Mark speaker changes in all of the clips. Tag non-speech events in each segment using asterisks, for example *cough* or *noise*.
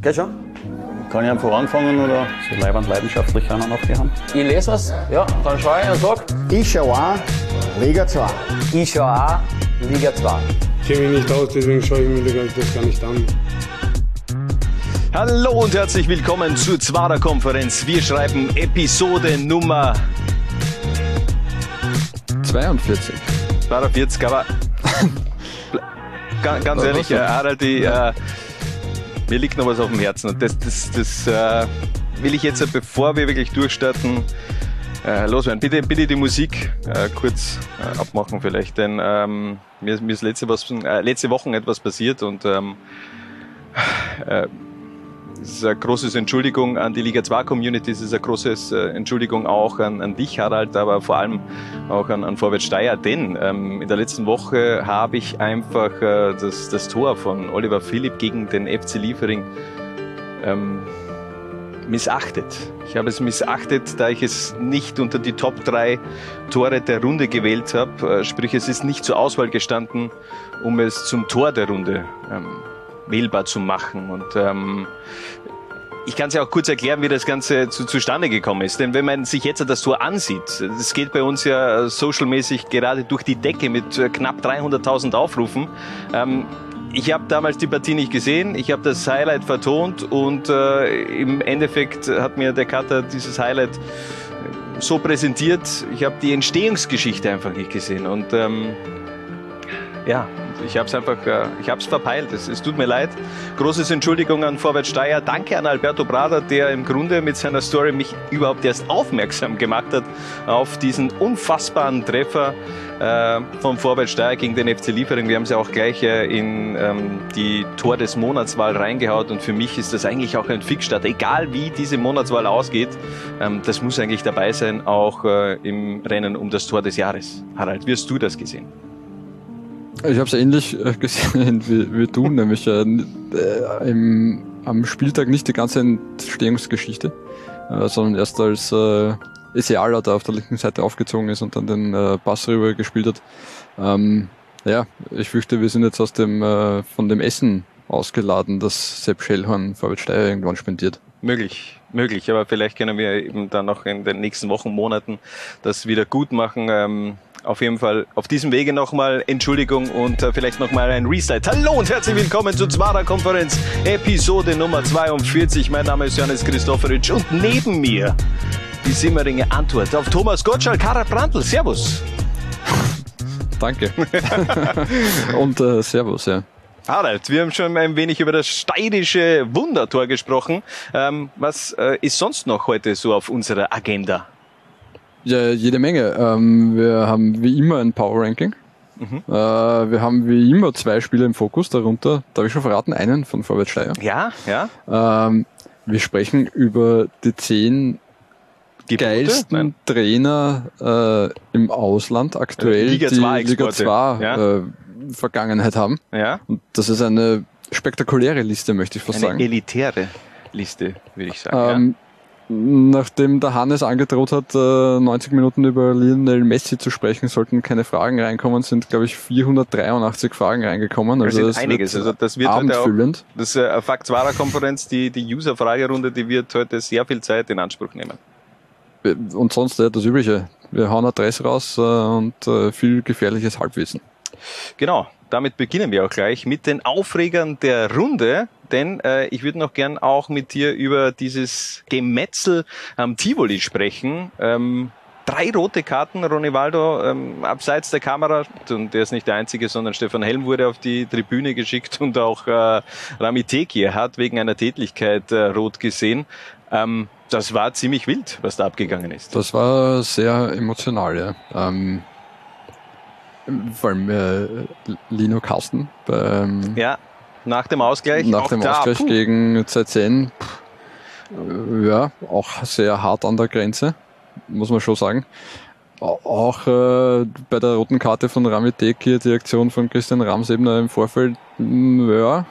Speaker 1: Geht schon?
Speaker 2: Kann ich einfach anfangen oder?
Speaker 1: So leibend leidenschaftlich einer noch die haben.
Speaker 3: Ich lese was, ja, dann schaue ich und sag.
Speaker 4: Ich schaue auch Liga 2.
Speaker 3: Ich schaue auch Liga 2.
Speaker 5: Ich kenne mich nicht aus, deswegen schaue ich mir das gar nicht an.
Speaker 2: Hallo und herzlich willkommen zur Zwarer Konferenz. Wir schreiben Episode Nummer
Speaker 6: 42.
Speaker 2: 42, aber *laughs* ganz, ganz ehrlich, äh, Harald, die, äh, mir liegt noch was auf dem Herzen und das, das, das äh, will ich jetzt, bevor wir wirklich durchstarten, äh, loswerden. Bitte, bitte die Musik äh, kurz äh, abmachen vielleicht, denn ähm, mir, mir ist letzte, was, äh, letzte Woche etwas passiert und ähm, äh, es ist eine große Entschuldigung an die Liga 2 Community, es ist eine große äh, Entschuldigung auch an, an dich, Harald, aber vor allem auch an, an Vorwärts Steyr, denn ähm, in der letzten Woche habe ich einfach äh, das, das Tor von Oliver Philipp gegen den FC Liefering ähm, missachtet. Ich habe es missachtet, da ich es nicht unter die Top 3 Tore der Runde gewählt habe. Äh, sprich, es ist nicht zur Auswahl gestanden, um es zum Tor der Runde ähm, wählbar zu machen. Und ähm, ich kann es ja auch kurz erklären, wie das Ganze zu, zustande gekommen ist. Denn wenn man sich jetzt das Tor ansieht, das geht bei uns ja socialmäßig gerade durch die Decke mit äh, knapp 300.000 Aufrufen. Ähm, ich habe damals die Partie nicht gesehen, ich habe das Highlight vertont und äh, im Endeffekt hat mir der Cutter dieses Highlight so präsentiert. Ich habe die Entstehungsgeschichte einfach nicht gesehen und ähm, ja, ich habe es einfach, äh, ich habe es verpeilt. Es, es, tut mir leid. Großes Entschuldigung an Vorwärts Steyr. Danke an Alberto Brada, der im Grunde mit seiner Story mich überhaupt erst aufmerksam gemacht hat auf diesen unfassbaren Treffer äh, vom Vorwärts Steyr gegen den FC Liefering. Wir haben sie auch gleich äh, in ähm, die Tor des Monatswahl reingehaut und für mich ist das eigentlich auch ein Fixstart. Egal wie diese Monatswahl ausgeht, ähm, das muss eigentlich dabei sein, auch äh, im Rennen um das Tor des Jahres. Harald, wie hast du das gesehen?
Speaker 6: Ich habe es ähnlich äh, gesehen *laughs* wie, wie du, nämlich äh, im, am Spieltag nicht die ganze Entstehungsgeschichte, äh, sondern erst als äh, Esiala da auf der linken Seite aufgezogen ist und dann den äh, Pass rüber gespielt hat. Ähm, ja, ich fürchte, wir sind jetzt aus dem äh, von dem Essen ausgeladen, das Sepp Schellhorn Vorwärts Steyr irgendwann spendiert.
Speaker 2: Möglich, möglich, aber vielleicht können wir eben dann noch in den nächsten Wochen, Monaten das wieder gut machen. Ähm auf jeden Fall auf diesem Wege nochmal Entschuldigung und äh, vielleicht nochmal ein Restart. Hallo und herzlich willkommen zur Zwara Konferenz, Episode Nummer 42. Mein Name ist Johannes Christofferitsch und neben mir die Simmeringe Antwort auf Thomas Gottschalk, Harald Brandl. Servus. *laughs*
Speaker 6: Danke. *laughs* und äh, Servus, ja.
Speaker 2: Harald, wir haben schon ein wenig über das steirische Wundertor gesprochen. Ähm, was äh, ist sonst noch heute so auf unserer Agenda?
Speaker 6: Ja, jede Menge. Ähm, wir haben wie immer ein Power Ranking. Mhm. Äh, wir haben wie immer zwei Spiele im Fokus, darunter, darf ich schon verraten, einen von Vorwärts Steyr.
Speaker 2: Ja, ja.
Speaker 6: Ähm, wir sprechen über die zehn Gebote? geilsten Nein. Trainer äh, im Ausland aktuell,
Speaker 2: Liga
Speaker 6: die
Speaker 2: 2
Speaker 6: Liga 2
Speaker 2: ja?
Speaker 6: äh, Vergangenheit haben.
Speaker 2: Ja.
Speaker 6: Und das ist eine spektakuläre Liste, möchte ich fast
Speaker 2: eine
Speaker 6: sagen.
Speaker 2: elitäre Liste, würde ich sagen.
Speaker 6: Ähm,
Speaker 2: ja.
Speaker 6: Nachdem der Hannes angedroht hat, 90 Minuten über Lionel Messi zu sprechen, sollten keine Fragen reinkommen, sind, glaube ich, 483 Fragen reingekommen.
Speaker 2: Also das, das einiges. Also das wird heute auch, das äh, Faktswarer Konferenz, die, die User-Fragerunde, die wird heute sehr viel Zeit in Anspruch nehmen.
Speaker 6: Und sonst das Übliche. Wir hauen Adresse raus äh, und äh, viel gefährliches Halbwissen.
Speaker 2: Genau, damit beginnen wir auch gleich mit den Aufregern der Runde, denn äh, ich würde noch gern auch mit dir über dieses Gemetzel am Tivoli sprechen. Ähm, drei rote Karten, Ronivaldo ähm, abseits der Kamera und der ist nicht der einzige, sondern Stefan Helm wurde auf die Tribüne geschickt und auch äh, Rami Tekir hat wegen einer Tätlichkeit äh, rot gesehen. Ähm, das war ziemlich wild, was da abgegangen ist.
Speaker 6: Das war sehr emotional, ja. Ähm, vor allem äh, Lino Kasten. Beim,
Speaker 2: ja, nach dem Ausgleich.
Speaker 6: Nach dem da, Ausgleich puh. gegen Z10. Ja, auch sehr hart an der Grenze, muss man schon sagen. Auch äh, bei der roten Karte von Ramitek hier die Aktion von Christian Ramsebner im Vorfeld, ja.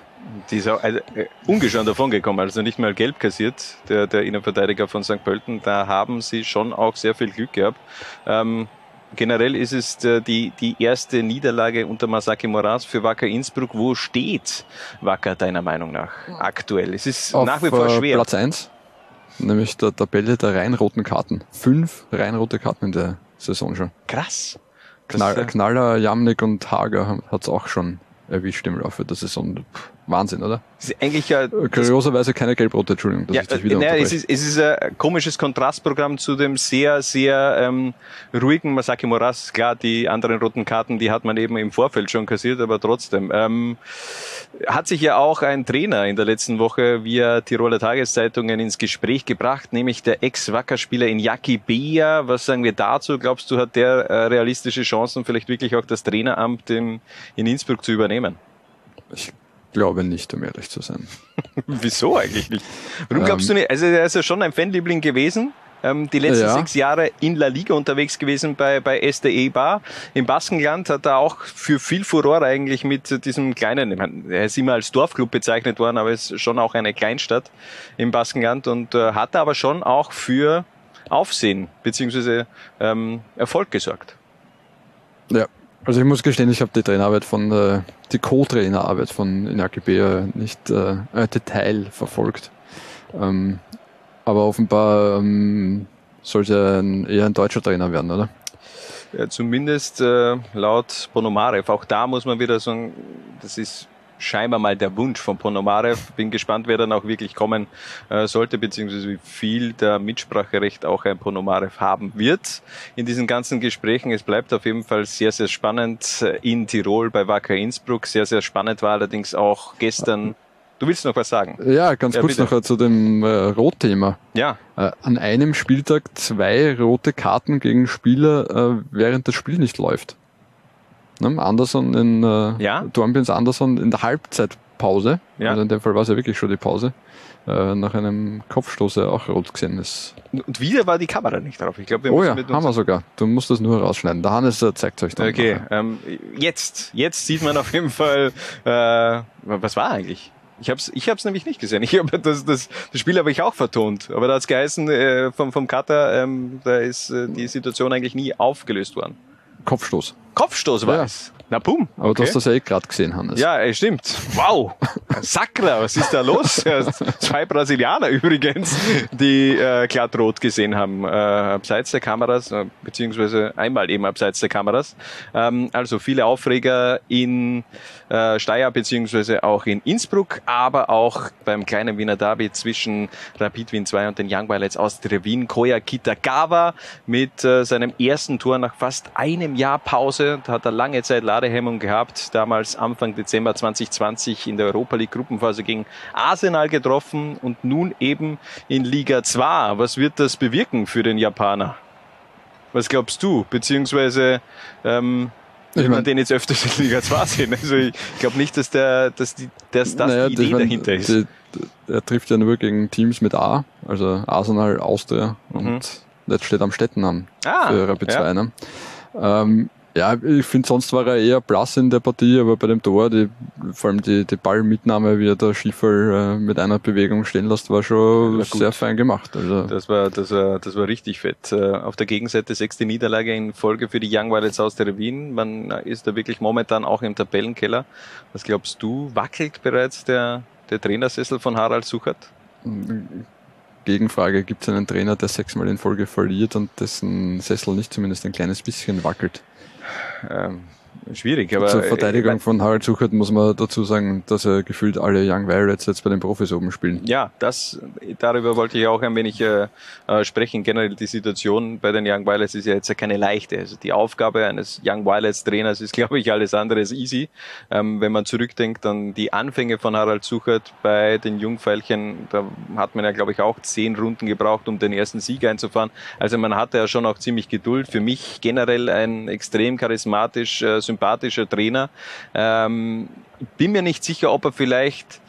Speaker 2: Die ist auch also, äh, ungeschont davon gekommen, also nicht mal gelb kassiert, der, der Innenverteidiger von St. Pölten. Da haben sie schon auch sehr viel Glück gehabt. Ähm, generell ist es äh, die, die erste Niederlage unter Masaki Moras für Wacker Innsbruck. Wo steht Wacker deiner Meinung nach aktuell? Es ist
Speaker 6: Auf
Speaker 2: nach wie vor
Speaker 6: äh,
Speaker 2: schwer.
Speaker 6: Platz 1, nämlich der Tabelle der rein roten Karten. Fünf rein rote Karten in der Saison schon.
Speaker 2: Krass.
Speaker 6: Knall, Knaller, Jamnik und Hager hat es auch schon erwischt im Laufe der Saison. Pff, Wahnsinn, oder?
Speaker 2: ist eigentlich ja
Speaker 6: Äh, Kurioserweise keine gelb-rote, Entschuldigung, dass
Speaker 2: Ja,
Speaker 6: ich dich wieder
Speaker 2: naja, es
Speaker 6: unterbreche.
Speaker 2: ist, es ist ein komisches Kontrastprogramm zu dem sehr, sehr ähm, ruhigen Masaki Moras. Klar, die anderen roten Karten, die hat man eben im Vorfeld schon kassiert, aber trotzdem. Ähm, hat sich ja auch ein Trainer in der letzten Woche via Tiroler Tageszeitungen ins Gespräch gebracht, nämlich der Ex-Wacker-Spieler Iñaki Bea. Was sagen wir dazu? Glaubst du, hat der äh, realistische Chancen, vielleicht wirklich auch das Traineramt in, in Innsbruck zu übernehmen?
Speaker 6: Ich glaube nicht, um ehrlich zu sein. *laughs*
Speaker 2: Wieso eigentlich nicht? Warum glaubst du nicht? Also er ist ja schon ein Fanliebling gewesen. Ähm, die letzten
Speaker 6: Ja.
Speaker 2: sechs Jahre in La Liga unterwegs gewesen bei, bei SDE Bar. Im Baskenland hat er auch für viel Furore eigentlich mit diesem kleinen, ich meine, er ist immer als Dorfclub bezeichnet worden, aber es ist schon auch eine Kleinstadt im Baskenland und äh, hat aber schon auch für Aufsehen beziehungsweise ähm, Erfolg gesorgt.
Speaker 6: Ja, also ich muss gestehen, ich habe die Trainerarbeit von, äh, die Co-Trainerarbeit von Inaki Bea nicht äh, ein Detail verfolgt. Ähm, aber offenbar ähm, sollte ein, eher ein deutscher Trainer werden, oder?
Speaker 2: Ja, zumindest äh, laut Ponomarev. Auch da muss man wieder sagen, das ist scheinbar mal der Wunsch von Ponomarev. Bin gespannt, wer dann auch wirklich kommen äh, sollte, beziehungsweise wie viel der Mitspracherecht auch ein Ponomarev haben wird in diesen ganzen Gesprächen. Es bleibt auf jeden Fall sehr, sehr spannend äh, in Tirol bei Wacker Innsbruck. Sehr, sehr spannend war allerdings auch gestern. Du willst noch was sagen?
Speaker 6: Ja, ganz
Speaker 2: Ja,
Speaker 6: kurz
Speaker 2: bitte.
Speaker 6: noch äh, zu dem äh, Rotthema.
Speaker 2: Ja,
Speaker 6: Äh, an einem Spieltag zwei rote Karten gegen Spieler, äh, während das Spiel nicht läuft. Ne? Anderson in äh,
Speaker 2: Ja.
Speaker 6: Dornbirns Anderson in der Halbzeitpause,
Speaker 2: Ja.
Speaker 6: also in dem Fall war es ja wirklich schon die Pause, äh, nach einem Kopfstoß auch rot gesehen ist.
Speaker 2: und wieder war die Kamera nicht drauf. Ich glaube, wir
Speaker 6: Oh ja, haben wir sogar. Du musst das nur rausschneiden. Der Hannes äh, zeigt euch dann.
Speaker 2: Okay, ähm, jetzt, jetzt sieht man auf jeden Fall, äh, was war eigentlich? Ich hab's, ich hab's nämlich nicht gesehen. Ich hab, *laughs* das, das, das Spiel habe ich auch vertont. Aber da hat's geheißen äh, vom, vom Cutter, ähm, da ist äh, die Situation eigentlich nie aufgelöst worden.
Speaker 6: Kopfstoß.
Speaker 2: Kopfstoß war
Speaker 6: Ja.
Speaker 2: es. Na pum.
Speaker 6: Aber du
Speaker 2: okay.
Speaker 6: hast das ja eh gerade gesehen, Hannes.
Speaker 2: Ja, äh, stimmt. Wow. *laughs* Sakra, was ist da los? Zwei Brasilianer *laughs* übrigens, die äh, glatt rot gesehen haben, äh, abseits der Kameras, äh, beziehungsweise einmal eben abseits der Kameras. Ähm, also viele Aufreger in äh, Steyr, beziehungsweise auch in Innsbruck, aber auch beim kleinen Wiener Derby zwischen Rapid Wien 2 und den Young Violets Austria Wien. Koya Kitagawa mit äh, seinem ersten Tor nach fast einem Jahr Pause. Da hat er lange Zeit Ladehemmung gehabt. Damals Anfang Dezember 2020 in der Europa League Gruppenphase gegen Arsenal getroffen und nun eben in Liga 2. Was wird das bewirken für den Japaner? Was glaubst du? Beziehungsweise ähm,
Speaker 6: Ich
Speaker 2: will man den jetzt öfters in Liga 2 sehen? Also ich glaube nicht, dass der, dass die, dass das
Speaker 6: Naja,
Speaker 2: die Idee
Speaker 6: ich mein,
Speaker 2: dahinter ist.
Speaker 6: Die, er trifft ja nur gegen Teams mit A, also Arsenal, Austria und jetzt steht am Stettenham
Speaker 2: Mhm. Ah,
Speaker 6: für Rapid
Speaker 2: ja.
Speaker 6: 2. Ne? Ähm, ja, ich finde, sonst war er eher blass in der Partie, aber bei dem Tor, die, vor allem die, die Ballmitnahme, wie er der Schiefer äh, mit einer Bewegung stehen lässt, war schon
Speaker 2: gut.
Speaker 6: sehr fein gemacht. Also,
Speaker 2: Das war, das war, das war richtig fett. Äh, Auf der Gegenseite sechste Niederlage in Folge für die Young Violets aus der Wien. Man ist da wirklich momentan auch im Tabellenkeller. Was glaubst du? Wackelt bereits der, der Trainersessel von Harald Suchert?
Speaker 6: Gegenfrage, gibt es einen Trainer, der sechsmal in Folge verliert und dessen Sessel nicht zumindest ein kleines bisschen wackelt?
Speaker 2: Ähm, schwierig, aber
Speaker 6: Zur Verteidigung von Harald Suchert muss man dazu sagen, dass er gefühlt alle Young Violets jetzt bei den Profis oben spielen.
Speaker 2: Ja, das, darüber wollte ich auch ein wenig äh, äh, sprechen. Generell die Situation bei den Young Violets ist ja jetzt ja keine leichte. Also die Aufgabe eines Young Violets Trainers ist, *laughs* glaube ich, alles andere als easy. Ähm, wenn man zurückdenkt an die Anfänge von Harald Suchert bei den Jungfeilchen, da hat man ja, glaube ich, auch zehn Runden gebraucht, um den ersten Sieg einzufahren. Also man hatte ja schon auch ziemlich Geduld. Für mich generell ein extrem charismatisch, äh, sympathischer Trainer. Ähm, bin mir nicht sicher, ob er vielleicht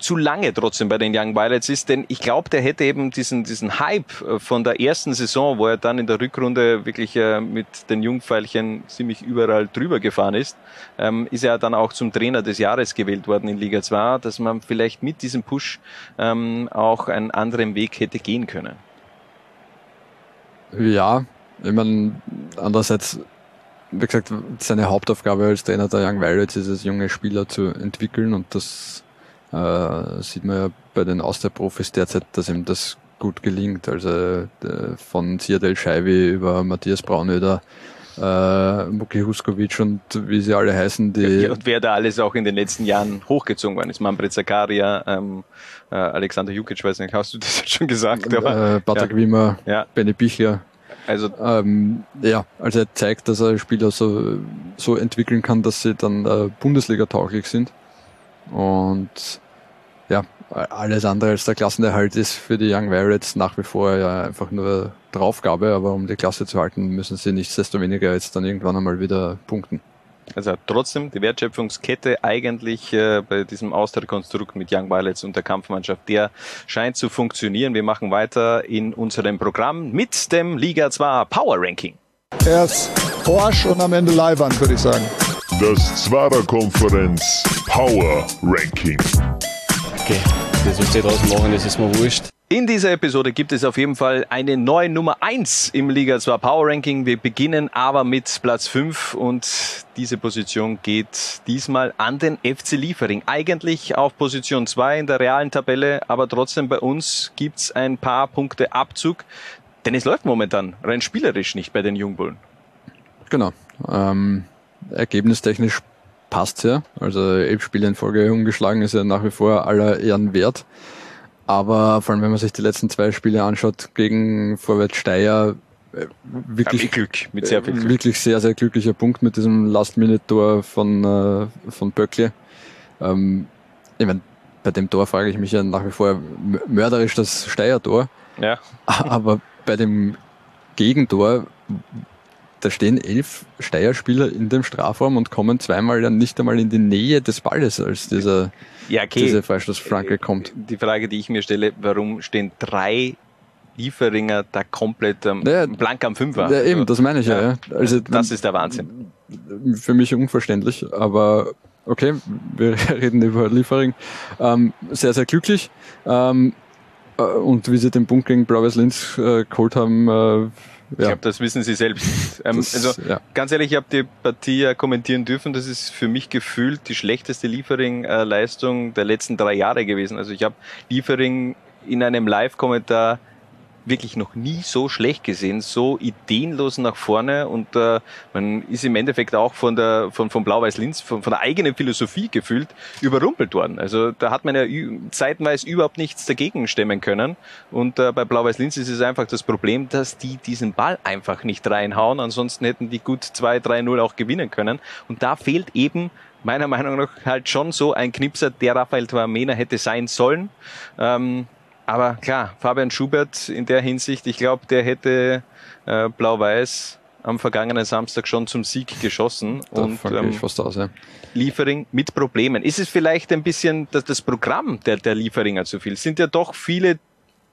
Speaker 2: zu lange trotzdem bei den Young Violets ist, denn ich glaube, der hätte eben diesen, diesen Hype äh, von der ersten Saison, wo er dann in der Rückrunde wirklich äh, mit den Jungpfeilchen ziemlich überall drüber gefahren ist, ähm, ist er dann auch zum Trainer des Jahres gewählt worden in Liga 2, dass man vielleicht mit diesem Push ähm, auch einen anderen Weg hätte gehen können.
Speaker 6: Ja, Ich meine, andererseits, wie gesagt, seine Hauptaufgabe als Trainer der Young Violets ist es, junge Spieler zu entwickeln und das äh, sieht man ja bei den Austria-Profis derzeit, dass ihm das gut gelingt. Also äh, von Ziadel Scheibi über Matthias Braunöder, äh, Muki Huskovic und wie sie alle heißen, die.
Speaker 2: Ja, und wer da alles auch in den letzten Jahren hochgezogen worden ist. Manfred Zakaria, ähm, äh, Alexander Jukic, weiß nicht, hast du das jetzt schon gesagt? Aber,
Speaker 6: äh, Patrick
Speaker 2: ja.
Speaker 6: Wimmer,
Speaker 2: Ja.
Speaker 6: Benny Bichler.
Speaker 2: Also
Speaker 6: Ähm, ja, also er zeigt, dass er Spieler so, so entwickeln kann, dass sie dann äh, Bundesliga tauglich sind. Und ja, alles andere als der Klassenerhalt ist für die Young Violets nach wie vor ja einfach nur Draufgabe, aber um die Klasse zu halten, müssen sie nichtsdestoweniger jetzt dann irgendwann einmal wieder punkten.
Speaker 2: Also trotzdem die Wertschöpfungskette eigentlich äh, bei diesem Austria-Konstrukt mit Young Violets und der Kampfmannschaft, der scheint zu funktionieren. Wir machen weiter in unserem Programm mit dem Liga 2 Power Ranking.
Speaker 7: Erst forsch und am Ende Leiwand, würde ich sagen.
Speaker 8: Das Zwarer-Konferenz Power Ranking.
Speaker 9: Okay, das, was die draus machen, das ist mir wurscht.
Speaker 2: In dieser Episode gibt es auf jeden Fall eine neue Nummer 1 im Liga 2 Power Ranking. Wir beginnen aber mit Platz 5 und diese Position geht diesmal an den FC Liefering. Eigentlich auf Position 2 in der realen Tabelle, aber trotzdem bei uns gibt's ein paar Punkte Abzug, denn es läuft momentan rein spielerisch nicht bei den Jungbullen.
Speaker 6: Genau. Ähm, ergebnistechnisch passt ja. Also elf Spiele in Folge ungeschlagen ist ja nach wie vor aller Ehren wert. Aber vor allem, wenn man sich die letzten zwei Spiele anschaut, gegen Vorwärts Steyr, äh, wirklich,
Speaker 2: Mit Glück, mit sehr viel
Speaker 6: äh,
Speaker 2: Glück.
Speaker 6: wirklich sehr, sehr glücklicher Punkt mit diesem Last-Minute-Tor von, äh, von Böckle. Ähm, ich mein, bei dem Tor frage ich mich ja nach wie vor mörderisch das Steyr-Tor.
Speaker 2: Ja. *laughs*
Speaker 6: Aber bei dem Gegentor, da stehen elf Steierspieler in dem Strafraum und kommen zweimal dann nicht einmal in die Nähe des Balles, als dieser,
Speaker 2: Ja, okay.
Speaker 6: diese Freistoßflanke kommt.
Speaker 2: Die Frage, die ich mir stelle, warum stehen drei Lieferinger da komplett ähm,
Speaker 6: Ja,
Speaker 2: blank am Fünfer?
Speaker 6: Ja, eben, das meine ich ja. ja. Also,
Speaker 2: das ist der Wahnsinn.
Speaker 6: für mich unverständlich, aber okay, wir *laughs* reden über Liefering. Ähm, sehr, sehr glücklich. Ähm, äh, und wie sie den Punkt gegen Blau-Weiß Linz äh, geholt haben, äh,
Speaker 2: Ich
Speaker 6: ja,
Speaker 2: glaube, das wissen Sie selbst. *laughs* Ähm,
Speaker 6: Das-
Speaker 2: also
Speaker 6: ja.
Speaker 2: ganz ehrlich, ich habe die Partie ja kommentieren dürfen. Das ist für mich gefühlt die schlechteste Liefering-Leistung der letzten drei Jahre gewesen. Also ich habe Liefering in einem Live-Kommentar wirklich noch nie so schlecht gesehen, so ideenlos nach vorne und äh, man ist im Endeffekt auch von der von, von Blau-Weiß Linz, von, von der eigenen Philosophie gefühlt überrumpelt worden. Also da hat man ja zeitenweise überhaupt nichts dagegen stemmen können und äh, bei Blau-Weiß Linz ist es einfach das Problem, dass die diesen Ball einfach nicht reinhauen, ansonsten hätten die gut 2-3-0 auch gewinnen können und da fehlt eben meiner Meinung nach halt schon so ein Knipser, der Rafael Tuamena hätte sein sollen. Ähm, aber klar, Fabian Schubert in der Hinsicht, ich glaube, der hätte äh, Blau-Weiß am vergangenen Samstag schon zum Sieg geschossen.
Speaker 6: da
Speaker 2: und ähm,
Speaker 6: aus. Ja.
Speaker 2: Liefering mit Problemen. Ist es vielleicht ein bisschen das, das Programm der, der Lieferinger zu viel? Es sind ja doch viele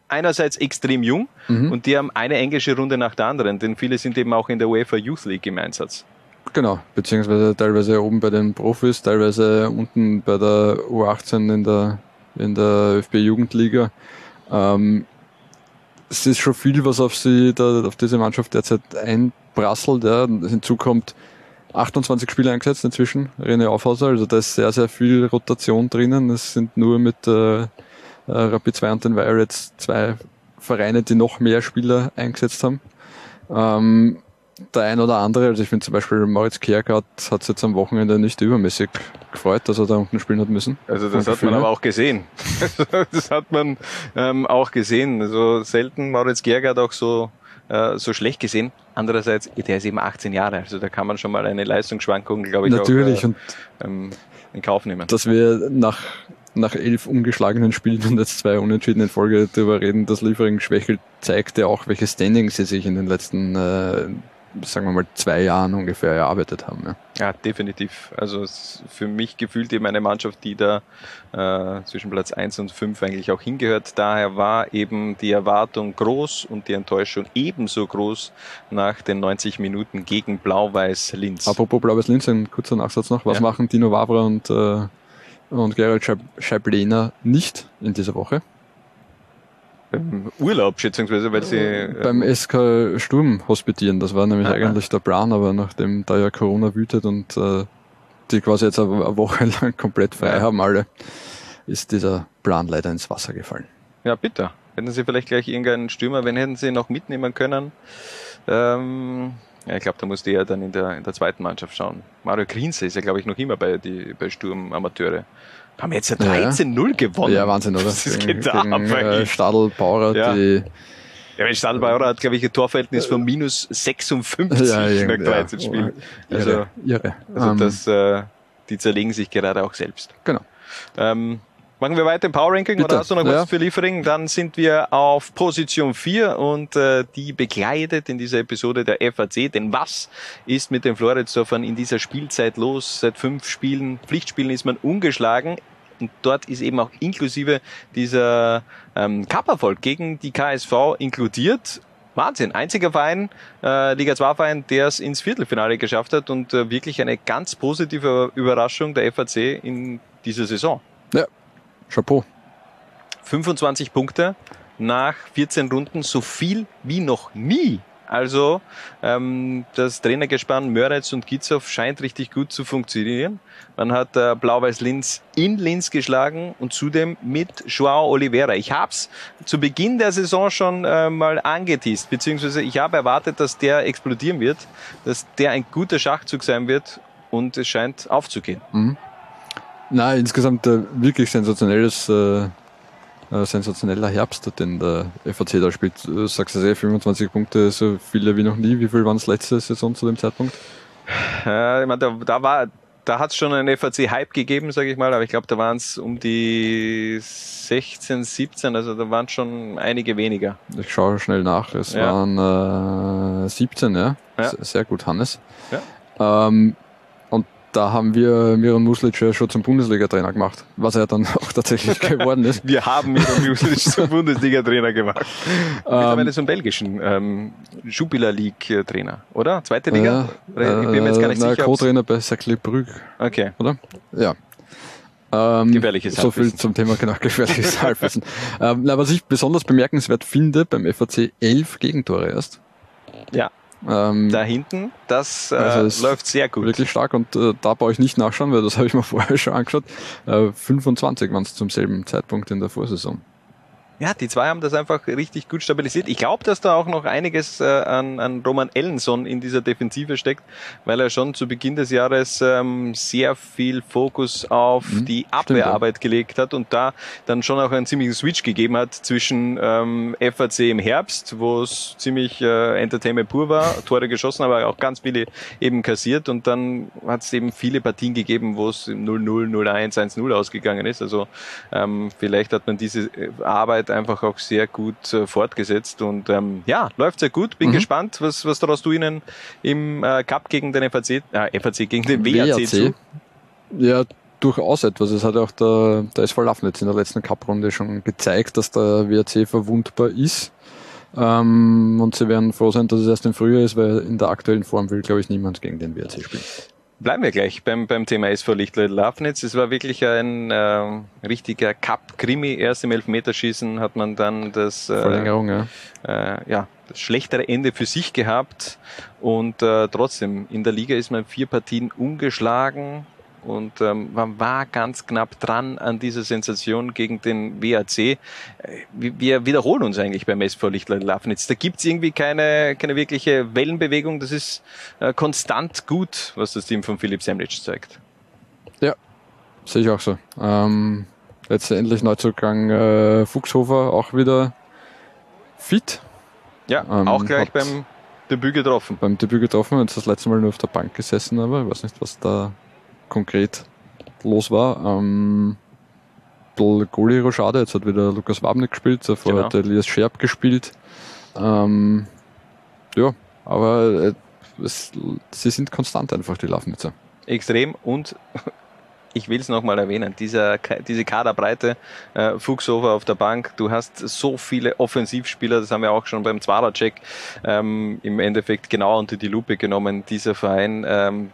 Speaker 2: einerseits extrem jung
Speaker 6: Mhm.
Speaker 2: und die haben eine englische Runde nach der anderen, denn viele sind eben auch in der UEFA Youth League im Einsatz.
Speaker 6: Genau, beziehungsweise teilweise oben bei den Profis, teilweise unten bei der U18 in der, in der ÖFB-Jugendliga. Ähm, es ist schon viel, was auf sie, da, auf diese Mannschaft derzeit einprasselt. Ja. Hinzu kommt 28 Spieler eingesetzt inzwischen, René Aufhauser, also da ist sehr, sehr viel Rotation drinnen. Es sind nur mit äh, äh, Rapid 2 und den Violets zwei Vereine, die noch mehr Spieler eingesetzt haben. Ähm, der ein oder andere, also ich finde zum Beispiel Moritz Kiergaard hat es jetzt am Wochenende nicht übermäßig gefreut, dass er da unten spielen hat müssen.
Speaker 2: Also das hat man aber auch gesehen. *laughs* das hat man ähm, auch gesehen. Also selten Moritz Gergard auch so, äh, so schlecht gesehen. Andererseits, der ist eben 18 Jahre, also da kann man schon mal eine Leistungsschwankung, glaube ich,
Speaker 6: Natürlich,
Speaker 2: auch
Speaker 6: und
Speaker 2: äh, ähm, in Kauf nehmen.
Speaker 6: dass wir nach, nach elf ungeschlagenen Spielen und jetzt zwei Unentschieden in Folge darüber reden, dass Liefering schwächelt, zeigt ja auch, welche Standing sie sich in den letzten, äh, sagen wir mal, zwei Jahren ungefähr erarbeitet haben. Ja.
Speaker 2: Ja, definitiv. Also für mich gefühlt eben eine Mannschaft, die da äh, zwischen Platz 1 und 5 eigentlich auch hingehört. Daher war eben die Erwartung groß und die Enttäuschung ebenso groß nach den 90 Minuten gegen Blau-Weiß Linz.
Speaker 6: Apropos Blaues Linz, ein kurzer Nachsatz noch. Was
Speaker 2: Ja.
Speaker 6: machen Dino Wavra und, äh, und Gerald Scheib- Scheiblener nicht in dieser Woche?
Speaker 2: Beim Urlaub, schätzungsweise, weil sie. Äh,
Speaker 6: Beim SK Sturm hospitieren, das war nämlich
Speaker 2: Ah,
Speaker 6: eigentlich der Plan, aber nachdem da ja Corona wütet und äh, die quasi jetzt eine Woche *laughs* lang komplett frei haben alle, ist dieser Plan leider ins Wasser gefallen.
Speaker 2: Ja, bitte. Hätten Sie vielleicht gleich irgendeinen Stürmer, wenn hätten Sie noch mitnehmen können. Ähm, ja, ich glaube, da musste er dann in der, in der zweiten Mannschaft schauen. Mario Grinze ist ja, glaube ich, noch immer bei, die, bei Sturm Amateure. Haben jetzt ja
Speaker 6: Ja.
Speaker 2: 13-0 gewonnen.
Speaker 6: Ja, Wahnsinn, oder?
Speaker 2: Das
Speaker 6: Gegen-
Speaker 2: geht da
Speaker 6: gegen,
Speaker 2: ab
Speaker 6: äh. Stadl, Bauer,
Speaker 2: Ja.
Speaker 6: die
Speaker 2: Ja, weil Stadelbauer hat, glaube ich, ein Torverhältnis von minus 56 nach
Speaker 6: irgendwie,
Speaker 2: 13 Spielen.
Speaker 6: Irre,
Speaker 2: Also,
Speaker 6: irre.
Speaker 2: also
Speaker 6: Ähm,
Speaker 2: das, äh, die zerlegen sich gerade auch selbst.
Speaker 6: Genau.
Speaker 2: Ähm, machen wir weiter im Power Ranking
Speaker 6: Bitte.
Speaker 2: oder hast du noch was
Speaker 6: Ja.
Speaker 2: für Liefering? Dann sind wir auf Position 4 und äh, die begleitet in dieser Episode der FAC. Denn was ist mit den Floridsdorfern in dieser Spielzeit los? Seit fünf Spielen, Pflichtspielen ist man ungeschlagen. Und dort ist eben auch inklusive dieser ähm, Cup-Erfolg gegen die KSV inkludiert. Wahnsinn. Einziger Verein, äh, Liga 2 Verein, der es ins Viertelfinale geschafft hat und äh, wirklich eine ganz positive Überraschung der FAC in dieser Saison.
Speaker 6: ja, Chapeau.
Speaker 2: 25 Punkte nach 14 Runden, so viel wie noch nie. Also ähm, das Trainergespann Möritz und Gitzow scheint richtig gut zu funktionieren. Man hat äh, Blau-Weiß Linz in Linz geschlagen und zudem mit Joao Oliveira. Ich habe es zu Beginn der Saison schon äh, mal angeteased, beziehungsweise ich habe erwartet, dass der explodieren wird, dass der ein guter Schachzug sein wird und es scheint aufzugehen.
Speaker 6: Na, insgesamt äh, wirklich sensationelles, äh, äh, sensationeller Herbst, den der FAC da spielt. Du sagst es eh, 25 Punkte, so viele wie noch nie. Wie viel waren es letzte Saison zu dem Zeitpunkt?
Speaker 2: Ja, ich meine, da, da war, da hat es schon einen FAC-Hype gegeben, sage ich mal, aber ich glaube, da waren es um die 16, 17, also da waren schon einige weniger.
Speaker 6: Ich schaue schnell nach. Es
Speaker 2: Ja.
Speaker 6: waren äh, 17, ja.
Speaker 2: Ja.
Speaker 6: Sehr gut, Hannes. Ähm, und da haben wir Miran Muslic ja schon zum Bundesliga-Trainer gemacht, was er dann *laughs* auch tatsächlich geworden ist.
Speaker 2: Wir haben Miro Music *laughs* zum Bundesliga-Trainer gemacht. Mittlerweile zum belgischen ähm, Jupiler League-Trainer, oder? Zweite Liga? Oder ich bin mir jetzt gar nicht
Speaker 6: Äh, na,
Speaker 2: sicher.
Speaker 6: Co-Trainer bei Cercle Brügge,
Speaker 2: Okay.
Speaker 6: oder? Ja. Ähm,
Speaker 2: Gefährliches
Speaker 6: So viel zum Thema genau *laughs* gefährliches Halbwissen. ähm, na, was ich besonders bemerkenswert finde, beim FAC elf Gegentore erst.
Speaker 2: Ja.
Speaker 6: Ähm,
Speaker 2: Da hinten, das äh,
Speaker 6: Also
Speaker 2: läuft sehr gut.
Speaker 6: Wirklich stark und äh, da brauche ich nicht nachschauen, weil das *laughs* habe ich mir vorher schon angeschaut. Äh, 25 waren es zum selben Zeitpunkt in der Vorsaison.
Speaker 2: Ja, die zwei haben das einfach richtig gut stabilisiert. Ich glaube, dass da auch noch einiges äh, an, an Roman Ellenson in dieser Defensive steckt, weil er schon zu Beginn des Jahres ähm, sehr viel Fokus auf
Speaker 6: Mhm,
Speaker 2: die
Speaker 6: stimmt,
Speaker 2: Abwehrarbeit gelegt hat und da dann schon auch einen ziemlichen Switch gegeben hat zwischen ähm, FAC im Herbst, wo es ziemlich äh, Entertainment pur war, Tore geschossen, aber auch ganz viele eben kassiert und dann hat es eben viele Partien gegeben, wo es 0-0, 0-1, 1-0 ausgegangen ist. Also ähm, vielleicht hat man diese äh, Arbeit einfach auch sehr gut äh, fortgesetzt und ähm, ja, läuft sehr gut. Bin
Speaker 6: Mhm.
Speaker 2: gespannt, was, was daraus du ihnen im äh, Cup gegen den FAC, äh, FAC gegen den WAC, zu.
Speaker 6: Ja, durchaus etwas. Es hat auch der, der SV Lafnitz in der letzten Cup-Runde schon gezeigt, dass der WRC verwundbar ist. Ähm, und sie werden froh sein, dass es erst im Frühjahr ist, weil in der aktuellen Form will, glaube ich, niemand gegen den WRC spielen.
Speaker 2: Bleiben wir gleich beim, beim Thema SV Lichtle Lafnitz. Es war wirklich ein ähm, richtiger Cup-Krimi. Erst im Elfmeterschießen hat man dann das, äh,
Speaker 6: Verlängerung, ja.
Speaker 2: äh, ja, das schlechtere Ende für sich gehabt. Und äh, trotzdem, in der Liga ist man vier Partien ungeschlagen. Und ähm, man war ganz knapp dran an dieser Sensation gegen den WAC. Äh, Wir, wiederholen uns eigentlich beim SV Lichtlein Lafnitz. Da gibt's irgendwie keine, keine wirkliche Wellenbewegung. Das ist äh, konstant gut, was das Team von Philipp Semlitsch zeigt.
Speaker 6: Sehe ich auch so. Ähm, letztendlich Neuzugang äh, Fuchshofer auch wieder fit
Speaker 2: Ja,
Speaker 6: Ähm,
Speaker 2: auch gleich beim Debüt getroffen.
Speaker 6: beim Debüt getroffen, jetzt das letzte Mal nur auf der Bank gesessen, aber ich weiß nicht, was da konkret los war. Ähm, bisschen Goalie Rochade, jetzt hat wieder Lukas Wabnik gespielt, davor
Speaker 2: Genau.
Speaker 6: hat Elias Scherb gespielt. Ähm, ja, aber äh, es, sie sind konstant einfach, die Lafnitzer.
Speaker 2: Extrem und *laughs* ich will es nochmal erwähnen, dieser, diese Kaderbreite, äh, Fuchshofer auf der Bank, du hast so viele Offensivspieler, das haben wir auch schon beim Zwarer-Check ähm, im Endeffekt genau unter die Lupe genommen, dieser Verein. Ähm,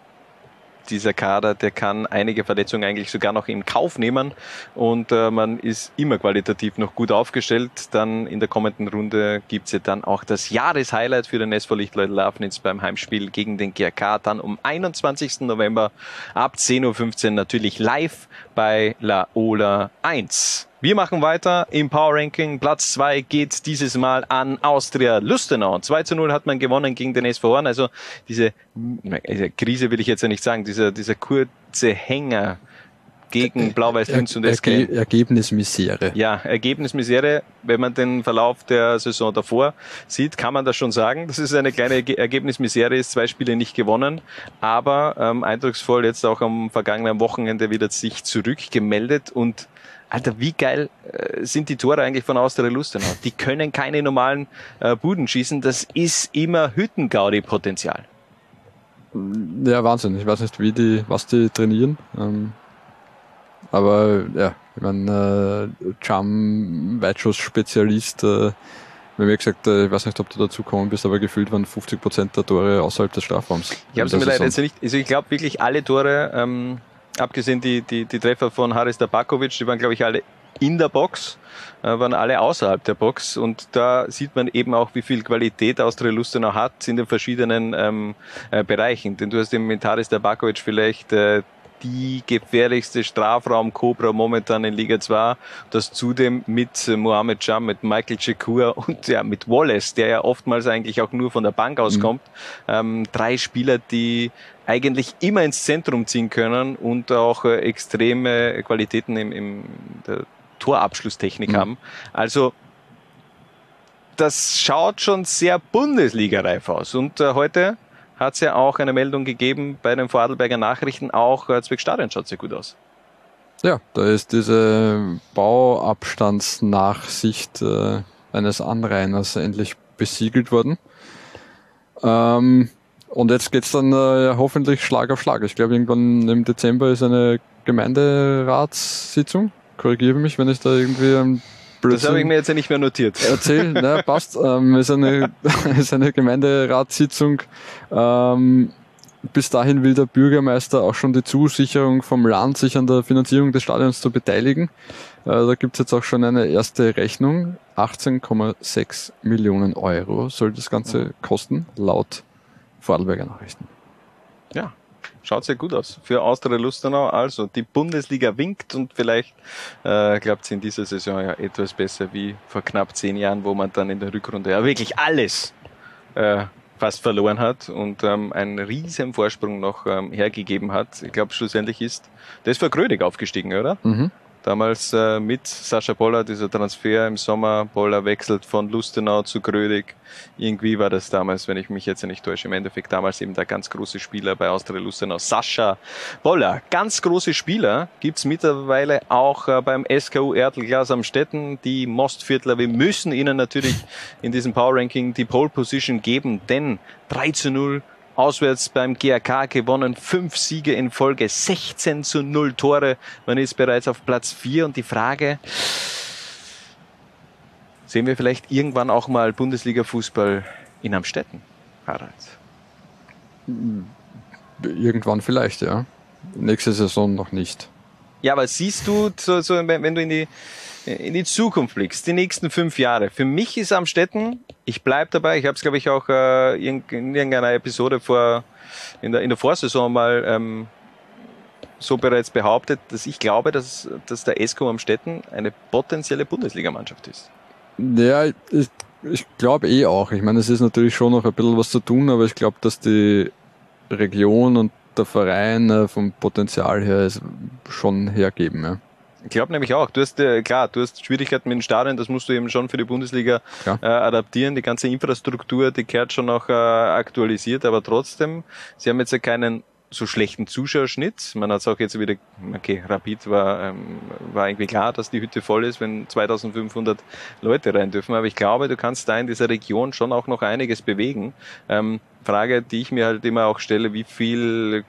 Speaker 2: dieser Kader, der kann einige Verletzungen eigentlich sogar noch in Kauf nehmen und äh, man ist immer qualitativ noch gut aufgestellt. Dann in der kommenden Runde gibt's ja dann auch das Jahreshighlight für den SV Lichtleut Lafnitz beim Heimspiel gegen den GRK dann um 21. November ab 10.15 Uhr natürlich live bei La Ola 1. Wir machen weiter im Power Ranking. Platz zwei geht dieses Mal an Austria Lustenau. 2 zu 0 hat man gewonnen gegen den SV Horn. Also diese, diese Krise will ich jetzt ja nicht sagen, dieser, dieser kurze Hänger gegen Blau-Weiß Linz und SK.
Speaker 6: Erge Ergebnismisere.
Speaker 2: Ja, Ergebnismisere. Wenn man den Verlauf der Saison davor sieht, kann man das schon sagen. Das ist eine kleine Erge Ergebnismisere, ist zwei Spiele nicht gewonnen, aber ähm, eindrucksvoll jetzt auch am vergangenen Wochenende wieder sich zurückgemeldet und Alter, wie geil äh, sind die Tore eigentlich von Austria Lustenau? Die können keine normalen äh, Buden schießen. Das ist immer Hüttengaudi-Potenzial.
Speaker 6: Ja, Wahnsinn. Ich weiß nicht, wie die, was die trainieren. Ähm, aber ja, ich meine, äh, Cham, Weitschuss-Spezialist, äh, wir haben ja gesagt, äh, ich weiß nicht, ob du dazu kommen bist, aber gefühlt waren 50 Prozent der Tore außerhalb des Strafraums.
Speaker 2: Ich habe es mir leider jetzt nicht, also ich glaube wirklich alle Tore, ähm, abgesehen die, die, die Treffer von Haris Tabakovic, die waren glaube ich alle in der Box, äh, waren alle außerhalb der Box und da sieht man eben auch, wie viel Qualität Austria Lustenau hat in den verschiedenen ähm, äh, Bereichen. Denn du hast eben mit Haris Tabakovic vielleicht äh, die gefährlichste Strafraum-Cobra momentan in Liga 2. Das zudem mit Mohamed Jam, mit Michael Chekur und ja, mit Wallace, der ja oftmals eigentlich auch nur von der Bank aus kommt. Ähm, drei Spieler, die eigentlich immer ins Zentrum ziehen können und auch äh, extreme Qualitäten im, im der Torabschlusstechnik
Speaker 6: Mhm.
Speaker 2: haben. Also das schaut schon sehr Bundesliga-reif aus. Und äh, heute hat es ja auch eine Meldung gegeben bei den Vorarlberger Nachrichten, auch Zwickstadion schaut sehr gut aus.
Speaker 6: Ja, da ist diese Bauabstandsnachsicht äh, eines Anrainers endlich besiegelt worden. Ähm, und jetzt geht's dann äh, hoffentlich Schlag auf Schlag. Ich glaube, irgendwann im Dezember ist eine Gemeinderatssitzung. Korrigiere mich, wenn ich da irgendwie ein
Speaker 2: Das habe ich mir jetzt ja nicht mehr notiert.
Speaker 6: Erzähl, ne, passt. Ähm, ist, eine, *laughs* ist eine Gemeinderatssitzung. Ähm, bis dahin will der Bürgermeister auch schon die Zusicherung vom Land, sich an der Finanzierung des Stadions zu beteiligen. Äh, da gibt's jetzt auch schon eine erste Rechnung. 18,6 Millionen Euro soll das Ganze kosten, laut Vorarlberger Nachrichten.
Speaker 2: Ja, schaut sehr gut aus für Austria Lustenau. Also die Bundesliga winkt und vielleicht äh, klappt es in dieser Saison ja etwas besser wie vor knapp zehn Jahren, wo man dann in der Rückrunde ja wirklich alles äh, fast verloren hat und ähm, einen riesen Vorsprung noch ähm, hergegeben hat. Ich glaube, schlussendlich ist der ist für Grödig aufgestiegen, oder?
Speaker 6: Mhm.
Speaker 2: Damals äh, mit Sascha Boller, dieser Transfer im Sommer. Boller wechselt von Lustenau zu Grödig. Irgendwie war das damals, wenn ich mich jetzt nicht täusche, im Endeffekt damals eben der ganz große Spieler bei Austria Lustenau. Sascha Boller, ganz große Spieler, gibt's mittlerweile auch äh, beim SKU Erdelglas am Stetten. Die Mostviertler, wir müssen ihnen natürlich in diesem Power Ranking die Pole Position geben, denn 3 zu 0 Auswärts beim GAK gewonnen, fünf Siege in Folge, 16 zu 0 Tore. Man ist bereits auf Platz 4 und die Frage, sehen wir vielleicht irgendwann auch mal Bundesliga-Fußball in Amstetten, Harald?
Speaker 6: Irgendwann vielleicht, ja. Nächste Saison noch nicht.
Speaker 2: Ja, aber siehst du, so, so, wenn, wenn du in die, in die Zukunft blickst, die nächsten fünf Jahre, für mich ist Amstetten, ich bleib dabei, ich habe es glaube ich auch äh, in, in irgendeiner Episode vor, in der, in der Vorsaison mal ähm, so bereits behauptet, dass ich glaube, dass, dass der SK Amstetten eine potenzielle Bundesligamannschaft ist.
Speaker 6: Ja, ich, ich glaube eh auch. Ich meine, es ist natürlich schon noch ein bisschen was zu tun, aber ich glaube, dass die Region und der Verein äh, vom Potenzial her schon hergeben. Ja.
Speaker 2: Ich glaube nämlich auch. Du hast äh, klar, du hast Schwierigkeiten mit den Stadien, das musst du eben schon für die Bundesliga
Speaker 6: Ja.
Speaker 2: äh, adaptieren. Die ganze Infrastruktur, die kehrt schon noch äh, aktualisiert, aber trotzdem, sie haben jetzt ja keinen so schlechten Zuschauerschnitt. Man hat es auch jetzt wieder, okay, Rapid war, ähm, war irgendwie klar, dass die Hütte voll ist, wenn 2500 Leute rein dürfen. Aber ich glaube, du kannst da in dieser Region schon auch noch einiges bewegen. Ähm, Frage, die ich mir halt immer auch stelle, wie viel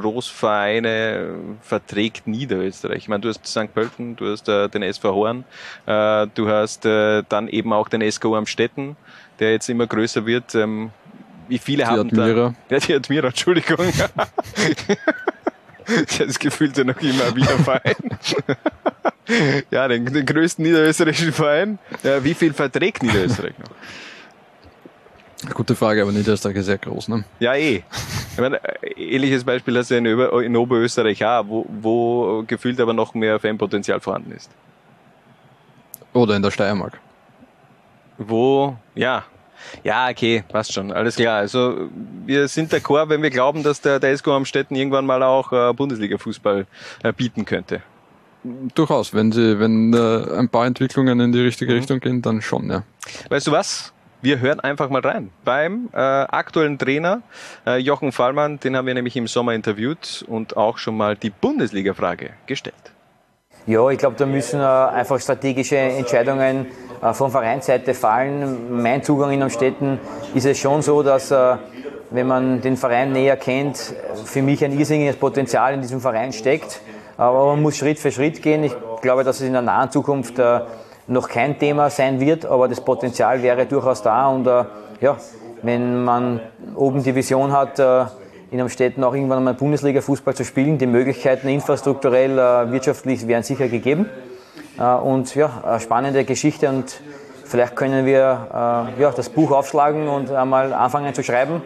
Speaker 2: Großvereine verträgt Niederösterreich. Ich meine, du hast St. Pölten, du hast äh, den SV Horn, äh, du hast äh, dann eben auch den SKU Amstetten, der jetzt immer größer wird. Ähm, wie viele
Speaker 6: Die
Speaker 2: haben
Speaker 6: Admira.
Speaker 2: da? *laughs* Ja, die Admira, Entschuldigung. *laughs* Das gefühlt ja noch immer wieder Verein. *laughs* ja, den, den größten niederösterreichischen Verein. Ja, wie viel verträgt Niederösterreich noch?
Speaker 6: Gute Frage, aber Niederösterreich ist sehr groß, ne?
Speaker 2: Ja, eh. Ich meine, ähnliches Beispiel hast du in, Ober in Oberösterreich auch, wo, wo gefühlt aber noch mehr Fanpotenzial vorhanden ist.
Speaker 6: Oder in der Steiermark.
Speaker 2: Wo, ja, ja, okay, passt schon, alles klar. Also wir sind d'accord, wenn wir glauben, dass der, der SK Amstetten irgendwann mal auch äh, Bundesliga-Fußball äh, bieten könnte.
Speaker 6: Durchaus, wenn sie, wenn äh, ein paar Entwicklungen in die richtige mhm. Richtung gehen, dann schon, ja.
Speaker 2: Weißt du was? Wir hören einfach mal rein. Beim äh, aktuellen Trainer äh, Jochen Fallmann, den haben wir nämlich im Sommer interviewt und auch schon mal die Bundesliga-Frage gestellt.
Speaker 3: Ja, ich glaube, da müssen äh, einfach strategische Entscheidungen äh, von Vereinsseite fallen. Mein Zugang in Amstetten ist es schon so, dass äh, wenn man den Verein näher kennt, für mich ein irrsinniges Potenzial in diesem Verein steckt. Aber man muss Schritt für Schritt gehen. Ich glaube, dass es in der nahen Zukunft noch kein Thema sein wird, aber das Potenzial wäre durchaus da. Und ja, wenn man oben die Vision hat, in Amstetten auch irgendwann einmal Bundesliga-Fußball zu spielen, die Möglichkeiten infrastrukturell, wirtschaftlich wären sicher gegeben. Äh, und ja, eine spannende Geschichte und vielleicht können wir äh, ja, das Buch aufschlagen und einmal anfangen zu schreiben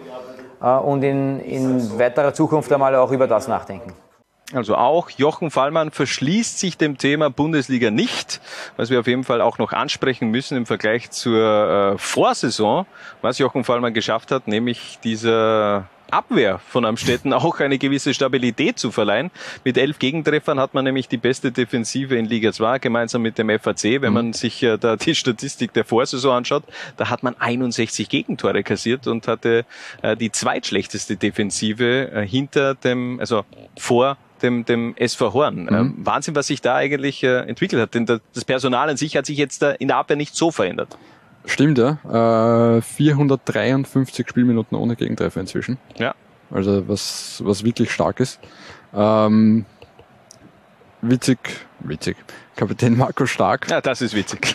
Speaker 3: äh, und in, in weiterer Zukunft einmal auch über das nachdenken.
Speaker 2: Also auch Jochen Fallmann verschließt sich dem Thema Bundesliga nicht, was wir auf jeden Fall auch noch ansprechen müssen im Vergleich zur äh, Vorsaison, was Jochen Fallmann geschafft hat, nämlich dieser Abwehr von Amstetten *laughs* auch eine gewisse Stabilität zu verleihen. Mit elf Gegentreffern hat man nämlich die beste Defensive in Liga 2, gemeinsam mit dem FAC. Wenn mhm. man sich äh, da die Statistik der Vorsaison anschaut, da hat man 61 Gegentore kassiert und hatte äh, die zweitschlechteste Defensive äh, hinter dem, also vor dem, dem SV Horn. Mhm. Ähm, Wahnsinn, was sich da eigentlich äh, entwickelt hat. Denn das Personal an sich hat sich jetzt äh, in der Abwehr nicht so verändert.
Speaker 6: Stimmt, ja. Äh, 453 Spielminuten ohne Gegentreffer inzwischen.
Speaker 2: Ja.
Speaker 6: Also was, was wirklich stark ist. Ähm, witzig, witzig. Kapitän Marco Stark.
Speaker 2: Ja, das ist witzig. *laughs*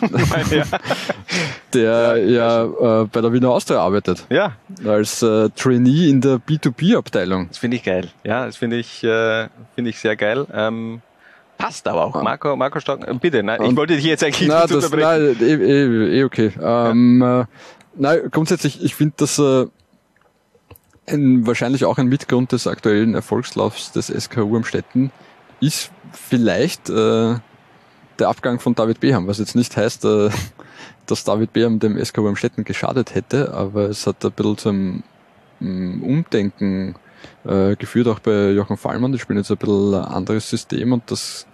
Speaker 6: der ja, ja äh, bei der Wiener Austria arbeitet.
Speaker 2: Ja.
Speaker 6: Als äh, Trainee in der B2B-Abteilung.
Speaker 2: Das finde ich geil. Ja, das finde ich, äh, finde ich sehr geil. Ähm, passt aber auch. Marco, Marco Stock, äh, bitte, nein, ich wollte dich jetzt eigentlich
Speaker 6: nicht das, unterbrechen. Nein, eh, eh, eh okay. Ähm, ja. äh, nein, grundsätzlich, ich finde, dass äh, ein, wahrscheinlich auch ein Mitgrund des aktuellen Erfolgslaufs des SKU am Städten ist vielleicht äh, der Abgang von David Beham, was jetzt nicht heißt, äh, dass David Beham dem SKU am Städten geschadet hätte, aber es hat ein bisschen zum um, Umdenken äh, geführt, auch bei Jochen Fallmann. Die spielen jetzt ein bisschen ein anderes System und das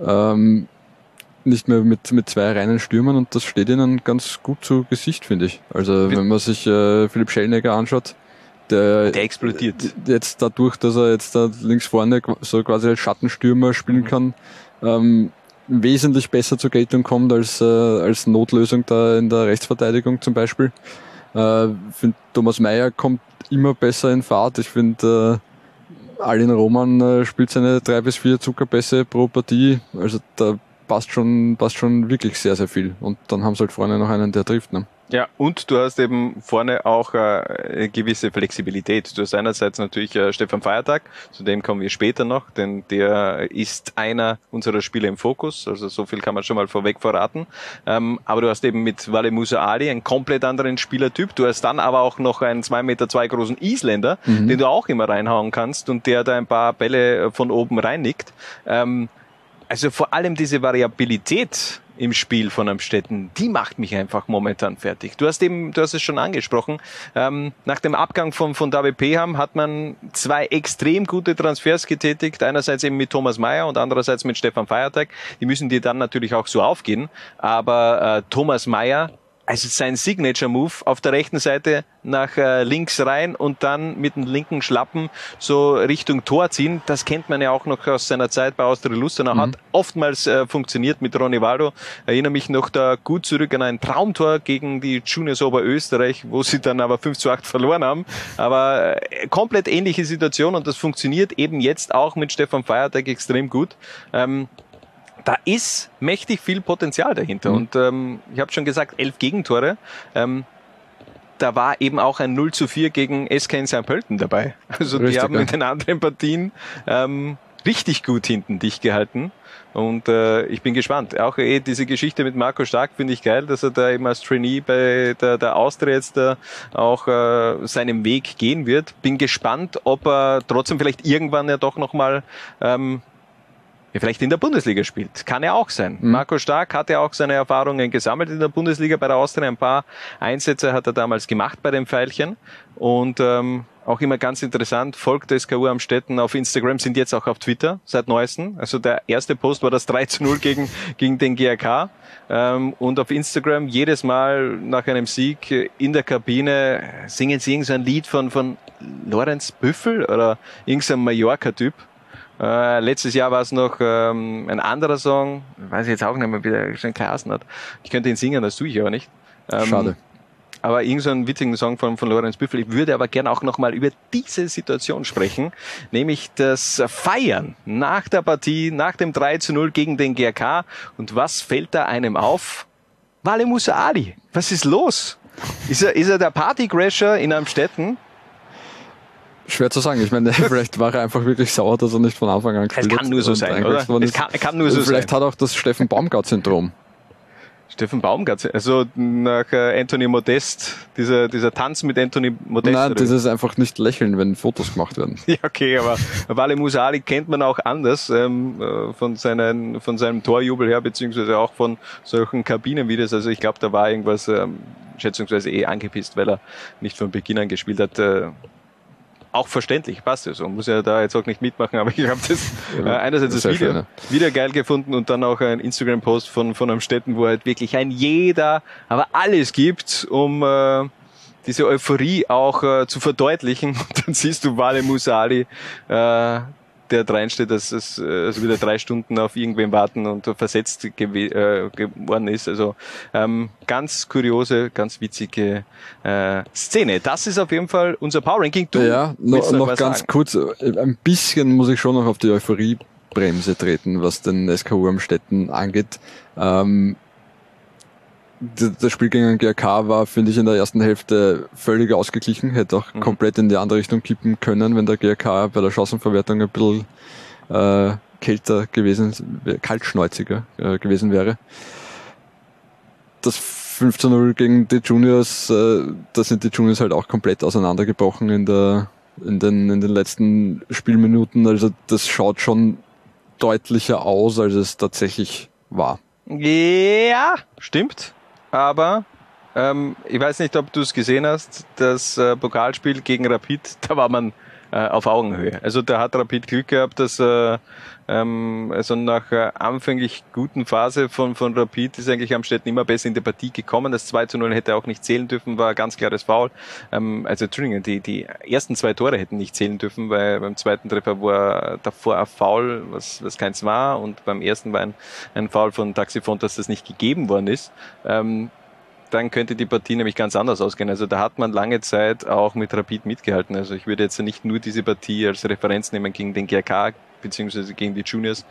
Speaker 6: ähm, nicht mehr mit, mit zwei reinen Stürmern und das steht ihnen ganz gut zu Gesicht, finde ich. Also wenn man sich äh, Philipp Schellnegger anschaut, der,
Speaker 2: der explodiert.
Speaker 6: Jetzt dadurch, dass er jetzt da links vorne so quasi als Schattenstürmer spielen kann, ähm, wesentlich besser zur Geltung kommt als, äh, als Notlösung da in der Rechtsverteidigung zum Beispiel. Äh, finde Thomas Meyer kommt immer besser in Fahrt. Ich finde äh, Alin Roman äh, spielt seine drei bis vier Zuckerpässe pro Partie. Also da passt schon, passt schon wirklich sehr, sehr viel. Und dann haben sie halt vorne noch einen, der trifft. Ne?
Speaker 2: Ja, und du hast eben vorne auch äh, eine gewisse Flexibilität. Du hast einerseits natürlich äh, Stefan Feiertag, zu dem kommen wir später noch, denn der ist einer unserer Spieler im Fokus, also so viel kann man schon mal vorweg verraten. Ähm, aber du hast eben mit Wale Musa Ali einen komplett anderen Spielertyp. Du hast dann aber auch noch einen zwei Meter zwei großen Isländer, mhm. den du auch immer reinhauen kannst und der da ein paar Bälle von oben reinnickt. Ähm, also vor allem diese Variabilität im Spiel von Amstetten, die macht mich einfach momentan fertig. Du hast eben, du hast es schon angesprochen, ähm, nach dem Abgang von, von David Peham hat man zwei extrem gute Transfers getätigt, einerseits eben mit Thomas Mayer und andererseits mit Stefan Feiertag. Die müssen dir dann natürlich auch so aufgehen, aber äh, Thomas Mayer also sein Signature Move auf der rechten Seite nach äh, links rein und dann mit dem linken Schlappen so Richtung Tor ziehen. Das kennt man ja auch noch aus seiner Zeit bei Austria Lustenau. Mhm. Hat oftmals äh, funktioniert mit Ronny Waldo. Erinnere mich noch da gut zurück an ein Traumtor gegen die Juniors Oberösterreich, wo sie dann aber 5 zu 8 verloren haben. Aber äh, komplett ähnliche Situation und das funktioniert eben jetzt auch mit Stefan Feiertag extrem gut. Ähm, da ist mächtig viel Potenzial dahinter. Mhm. Und ähm, ich habe schon gesagt, elf Gegentore. Ähm, da war eben auch ein 0 zu 4 gegen SK in St. Pölten dabei. *laughs* Also
Speaker 6: Richtig,
Speaker 2: die haben
Speaker 6: ja.
Speaker 2: in den anderen Partien ähm, richtig gut hinten dicht gehalten. Und äh, ich bin gespannt. Auch eh diese Geschichte mit Marco Stark finde ich geil, dass er da eben als Trainee bei der, der Austria jetzt da auch äh, seinen Weg gehen wird. Bin gespannt, ob er trotzdem vielleicht irgendwann ja doch nochmal ähm, vielleicht in der Bundesliga spielt. Kann ja auch sein. Marco Stark hat ja auch seine Erfahrungen gesammelt in der Bundesliga bei der Austria. Ein paar Einsätze hat er damals gemacht bei den Pfeilchen. Und ähm, auch immer ganz interessant, folgt SKU am Städten auf Instagram, sind jetzt auch auf Twitter seit neuestem. Also der erste Post war das 3 zu 0 gegen, gegen den GRK. Ähm, und auf Instagram jedes Mal nach einem Sieg in der Kabine singen sie irgend so ein Lied von, von Lorenz Büffel oder irgendein Mallorca-Typ. Äh, letztes Jahr war es noch ähm, ein anderer Song, weiß ich jetzt auch nicht mehr, wie der schon geheißen hat. Ich könnte ihn singen, das tue ich aber nicht. Ähm,
Speaker 6: Schade.
Speaker 2: Aber irgend so einen witzigen Song von, von Lorenz Büffel. Ich würde aber gerne auch nochmal über diese Situation sprechen, nämlich das Feiern nach der Partie, nach dem 3 zu 0 gegen den GRK. Und was fällt da einem auf? Wale Musa Ali. Was ist los? Ist er, ist er der Partycrasher in Amstetten?
Speaker 6: Schwer zu sagen. Ich meine, *laughs* vielleicht war er einfach wirklich sauer, dass er nicht von Anfang an
Speaker 2: Es
Speaker 6: gespielt
Speaker 2: kann nur so sein, oder? Es kann, kann nur so
Speaker 6: Vielleicht
Speaker 2: sein.
Speaker 6: hat auch das Steffen Baumgart-Syndrom.
Speaker 2: Steffen Baumgart, also nach äh, Anthony Modest, dieser, dieser Tanz mit Anthony Modest.
Speaker 6: Nein, das ist einfach nicht lächeln, wenn Fotos gemacht werden. *laughs*
Speaker 2: Ja, okay, aber Wale Musali kennt man auch anders ähm, äh, von, seinen, von seinem Torjubel her, beziehungsweise auch von solchen Kabinenvideos. Also ich glaube, da war irgendwas ähm, schätzungsweise eh angepisst, weil er nicht von Beginn an gespielt hat. Äh, auch verständlich, passt ja so. Muss ja da jetzt auch nicht mitmachen, aber ich habe das äh, einerseits das Video
Speaker 6: schön, ja.
Speaker 2: wieder geil gefunden und dann auch ein Instagram-Post von, von einem Städten, wo halt wirklich ein jeder, aber alles gibt, um äh, diese Euphorie auch äh, zu verdeutlichen. Und *laughs* dann siehst du Wale Musali, äh, der reinsteht, dass es äh, also wieder drei Stunden auf irgendwen warten und versetzt äh, geworden ist. Also ähm, ganz kuriose, ganz witzige äh, Szene. Das ist auf jeden Fall unser Power Ranking. Du
Speaker 6: ja, noch, noch ganz
Speaker 2: sagen?
Speaker 6: kurz, äh, ein bisschen muss ich schon noch auf die Euphoriebremse treten, was den SKU am Städten angeht. Ähm, das Spiel gegen den GRK war, finde ich, in der ersten Hälfte völlig ausgeglichen, hätte auch
Speaker 2: Mhm.
Speaker 6: komplett in die andere Richtung kippen können, wenn der GRK bei der Chancenverwertung ein bisschen äh, kälter gewesen, kaltschnäuziger äh, gewesen wäre. Das 5 zu 0 gegen die Juniors, äh, da sind die Juniors halt auch komplett auseinandergebrochen in der in den, in den letzten Spielminuten. Also das schaut schon deutlicher aus, als es tatsächlich war.
Speaker 2: Ja, stimmt. Aber ähm, ich weiß nicht, ob du es gesehen hast, das äh, Pokalspiel gegen Rapid, *laughs* da war man auf Augenhöhe. Also da hat Rapid Glück gehabt, dass äh, ähm, also nach äh, anfänglich guten Phase von, von Rapid ist eigentlich Amstetten immer besser in die Partie gekommen. Das 2 zu 0 hätte auch nicht zählen dürfen, war ganz klares Foul. Ähm, also Entschuldigung, die, die ersten zwei Tore hätten nicht zählen dürfen, weil beim zweiten Treffer war davor ein Foul, was, was keins war und beim ersten war ein, ein Foul von Taxifont, dass das nicht gegeben worden ist. Ähm, dann könnte die Partie nämlich ganz anders ausgehen. Also da hat man lange Zeit auch mit Rapid mitgehalten. Also ich würde jetzt nicht nur diese Partie als Referenz nehmen gegen den GRK beziehungsweise gegen die Juniors,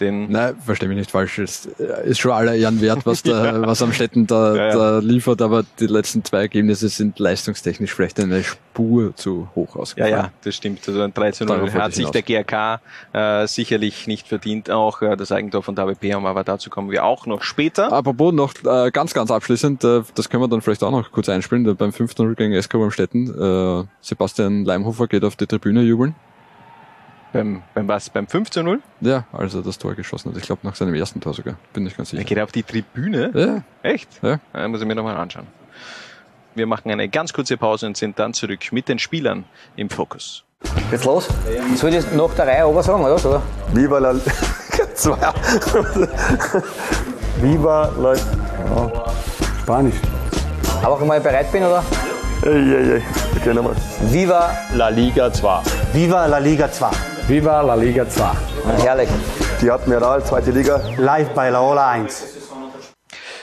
Speaker 2: denn
Speaker 6: Nein, verstehe mich nicht falsch. Es ist schon aller Ehren wert, was, *laughs* da, was am Städten da,
Speaker 2: Ja, ja.
Speaker 6: da liefert, aber die letzten zwei Ergebnisse sind leistungstechnisch vielleicht eine Spur zu hoch
Speaker 2: Ja,
Speaker 6: ausgefallen.
Speaker 2: ja, das stimmt. Also ein 13
Speaker 6: Darauf
Speaker 2: 0
Speaker 6: wollte
Speaker 2: hat
Speaker 6: ich
Speaker 2: sich der GRK äh, sicherlich nicht verdient. Auch äh, das Eigentor von David Peam, aber dazu kommen wir auch noch später.
Speaker 6: Apropos noch äh, ganz, ganz abschließend, äh, das können wir dann vielleicht auch noch kurz einspielen, äh, beim 5-0 gegen SK Amstetten. Äh, Sebastian Leimhofer geht auf die Tribüne jubeln.
Speaker 2: Beim, beim was? Beim 5 zu 0?
Speaker 6: Ja, als er das Tor geschossen hat. Ich glaube nach seinem ersten Tor sogar. Bin nicht ganz
Speaker 2: Er
Speaker 6: sicher.
Speaker 2: geht auf die Tribüne?
Speaker 6: Ja,
Speaker 2: Echt?
Speaker 6: Ja.
Speaker 2: Äh, muss ich mir nochmal anschauen. Wir machen eine ganz kurze Pause und sind dann zurück mit den Spielern im Fokus.
Speaker 3: Geht's los? Soll ich das nach der Reihe ober sagen, oder? So?
Speaker 10: Viva la *laughs* zwei. Viva la ja.
Speaker 4: Spanisch.
Speaker 3: Aber wenn ich bereit bin, oder?
Speaker 10: Ey, ey, ey. Okay, nochmal.
Speaker 3: Viva,
Speaker 9: La Liga 2.
Speaker 4: Viva la Liga 2. Viva la Liga 2.
Speaker 3: herrlich.
Speaker 10: Die Admiral, zweite Liga.
Speaker 4: Live bei Laola 1.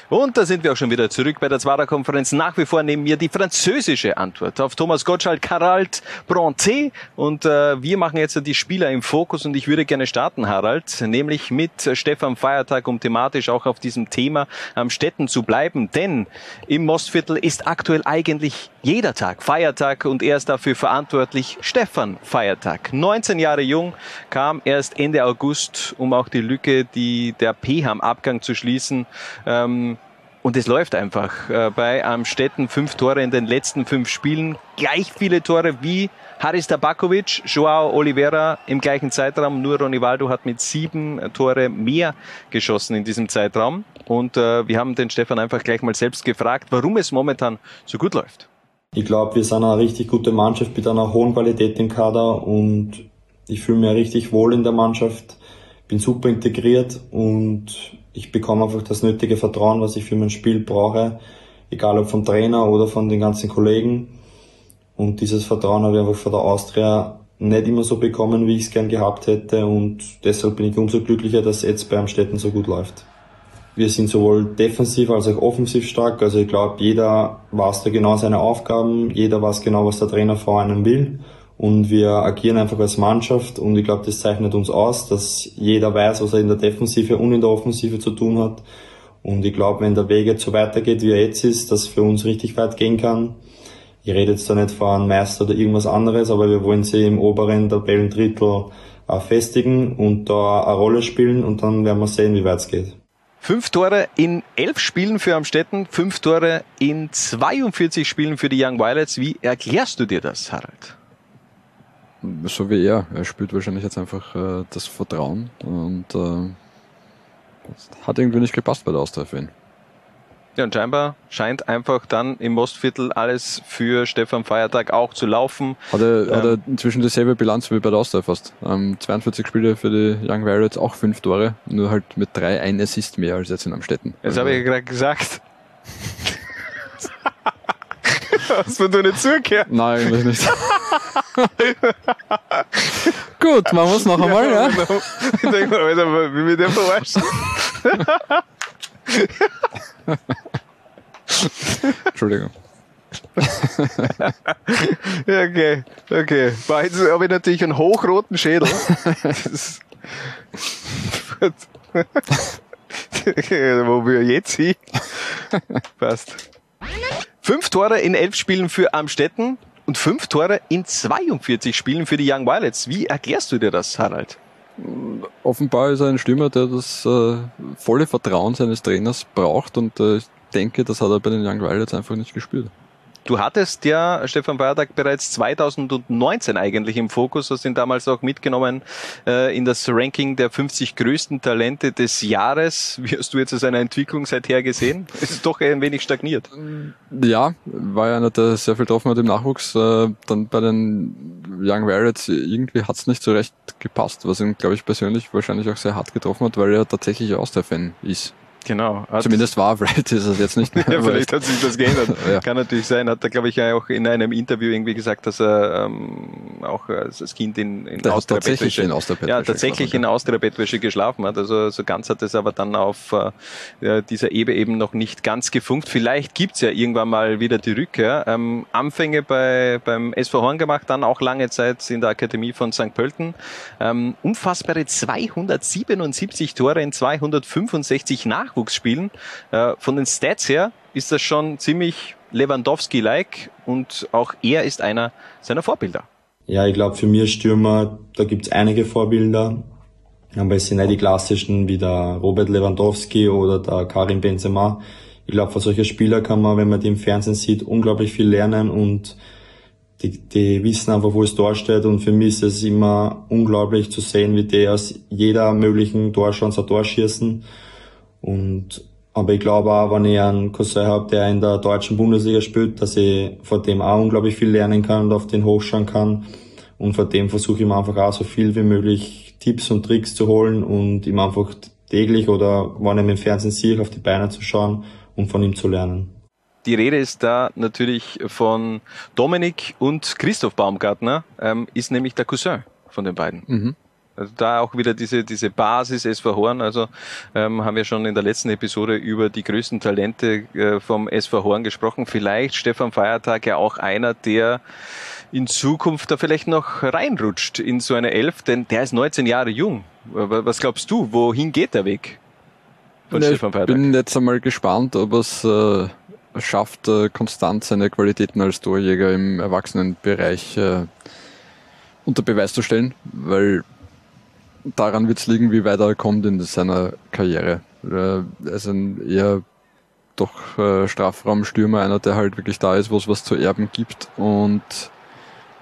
Speaker 2: Und da sind wir auch schon wieder zurück bei der Zwarer-Konferenz. Nach wie vor nehmen wir die französische Antwort auf Thomas Gottschalk, Harald Bronté. Und äh, wir machen jetzt die Spieler im Fokus und ich würde gerne starten, Harald, nämlich mit Stefan Feiertag, um thematisch auch auf diesem Thema am Städten zu bleiben. Denn im Mostviertel ist aktuell eigentlich jeder Tag Feiertag und er ist dafür verantwortlich. Stefan Feiertag, 19 Jahre jung, kam erst Ende August, um auch die Lücke, die der Peham-Abgang zu schließen. Ähm, und es läuft einfach. Äh, bei Amstetten fünf Tore in den letzten fünf Spielen. Gleich viele Tore wie Haris Tabakovic, Joao Oliveira im gleichen Zeitraum. Nur Ronivaldo hat mit sieben Tore mehr geschossen in diesem Zeitraum. Und äh, wir haben den Stefan einfach gleich mal selbst gefragt, warum es momentan so gut läuft.
Speaker 11: Ich glaube, wir sind eine richtig gute Mannschaft mit einer hohen Qualität im Kader und ich fühle mich richtig wohl in der Mannschaft, bin super integriert und ich bekomme einfach das nötige Vertrauen, was ich für mein Spiel brauche, egal ob vom Trainer oder von den ganzen Kollegen. Und dieses Vertrauen habe ich einfach von der Austria nicht immer so bekommen, wie ich es gern gehabt hätte und deshalb bin ich umso glücklicher, dass es jetzt bei Amstetten so gut läuft. Wir sind sowohl defensiv als auch offensiv stark. Also ich glaube, jeder weiß da genau seine Aufgaben, jeder weiß genau, was der Trainer vor einem will. Und wir agieren einfach als Mannschaft und ich glaube, das zeichnet uns aus, dass jeder weiß, was er in der Defensive und in der Offensive zu tun hat. Und ich glaube, wenn der Weg jetzt so weitergeht, wie er jetzt ist, dass für uns richtig weit gehen kann. Ich rede jetzt da nicht von einem Meister oder irgendwas anderes, aber wir wollen sie im oberen Tabellendrittel festigen und da eine Rolle spielen und dann werden wir sehen, wie weit es geht.
Speaker 2: Fünf Tore in elf Spielen für Amstetten, fünf Tore in 42 Spielen für die Young Violets. Wie erklärst du dir das, Harald?
Speaker 6: So wie er. Er spürt wahrscheinlich jetzt einfach äh, das Vertrauen und äh, hat irgendwie nicht gepasst bei der Austria für ihn.
Speaker 2: Ja, und scheinbar scheint einfach dann im Mostviertel alles für Stefan Feiertag auch zu laufen.
Speaker 6: Hat er, ähm, hat er inzwischen dieselbe Bilanz wie bei der Austria fast. Ähm, 42 Spiele für die Young Violets, auch fünf Tore, nur halt mit drei ein Assist mehr als jetzt in Amstetten.
Speaker 2: Das also, habe ich ja gerade gesagt. Hast du nicht zugehört?
Speaker 6: Nein, eigentlich nicht. Gut, machen wir es noch einmal, ja? ja? Genau. Ich denke mal, Alter, wie wir den verarschen. Entschuldigung.
Speaker 2: okay, okay. Jetzt habe ich natürlich einen hochroten Schädel. *laughs* Wo wir jetzt hin? Passt. Fünf Tore in elf Spielen für Amstetten und fünf Tore in 42 Spielen für die Young Violets. Wie erklärst du dir das, Harald?
Speaker 6: Offenbar ist er ein Stürmer, der das äh, volle Vertrauen seines Trainers braucht und äh, ich denke, das hat er bei den Young Violets einfach nicht gespürt.
Speaker 2: Du hattest ja Stefan Feiertag bereits 2019 eigentlich im Fokus, hast ihn damals auch mitgenommen äh, in das Ranking der 50 größten Talente des Jahres. Wie hast du jetzt seine Entwicklung seither gesehen? Es *laughs* ist doch ein wenig stagniert.
Speaker 6: Ja, war ja einer, der sehr viel getroffen hat im Nachwuchs. Äh, dann bei den Young Violets, irgendwie hat es nicht so recht gepasst, was ihn, glaube ich, persönlich wahrscheinlich auch sehr hart getroffen hat, weil er tatsächlich Austria-Fan ist.
Speaker 2: Genau.
Speaker 6: Zumindest war Wright ist es jetzt nicht *laughs* mehr.
Speaker 2: ja, vielleicht hat sich das geändert. *laughs* ja. Kann natürlich sein. Hat er, glaube ich, auch in einem Interview irgendwie gesagt, dass er ähm, auch als Kind in, in
Speaker 6: tatsächlich in Austria
Speaker 2: Ja, tatsächlich in Austria Bettwäsche geschlafen hat. Also so ganz hat es aber dann auf äh, dieser Ebene eben noch nicht ganz gefunkt. Vielleicht gibt's ja irgendwann mal wieder die Rückkehr. Ähm, Anfänge bei, beim SV Horn gemacht, dann auch lange Zeit in der Akademie von St. Pölten. Ähm, unfassbare 277 Tore in 265 nach Nachwuchsspielen. Äh, von den Stats her ist das schon ziemlich Lewandowski-like und auch er ist einer seiner Vorbilder.
Speaker 11: Ja, ich glaube für mich Stürmer, da gibt's einige Vorbilder. Aber es sind nicht die klassischen wie der Robert Lewandowski oder der Karim Benzema. Ich glaube, von solchen Spielern kann man, wenn man die im Fernsehen sieht, unglaublich viel lernen und die, die wissen einfach, wo es Tor steht und für mich ist es immer unglaublich zu sehen, wie die aus jeder möglichen Torchance ein Tor schießen und, aber ich glaube auch, wenn ich einen Cousin habe, der in der deutschen Bundesliga spielt, dass ich von dem auch unglaublich viel lernen kann und auf den hochschauen kann. Und von dem versuche ich mir einfach auch so viel wie möglich Tipps und Tricks zu holen und ihm einfach täglich oder wann ich im Fernsehen sehe, auf die Beine zu schauen und von ihm zu lernen.
Speaker 2: Die Rede ist da natürlich von Dominik und Christoph Baumgartner, ähm, ist nämlich der Cousin von den beiden. Mhm. Also da auch wieder diese, diese Basis SV Horn. Also ähm, haben wir schon in der letzten Episode über die größten Talente äh, vom SV Horn gesprochen. Vielleicht Stefan Feiertag ja auch einer, der in Zukunft da vielleicht noch reinrutscht in so eine Elf, denn der ist 19 Jahre jung. Was glaubst du, wohin geht der Weg
Speaker 6: von ja, Stefan Feiertag? Ich bin jetzt einmal gespannt, ob es äh, schafft, äh, konstant seine Qualitäten als Torjäger im Erwachsenenbereich äh, unter Beweis zu stellen, weil daran wird es liegen, wie weit er kommt in seiner Karriere. Er ist ein eher doch äh, Strafraumstürmer, einer, der halt wirklich da ist, wo es was zu erben gibt. Und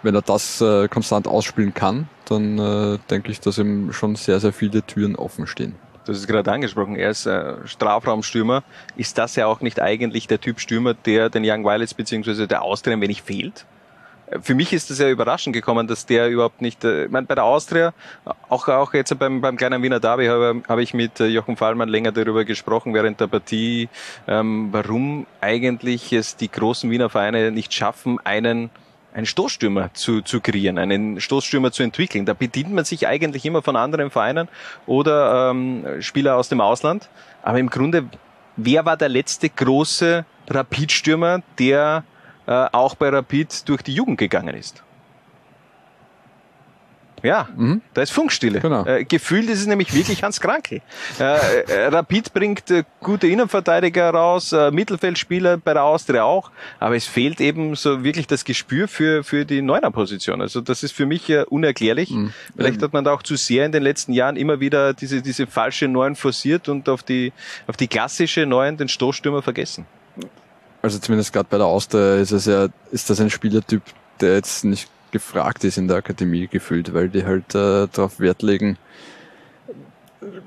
Speaker 6: wenn er das äh, konstant ausspielen kann, dann äh, denke ich, dass ihm schon sehr, sehr viele Türen offen stehen.
Speaker 2: Du hast es gerade angesprochen, er ist Strafraumstürmer. Ist das ja auch nicht eigentlich der Typ Stürmer, der den Young Violets bzw. der Austria ein wenig fehlt? Für mich ist es ja überraschend gekommen, dass der überhaupt nicht, äh, ich meine, bei der Austria, auch, auch jetzt beim, beim kleinen Wiener Derby habe, habe ich mit äh, Jochen Fallmann länger darüber gesprochen während der Partie, ähm, warum eigentlich es die großen Wiener Vereine nicht schaffen, einen einen Stoßstürmer zu, zu kreieren, einen Stoßstürmer zu entwickeln. Da bedient man sich eigentlich immer von anderen Vereinen oder ähm, Spieler aus dem Ausland. Aber im Grunde, wer war der letzte große Rapidstürmer, der auch bei Rapid durch die Jugend gegangen ist. Ja, mhm. da ist Funkstille. Genau. Äh, gefühlt ist es nämlich wirklich Hans Krankel. Äh, äh, Rapid bringt äh, gute Innenverteidiger raus, äh, Mittelfeldspieler bei der Austria auch, aber es fehlt eben so wirklich das Gespür für, für die Neuner-Position. Also das ist für mich äh, unerklärlich. Mhm. Vielleicht hat man da auch zu sehr in den letzten Jahren immer wieder diese, diese falsche Neuen forciert und auf die, auf die klassische Neuen den Stoßstürmer vergessen.
Speaker 6: Also zumindest gerade bei der Austria ist es ja, ist das ein Spielertyp, der jetzt nicht gefragt ist in der Akademie gefühlt, weil die halt äh, darauf Wert legen,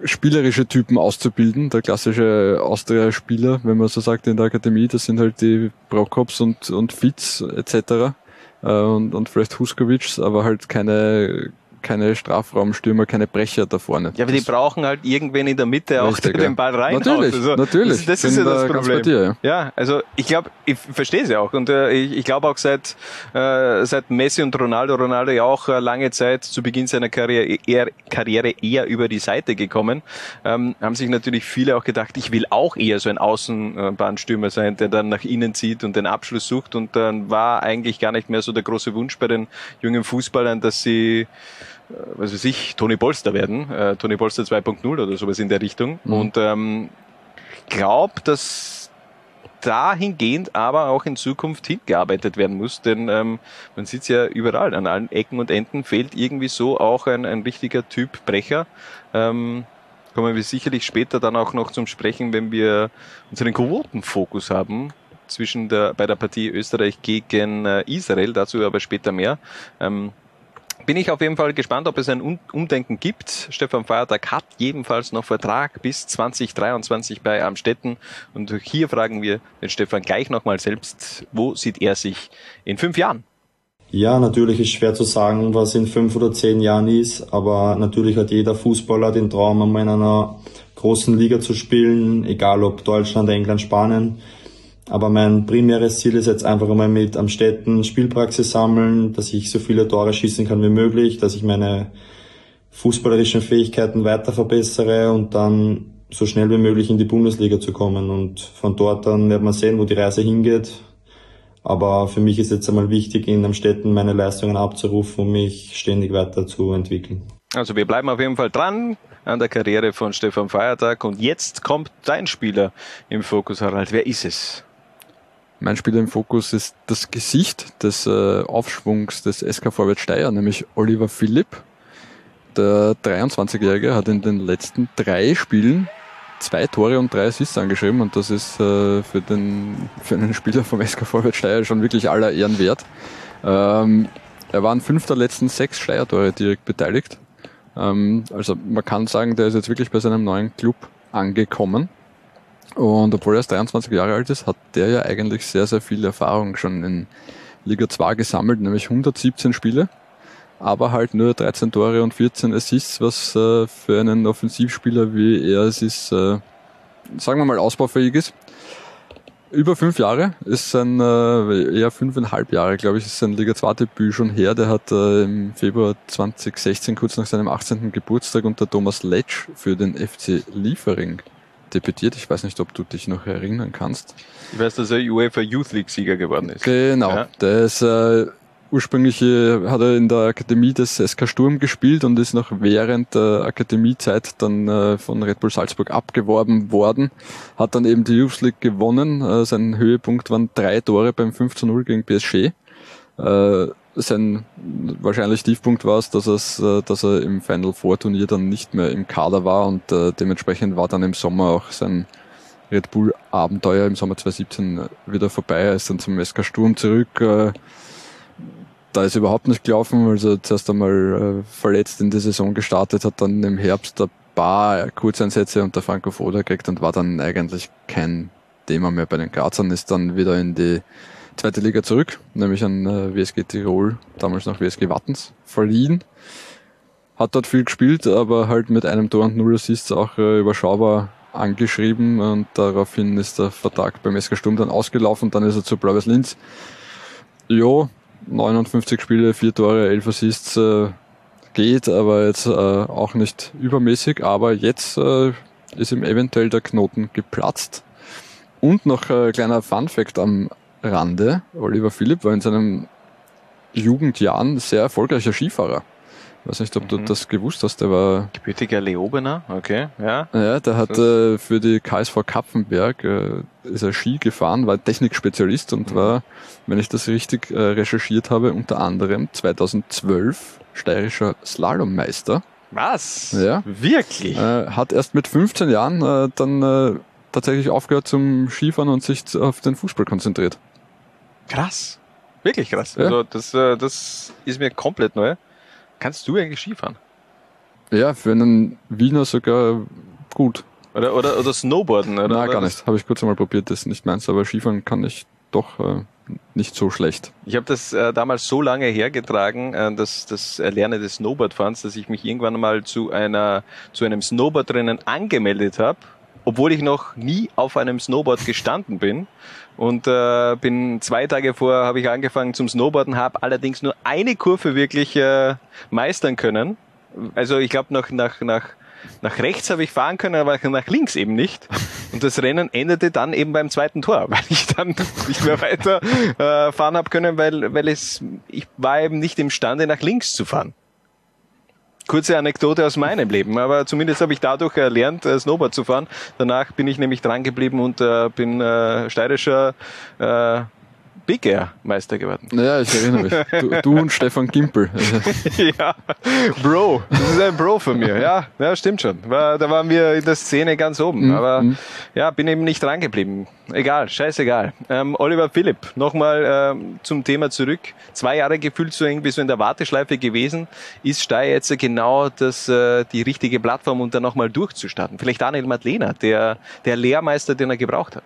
Speaker 6: spielerische Typen auszubilden. Der klassische Austria-Spieler, wenn man so sagt in der Akademie, das sind halt die Prokops und, und Fitz etc. Äh, und, und vielleicht Huskovic, aber halt keine keine Strafraumstürmer, keine Brecher da vorne.
Speaker 2: Ja, aber die brauchen halt irgendwen in der Mitte auch, der den Ball reinhaut.
Speaker 6: Natürlich, also, natürlich.
Speaker 2: Das, das ist ja das Problem. Dir, ja. ja. also ich glaube, ich verstehe es ja auch und äh, ich, ich glaube auch seit äh, seit Messi und Ronaldo, Ronaldo ja auch äh, lange Zeit zu Beginn seiner Karriere eher, Karriere eher über die Seite gekommen, ähm, haben sich natürlich viele auch gedacht, ich will auch eher so ein Außenbahnstürmer sein, der dann nach innen zieht und den Abschluss sucht und dann war eigentlich gar nicht mehr so der große Wunsch bei den jungen Fußballern, dass sie was weiß ich, Toni Polster werden, äh, Toni Polster 2.0 oder sowas in der Richtung. Mhm. Und ähm, glaube, dass dahingehend aber auch in Zukunft hingearbeitet werden muss, denn ähm, man sieht ja überall, an allen Ecken und Enden fehlt irgendwie so auch ein, ein richtiger Typ Brecher. Ähm, kommen wir sicherlich später dann auch noch zum Sprechen, wenn wir unseren Quotenfokus haben zwischen der, bei der Partie Österreich gegen äh, Israel, dazu aber später mehr. Ähm, bin ich auf jeden Fall gespannt, ob es ein Umdenken gibt. Stefan Feiertag hat jedenfalls noch Vertrag bis 2023 bei Amstetten. Und hier fragen wir den Stefan gleich nochmal selbst, wo sieht er sich in fünf Jahren?
Speaker 11: Ja, natürlich ist schwer zu sagen, was in fünf oder zehn Jahren ist, aber natürlich hat jeder Fußballer den Traum, einmal in einer großen Liga zu spielen, egal ob Deutschland, England, Spanien. Aber mein primäres Ziel ist jetzt einfach einmal mit am Städten Spielpraxis sammeln, dass ich so viele Tore schießen kann wie möglich, dass ich meine fußballerischen Fähigkeiten weiter verbessere und dann so schnell wie möglich in die Bundesliga zu kommen. Und von dort dann wird man sehen, wo die Reise hingeht. Aber für mich ist jetzt einmal wichtig, in Amstetten meine Leistungen abzurufen, um mich ständig weiterzuentwickeln.
Speaker 2: Also wir bleiben auf jeden Fall dran an der Karriere von Stefan Feiertag. Und jetzt kommt dein Spieler im Fokus, Harald. Wer ist es?
Speaker 6: Mein Spieler im Fokus ist das Gesicht des äh, Aufschwungs des SK Vorwärts Steyr, nämlich Oliver Philipp. Der 23-Jährige hat in den letzten drei Spielen zwei Tore und drei Assists angeschrieben und das ist äh, für, den, für einen Spieler vom SK Vorwärts Steyr schon wirklich aller Ehren wert. Ähm, er war an fünf der letzten sechs Steyr-Tore direkt beteiligt. Ähm, also man kann sagen, der ist jetzt wirklich bei seinem neuen Club angekommen. Und obwohl er erst 23 Jahre alt ist, hat der ja eigentlich sehr, sehr viel Erfahrung schon in Liga 2 gesammelt, nämlich 117 Spiele, aber halt nur 13 Tore und 14 Assists, was äh, für einen Offensivspieler wie er es ist, äh, sagen wir mal, ausbaufähig ist. Über fünf Jahre ist sein, äh, eher fünfeinhalb Jahre, glaube ich, ist sein Liga 2 Debüt schon her. Der hat äh, im Februar 2016, kurz nach seinem 18. Geburtstag, unter Thomas Letsch für den FC Liefering debütiert. Ich weiß nicht, ob du dich noch erinnern kannst.
Speaker 2: Ich weiß, dass er UEFA Youth League Sieger geworden ist.
Speaker 6: Genau. Ja. Der ist äh, ursprünglich äh, hat er in der Akademie des SK Sturm gespielt und ist noch während der Akademiezeit dann äh, von Red Bull Salzburg abgeworben worden. Hat dann eben die Youth League gewonnen. Äh, sein Höhepunkt waren drei Tore beim 5 zu 0 gegen PSG. Äh, sein wahrscheinlich Tiefpunkt war es, dass, es, äh, dass er im Final Four Turnier dann nicht mehr im Kader war und äh, dementsprechend war dann im Sommer auch sein Red Bull Abenteuer im Sommer 2017 wieder vorbei. Er ist dann zum SK Sturm zurück. Äh, da ist überhaupt nicht gelaufen, also zuerst einmal äh, verletzt in die Saison gestartet, hat dann im Herbst ein paar Kurzeinsätze unter Franco Foda gekriegt und war dann eigentlich kein Thema mehr bei den Grazern, ist dann wieder in die zweite Liga zurück, nämlich an äh, WSG Tirol, damals noch WSG Wattens, verliehen. Hat dort viel gespielt, aber halt mit einem Tor und null Assists auch äh, überschaubar angeschrieben und daraufhin ist der Vertrag beim SK Sturm dann ausgelaufen dann ist er zu Blau Linz. Jo, 59 Spiele, 4 Tore, 11 Assists äh, geht, aber jetzt äh, auch nicht übermäßig. Aber jetzt äh, ist ihm eventuell der Knoten geplatzt. Und noch ein kleiner Fun Fact am Rande. Oliver Philipp war in seinen Jugendjahren sehr erfolgreicher Skifahrer. Ich weiß nicht, ob du mhm. das gewusst hast. Der war
Speaker 2: gebürtiger Leobener, okay, ja.
Speaker 6: Ja, der hat äh, für die KSV Kapfenberg äh, ist er Ski gefahren, war Technikspezialist und mhm. war, wenn ich das richtig äh, recherchiert habe, unter anderem 2012 steirischer Slalommeister.
Speaker 2: Was?
Speaker 6: Ja.
Speaker 2: Wirklich?
Speaker 6: Äh, hat erst mit 15 Jahren äh, dann äh, tatsächlich aufgehört zum Skifahren und sich auf den Fußball konzentriert.
Speaker 2: Krass. Wirklich krass. Ja. Also das, äh, das ist mir komplett neu. Kannst du eigentlich Skifahren?
Speaker 6: Ja, für einen Wiener sogar gut.
Speaker 2: Oder, oder, oder Snowboarden? Oder
Speaker 6: Nein, gar nicht. Habe ich kurz einmal probiert, das ist nicht meins, aber Skifahren kann ich doch äh, nicht so schlecht.
Speaker 2: Ich habe das äh, damals so lange hergetragen, äh, dass das Erlernen des Snowboardfahrens, dass ich mich irgendwann mal zu einer zu einem Snowboardrennen angemeldet habe obwohl ich noch nie auf einem Snowboard gestanden bin. Und äh, bin zwei Tage vor habe ich angefangen zum Snowboarden, habe allerdings nur eine Kurve wirklich äh, meistern können. Also ich glaube nach, nach, nach, nach rechts habe ich fahren können, aber nach links eben nicht. Und das Rennen endete dann eben beim zweiten Tor, *laughs* weil ich dann nicht mehr weiter äh, fahren habe können, weil, weil es ich war eben nicht imstande, nach links zu fahren kurze Anekdote aus meinem Leben, aber zumindest habe ich dadurch erlernt, äh, Snowboard zu fahren. Danach bin ich nämlich dran geblieben und äh, bin äh, steirischer äh, Big Air Meister geworden.
Speaker 6: Ja, ich erinnere mich. Du, du und Stefan Gimpel. *laughs*
Speaker 2: ja, Bro. Das ist ein Bro von mir. Ja, ja stimmt schon. War, da waren wir in der Szene ganz oben. Mhm. Aber mhm. ja, bin eben nicht dran geblieben. Egal, scheißegal. Ähm, Oliver Philipp, nochmal ähm, zum Thema zurück. Zwei Jahre gefühlt so irgendwie so in der Warteschleife gewesen. Ist Steyr jetzt genau das, äh, die richtige Plattform, um da nochmal durchzustarten? Vielleicht Daniel Madlena, der, der Lehrmeister, den er gebraucht hat.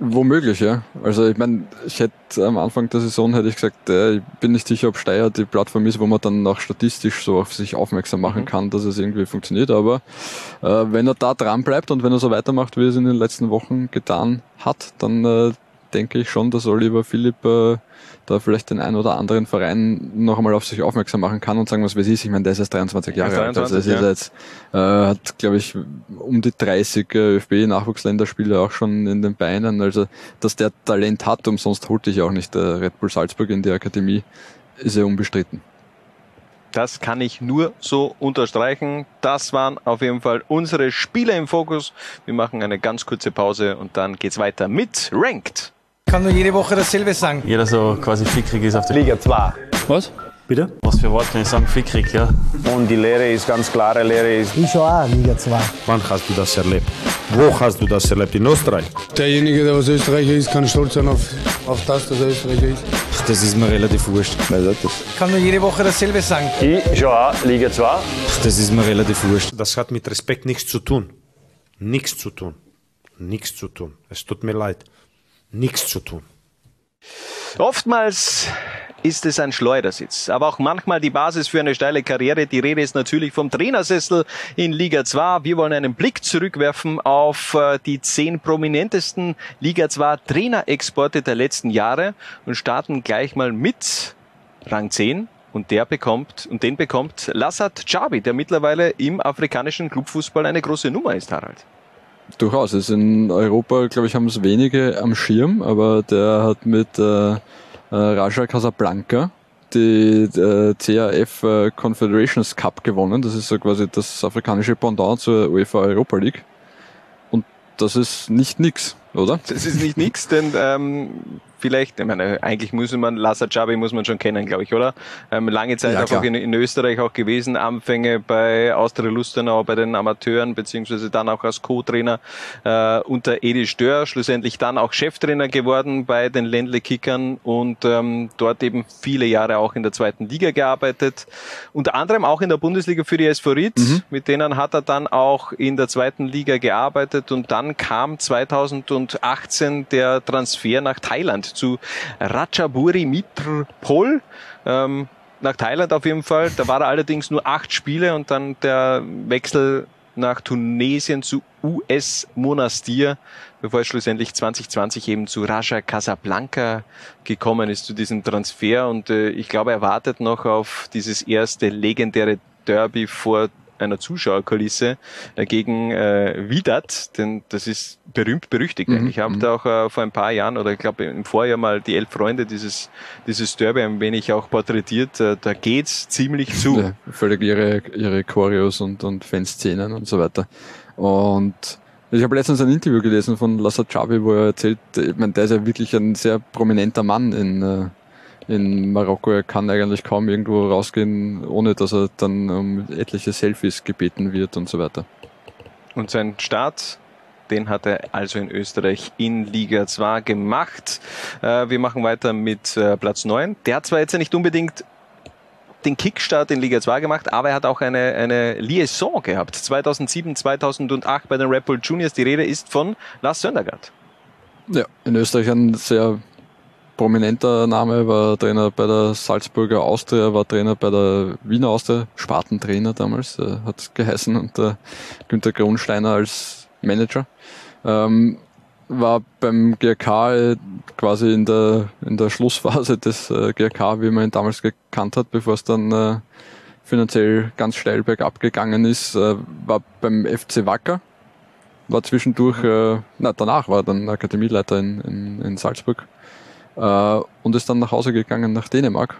Speaker 6: Womöglich, ja. Also ich meine, ich hätte am Anfang der Saison hätte ich gesagt, äh, ich bin nicht sicher, ob Steyr die Plattform ist, wo man dann auch statistisch so auf sich aufmerksam machen mhm. kann, dass es irgendwie funktioniert. Aber äh, wenn er da dran bleibt und wenn er so weitermacht, wie er es in den letzten Wochen getan hat, dann äh, denke ich schon, dass Oliver Philipp äh, da vielleicht den einen oder anderen Verein noch einmal auf sich aufmerksam machen kann und sagen, was weiß ich. Ich meine, der ist erst 23 Jahre alt. Also ja. ist jetzt, äh, hat, glaube ich, um die 30 äh, ÖFB-Nachwuchsländerspiele auch schon in den Beinen. Also, dass der Talent hat, umsonst holte ich auch nicht äh, Red Bull Salzburg in die Akademie, ist ja unbestritten.
Speaker 2: Das kann ich nur so unterstreichen. Das waren auf jeden Fall unsere Spieler im Fokus. Wir machen eine ganz kurze Pause und dann geht's weiter mit Ranked.
Speaker 12: Ich kann nur jede Woche dasselbe sagen.
Speaker 9: Jeder so quasi fickrig ist auf der
Speaker 10: Liga 2.
Speaker 9: Was?
Speaker 10: Bitte?
Speaker 9: Was für Wort kann ich sagen? Fickrig, ja.
Speaker 10: Und die Lehre ist ganz klare Lehre ist.
Speaker 13: Ich schon auch Liga 2.
Speaker 14: Wann hast du das erlebt? Wo hast du das erlebt? In Österreich?
Speaker 5: Derjenige, der was Österreicher ist, kann stolz sein auf, auf das, dass er Österreicher ist.
Speaker 9: Das ist mir relativ wurscht.
Speaker 12: Ich kann nur jede Woche dasselbe sagen.
Speaker 10: Ich schon auch Liga 2.
Speaker 9: Das ist mir relativ wurscht.
Speaker 14: Das hat mit Respekt nichts zu tun. Nichts zu tun. Nichts zu tun. Es tut mir leid. Nichts zu tun.
Speaker 2: Oftmals ist es ein Schleudersitz, aber auch manchmal die Basis für eine steile Karriere. Die Rede ist natürlich vom Trainersessel in Liga 2. Wir wollen einen Blick zurückwerfen auf äh, die zehn prominentesten Liga 2 Trainerexporte der letzten Jahre und starten gleich mal mit Rang 10. Und der bekommt, und den bekommt Lassat Chabi, der mittlerweile im afrikanischen Clubfußball eine große Nummer ist, Harald.
Speaker 6: Durchaus. Also in Europa, glaube ich, haben es wenige am Schirm, aber der hat mit äh, äh, Raja Casablanca die äh, CAF äh, Confederations Cup gewonnen. Das ist so quasi das afrikanische Pendant zur UEFA Europa League. Und das ist nicht nix, oder?
Speaker 2: Das ist nicht nix, denn ähm, vielleicht, ich meine, eigentlich muss man, Lassa Chabi muss man schon kennen, glaube ich, oder? Ähm, lange Zeit ja, auch in, in, Österreich auch gewesen, Anfänge bei Austria Lustenau, bei den Amateuren, beziehungsweise dann auch als Co-Trainer äh, unter Edi Stör, schlussendlich dann auch Cheftrainer geworden bei den Ländle Kickern und ähm, dort eben viele Jahre auch in der zweiten Liga gearbeitet, unter anderem auch in der Bundesliga für die SV Ried, mhm. mit denen hat er dann auch in der zweiten Liga gearbeitet und dann kam 2018 der Transfer nach Thailand zu Ratchaburi Mitrpol. Ähm, nach Thailand auf jeden Fall. Da war er allerdings nur acht Spiele und dann der Wechsel nach Tunesien zu US Monastir, bevor es schlussendlich 2020 eben zu Raja Casablanca gekommen ist, zu diesem Transfer. Und äh, ich glaube, er wartet noch auf dieses erste legendäre Derby vor einer Zuschauerkulisse äh, gegen äh, Widat, denn das ist berühmt berüchtigt. Mhm. Ich habe mhm. da auch äh, vor ein paar Jahren oder ich glaube im Vorjahr mal die elf Freunde dieses dieses Derby ein wenig auch porträtiert. Äh, da geht's ziemlich zu. Ja,
Speaker 6: völlig ihre ihre Choreos und und Fanszenen und so weiter. Und ich habe letztens ein Interview gelesen von Lassa Chabi, wo er erzählt, ich meine, der ist ja wirklich ein sehr prominenter Mann in äh, in Marokko. Er kann eigentlich kaum irgendwo rausgehen, ohne dass er dann um etliche Selfies gebeten wird und so weiter.
Speaker 2: Und sein Start, den hat er also in Österreich in Liga 2 gemacht. Äh, wir machen weiter mit äh, Platz 9. Der hat zwar jetzt nicht unbedingt den Kickstart in Liga 2 gemacht, aber er hat auch eine, eine Liaison gehabt. 2007, 2008 bei den Red Bull Juniors. Die Rede ist von Lars Söndergaard.
Speaker 6: Ja, in Österreich ein sehr prominenter Name, war Trainer bei der Salzburger Austria, war Trainer bei der Wiener Austria, Spartentrainer damals, äh, hat es geheißen, und äh, Günter Kronsteiner als Manager. Ähm, war beim GRK quasi in der, in der Schlussphase des äh, GRK, wie man ihn damals gekannt hat, bevor es dann äh, finanziell ganz steil bergab gegangen ist, äh, war beim FC Wacker, war zwischendurch, äh, na, danach war er dann Akademieleiter in, in, in Salzburg und ist dann nach Hause gegangen nach Dänemark,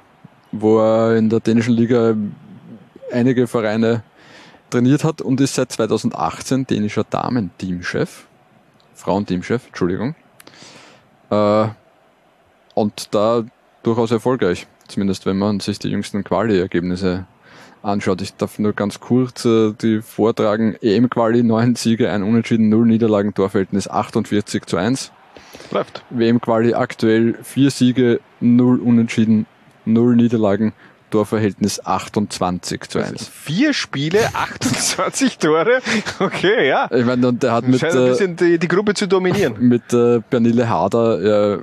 Speaker 6: wo er in der dänischen Liga einige Vereine trainiert hat und ist seit 2018 dänischer Damenteamchef, Frauenteamchef, Entschuldigung. Äh, und da durchaus erfolgreich, zumindest wenn man sich die jüngsten Quali-Ergebnisse anschaut. Ich darf nur ganz kurz äh, die vortragen. EM-Quali, neun Siege, ein Unentschieden, null Niederlagen, Torverhältnis 48 zu 1.
Speaker 2: Läuft.
Speaker 6: WM-Quali aktuell vier Siege, null Unentschieden, null Niederlagen. Torverhältnis 28 zu 1. Also
Speaker 2: vier Spiele, *laughs* 28 Tore. Okay, ja.
Speaker 6: Ich meine, und der hat mit.
Speaker 2: Scheint ein bisschen die, die Gruppe zu dominieren.
Speaker 6: Mit äh, Bernille Harder äh,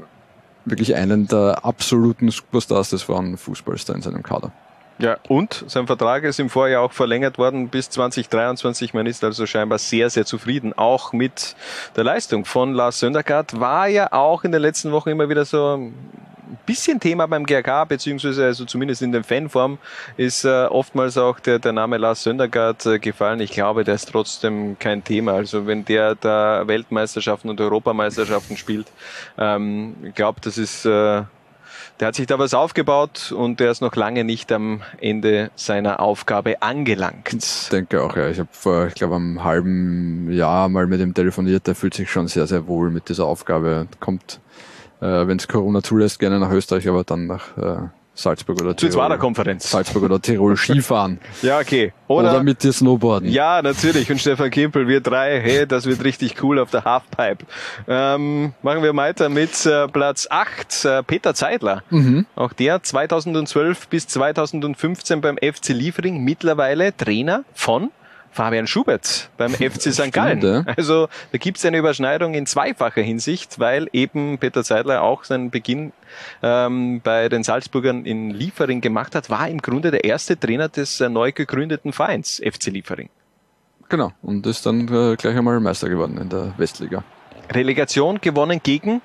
Speaker 6: wirklich einen der absoluten Superstars des Frauenfußballs da in seinem Kader.
Speaker 2: Ja, und sein Vertrag ist im Vorjahr auch verlängert worden bis 2023. Man ist also scheinbar sehr, sehr zufrieden. Auch mit der Leistung von Lars Söndergaard war ja auch in den letzten Wochen immer wieder so ein bisschen Thema beim GRK, beziehungsweise also zumindest in den Fanform ist äh, oftmals auch der, der Name Lars Söndergaard äh, gefallen. Ich glaube, der ist trotzdem kein Thema. Also wenn der da Weltmeisterschaften und Europameisterschaften spielt, ähm, ich glaube, das ist äh, der hat sich da was aufgebaut und der ist noch lange nicht am Ende seiner Aufgabe angelangt.
Speaker 6: Ich denke auch, ja. Ich habe vor, ich glaube, einem halben Jahr mal mit ihm telefoniert. Der fühlt sich schon sehr, sehr wohl mit dieser Aufgabe. Kommt, äh, wenn es Corona zulässt, gerne nach Österreich, aber dann nach äh, Salzburg oder
Speaker 2: Tirol. Konferenz.
Speaker 6: Salzburg oder Tirol Skifahren.
Speaker 2: ja, okay.
Speaker 6: Oder, oder, mit dir Snowboarden.
Speaker 2: Ja, natürlich. Und Stefan Kimpel, wir drei, hey, das wird richtig cool auf der Halfpipe. Ähm, machen wir weiter mit äh, Platz 8, äh, Peter Zeidler. Mhm. Auch der 2012 bis 2015 beim FC Liefering, mittlerweile Trainer von Fabian Schubert beim *laughs* FC St. Gallen. Also da gibt es eine Überschneidung in zweifacher Hinsicht, weil eben Peter Zeidler auch seinen Beginn ähm, bei den Salzburgern in Liefering gemacht hat, war im Grunde der erste Trainer des äh, neu gegründeten Vereins FC Liefering.
Speaker 6: Genau, und ist dann äh, gleich einmal Meister geworden in der Westliga.
Speaker 2: Relegation gewonnen gegen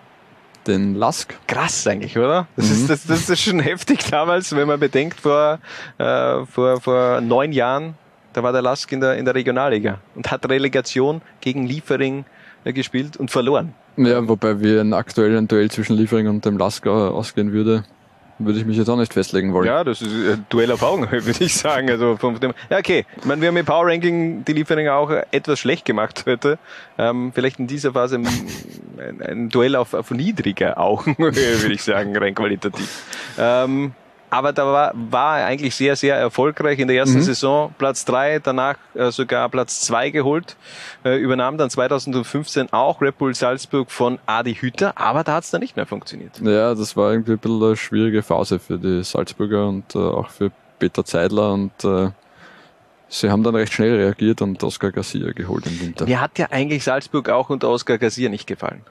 Speaker 6: den Lask.
Speaker 2: Krass eigentlich, oder? Das, mhm. ist, das, das ist schon *laughs* heftig damals, wenn man bedenkt, vor, äh, vor, vor neun Jahren da war der Lask in der, in der Regionalliga und hat Relegation gegen Liefering äh, gespielt und verloren.
Speaker 6: Ja, wobei wie ein aktuelles Duell zwischen Liefering und dem Lasker ausgehen würde, würde ich mich jetzt auch nicht festlegen wollen.
Speaker 2: Ja, das ist ein Duell auf Augenhöhe, *laughs* würde ich sagen. Also von dem, ja, okay. Ich meine, wir haben im Power Ranking die Lieferinger auch etwas schlecht gemacht heute. Ähm, vielleicht in dieser Phase ein, ein, ein Duell auf, auf niedriger Augenhöhe, *laughs* würde ich sagen, rein qualitativ. Ähm, aber da war, war er eigentlich sehr, sehr erfolgreich in der ersten mhm. Saison. Platz drei, danach äh, sogar Platz zwei geholt. Äh, übernahm dann 2015 auch Red Bull Salzburg von Adi Hütter, aber da hat es dann nicht mehr funktioniert.
Speaker 6: Ja, das war irgendwie ein bisschen eine schwierige Phase für die Salzburger und äh, auch für Peter Zeidler und sie haben dann recht schnell reagiert und Oscar Garcia geholt im Winter.
Speaker 2: Mir hat ja eigentlich Salzburg auch unter Oscar Garcia nicht gefallen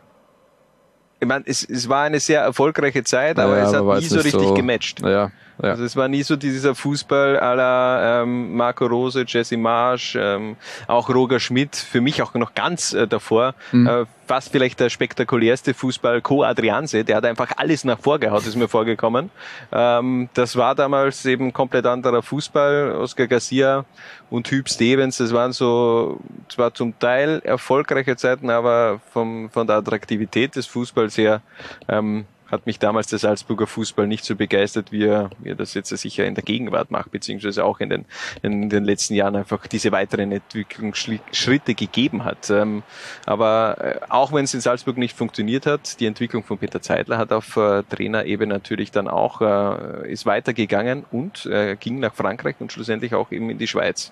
Speaker 2: ich meine, es, es war eine sehr erfolgreiche Zeit, aber ja, es hat nie so richtig so, gematcht.
Speaker 6: Ja,
Speaker 2: ja. Also es war nie so dieser Fußball à la ähm, Marco Rose, Jesse Marsch, ähm, auch Roger Schmidt, für mich auch noch ganz äh, davor, mhm. äh, fast vielleicht der spektakulärste Fußball Co Adrianse, der hat einfach alles nach vorgehaut, ist mir vorgekommen. Ähm, das war damals eben komplett anderer Fußball, Oscar Garcia und Hüb Stevens, das waren so zwar zum Teil erfolgreiche Zeiten, aber vom, von der Attraktivität des Fußballs her ähm, hat mich damals der Salzburger Fußball nicht so begeistert, wie er, wie er das jetzt sicher in der Gegenwart macht, beziehungsweise auch in den, in den letzten Jahren einfach diese weiteren Entwicklungsschritte gegeben hat. Ähm, aber äh, auch wenn es in Salzburg nicht funktioniert hat, die Entwicklung von Peter Zeidler hat auf äh, Trainerebene natürlich dann auch, äh, ist weitergegangen und ging nach Frankreich und schlussendlich auch eben in die Schweiz.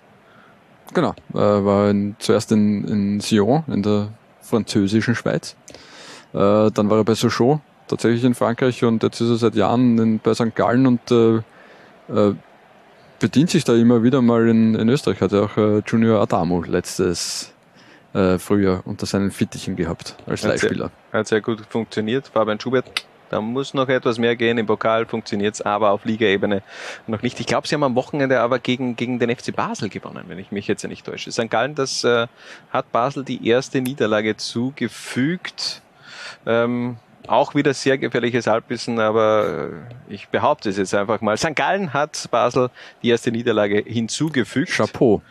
Speaker 6: Genau, war in, zuerst in, in Sion, in der französischen Schweiz. Dann war er bei Sochaux tatsächlich in Frankreich und jetzt ist er seit Jahren in, bei St. Gallen und äh, äh, bedient sich da immer wieder mal in, in Österreich. Hat ja auch äh, Junior Adamo letztes äh, Frühjahr unter seinen Fittichen gehabt als Leihspieler.
Speaker 2: Hat sehr gut funktioniert. Fabian Schubert, da muss noch etwas mehr gehen. Im Pokal funktioniert es, aber auf Ligaebene noch nicht. Ich glaube, sie haben am Wochenende aber gegen, gegen den FC Basel gewonnen, wenn ich mich jetzt nicht täusche. St. Gallen, das äh, hat Basel die erste Niederlage zugefügt. Ähm, auch wieder sehr gefährliches Halbwissen, aber äh, ich behaupte es jetzt einfach mal. St. Gallen hat Basel die erste Niederlage hinzugefügt.
Speaker 6: Chapeau.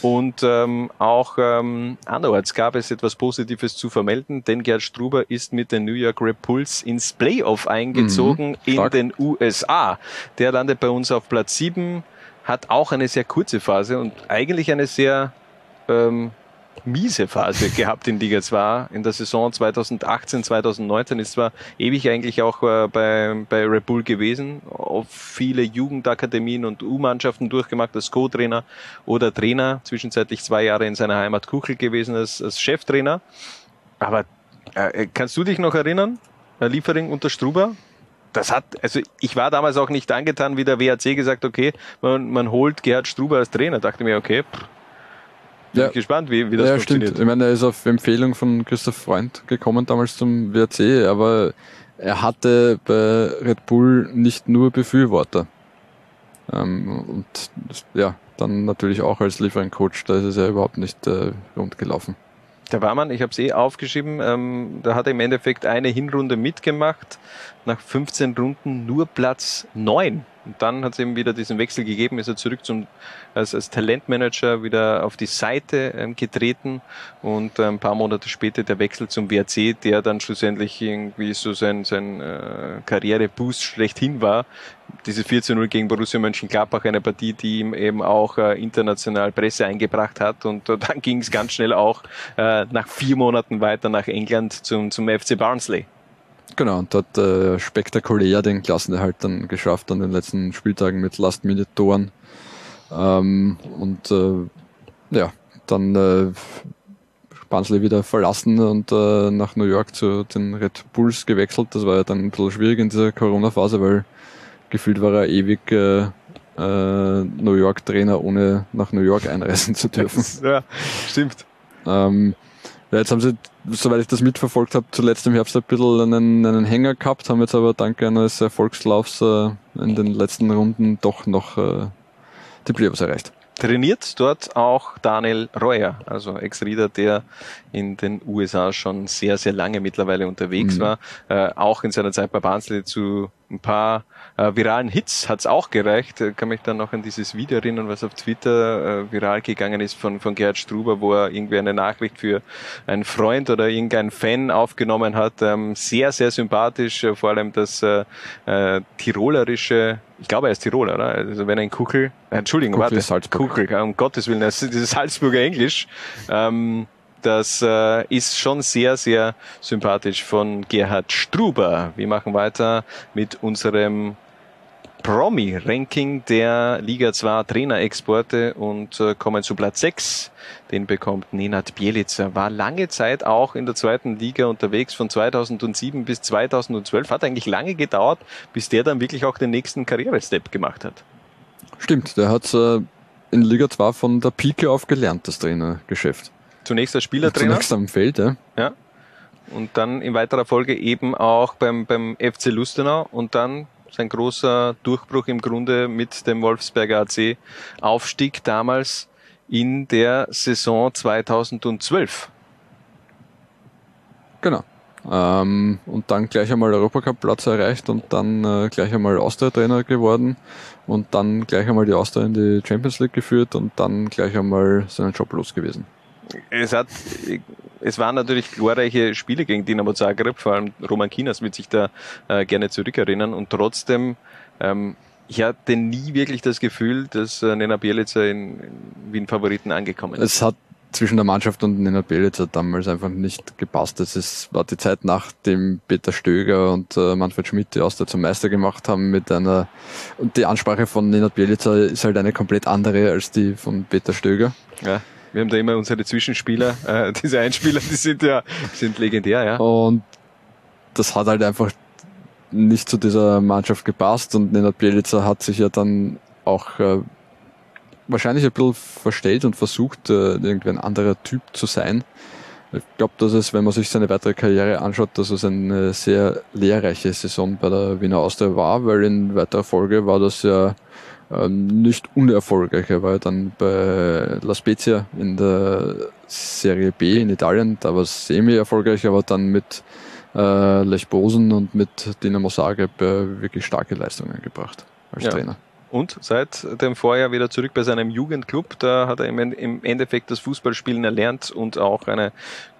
Speaker 2: Und ähm, auch ähm, anderorts gab es etwas Positives zu vermelden, denn Gerd Struber ist mit den New York Red Bulls ins Playoff eingezogen mhm, in den USA. Der landet bei uns auf Platz 7, hat auch eine sehr kurze Phase und eigentlich eine sehr ähm, miese Phase gehabt in Liga 2 in der Saison 2018, 2019 ist zwar ewig eigentlich auch äh, bei, bei Red Bull gewesen, auf viele Jugendakademien und U-Mannschaften durchgemacht als Co-Trainer oder Trainer, zwischenzeitlich zwei Jahre in seiner Heimat Kuchel gewesen als, als Cheftrainer. Aber äh, kannst du dich noch erinnern, Liefering unter Struber? das hat, also ich war damals auch nicht angetan, wie der WAC gesagt, okay, man, man holt Gerhard Struber als Trainer. Dachte mir, okay, pff, bin ja. gespannt, wie, wie das ja, funktioniert. Stimmt.
Speaker 6: Ich meine, er ist auf Empfehlung von Christoph Freund gekommen damals zum WRC, aber er hatte bei Red Bull nicht nur Befürworter. Ähm, und ja, dann natürlich auch als Lieferant-Coach, da ist es ja überhaupt nicht äh, rund gelaufen.
Speaker 2: Da war man, ich habe es eh aufgeschrieben, ähm, da hat er im Endeffekt eine Hinrunde mitgemacht, nach 15 Runden nur Platz 9 und dann hat es eben wieder diesen Wechsel gegeben, ist er zurück zum, als, als Talentmanager wieder auf die Seite ähm, getreten und ein paar Monate später der Wechsel zum WRC, der dann schlussendlich irgendwie so sein, sein äh, Karriereboost schlechthin war. Diese 4 zu 0 gegen Borussia Mönchengladbach, eine Partie, die ihm eben auch äh, international Presse eingebracht hat und äh, dann ging es ganz schnell auch äh, nach vier Monaten weiter nach England zum, zum FC Barnsley.
Speaker 6: Genau, und hat äh, spektakulär den Klassenerhalt dann geschafft an den letzten Spieltagen mit Last-Minute-Toren. Ähm, und äh, ja, dann äh, Barnsley wieder verlassen und äh, nach New York zu den Red Bulls gewechselt. Das war ja dann ein bisschen schwierig in dieser Corona-Phase, weil gefühlt war er ewig äh, äh, New York-Trainer, ohne nach New York einreisen zu dürfen. *laughs*
Speaker 2: ja, stimmt.
Speaker 6: Ähm, ja, jetzt haben sie, soweit ich das mitverfolgt habe, zuletzt im Herbst ein bisschen einen, einen Hänger gehabt, haben jetzt aber dank eines Erfolgslaufs äh, in den letzten Runden doch noch äh, die Playoffs erreicht.
Speaker 2: Trainiert dort auch Daniel Reuer, also Ex-Rieder, der in den USA schon sehr, sehr lange mittlerweile unterwegs mhm. war. Äh, auch in seiner Zeit bei Barnsley zu ein paar äh, viralen Hits hat's auch gereicht. Ich kann mich dann noch an dieses Video erinnern, was auf Twitter äh, viral gegangen ist von, von Gerhard Struber, wo er irgendwie eine Nachricht für einen Freund oder irgendeinen Fan aufgenommen hat. Ähm, sehr, sehr sympathisch, äh, vor allem das äh, äh, tirolerische ich glaube, er ist Tiroler, oder? Also wenn er in Kuchel, äh, Entschuldigung, Kuchel warte, Salzburg. Kuchel, um Gottes Willen, das ist dieses Salzburger Englisch. Ähm, das äh, ist schon sehr, sehr sympathisch von Gerhard Struber. Wir machen weiter mit unserem Promi-Ranking der Liga 2 Trainerexporte und äh, kommen zu Platz 6. Den bekommt Nenad Bielica. War lange Zeit auch in der zweiten Liga unterwegs, von 2007 bis 2012. Hat eigentlich lange gedauert, bis der dann wirklich auch den nächsten Karrierestep gemacht hat.
Speaker 6: Stimmt, der hat äh, in Liga 2 von der Pike auf gelernt, das Trainergeschäft.
Speaker 2: Zunächst als Spielertrainer.
Speaker 6: Zunächst am Feld, ja.
Speaker 2: Ja. Und dann in weiterer Folge eben auch beim, beim FC Lustenau und dann sein großer Durchbruch im Grunde mit dem Wolfsberger AC Aufstieg damals in der Saison 2012.
Speaker 6: Genau. Ähm, und dann gleich einmal Europacup-Platz erreicht und dann äh, gleich einmal Austria-Trainer geworden und dann gleich einmal die Austria in die Champions League geführt und dann gleich einmal seinen Job los gewesen.
Speaker 2: Es hat es waren natürlich glorreiche Spiele gegen Dinamo Zagreb, vor allem Roman Kinas wird sich da äh, gerne zurückerinnern und trotzdem ähm, ich hatte nie wirklich das Gefühl, dass äh, Nena Bielica in, in Wien Favoriten angekommen ist.
Speaker 6: Es hat zwischen der Mannschaft und Nena Bielica damals einfach nicht gepasst. Es war die Zeit nachdem Peter Stöger und äh, Manfred Schmidt die Austria zum Meister gemacht haben mit einer und die Ansprache von Nena Bielica ist halt eine komplett andere als die von Peter Stöger.
Speaker 2: Ja. Wir haben da immer unsere Zwischenspieler, *laughs* äh, diese Einspieler, die sind ja sind legendär, ja.
Speaker 6: Und das hat halt einfach nicht zu dieser Mannschaft gepasst und Nenad Bielica hat sich ja dann auch äh, wahrscheinlich ein bisschen verstellt und versucht, äh, irgendwie ein anderer Typ zu sein. Ich glaube, dass es, wenn man sich seine weitere Karriere anschaut, dass es eine sehr lehrreiche Saison bei der Wiener Austria war, weil in weiterer Folge war das ja nicht unerfolgreich. Er war dann bei La Spezia in der Serie B in Italien, da war es semi-erfolgreich, aber dann mit äh, Lech Bosen und mit Dinamo Zagreb äh, wirklich starke Leistungen gebracht als
Speaker 2: ja.
Speaker 6: Trainer
Speaker 2: und seit dem Vorjahr wieder zurück bei seinem Jugendclub. Da hat er im Endeffekt das Fußballspielen erlernt und auch eine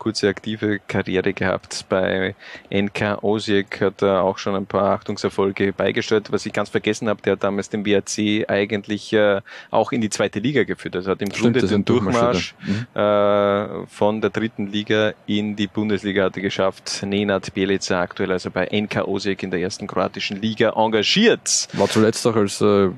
Speaker 2: kurze aktive Karriere gehabt. Bei NK Osijek hat er auch schon ein paar Achtungserfolge beigesteuert. Was ich ganz vergessen habe, der hat damals den BRC eigentlich äh, auch in die zweite Liga geführt. Also hat im Stimmt, Grunde den Durchmarsch mhm. äh, von der dritten Liga in die Bundesliga hat er geschafft. Nenad Bielica aktuell also bei NK Osijek in der ersten kroatischen Liga engagiert.
Speaker 6: War zuletzt auch als äh,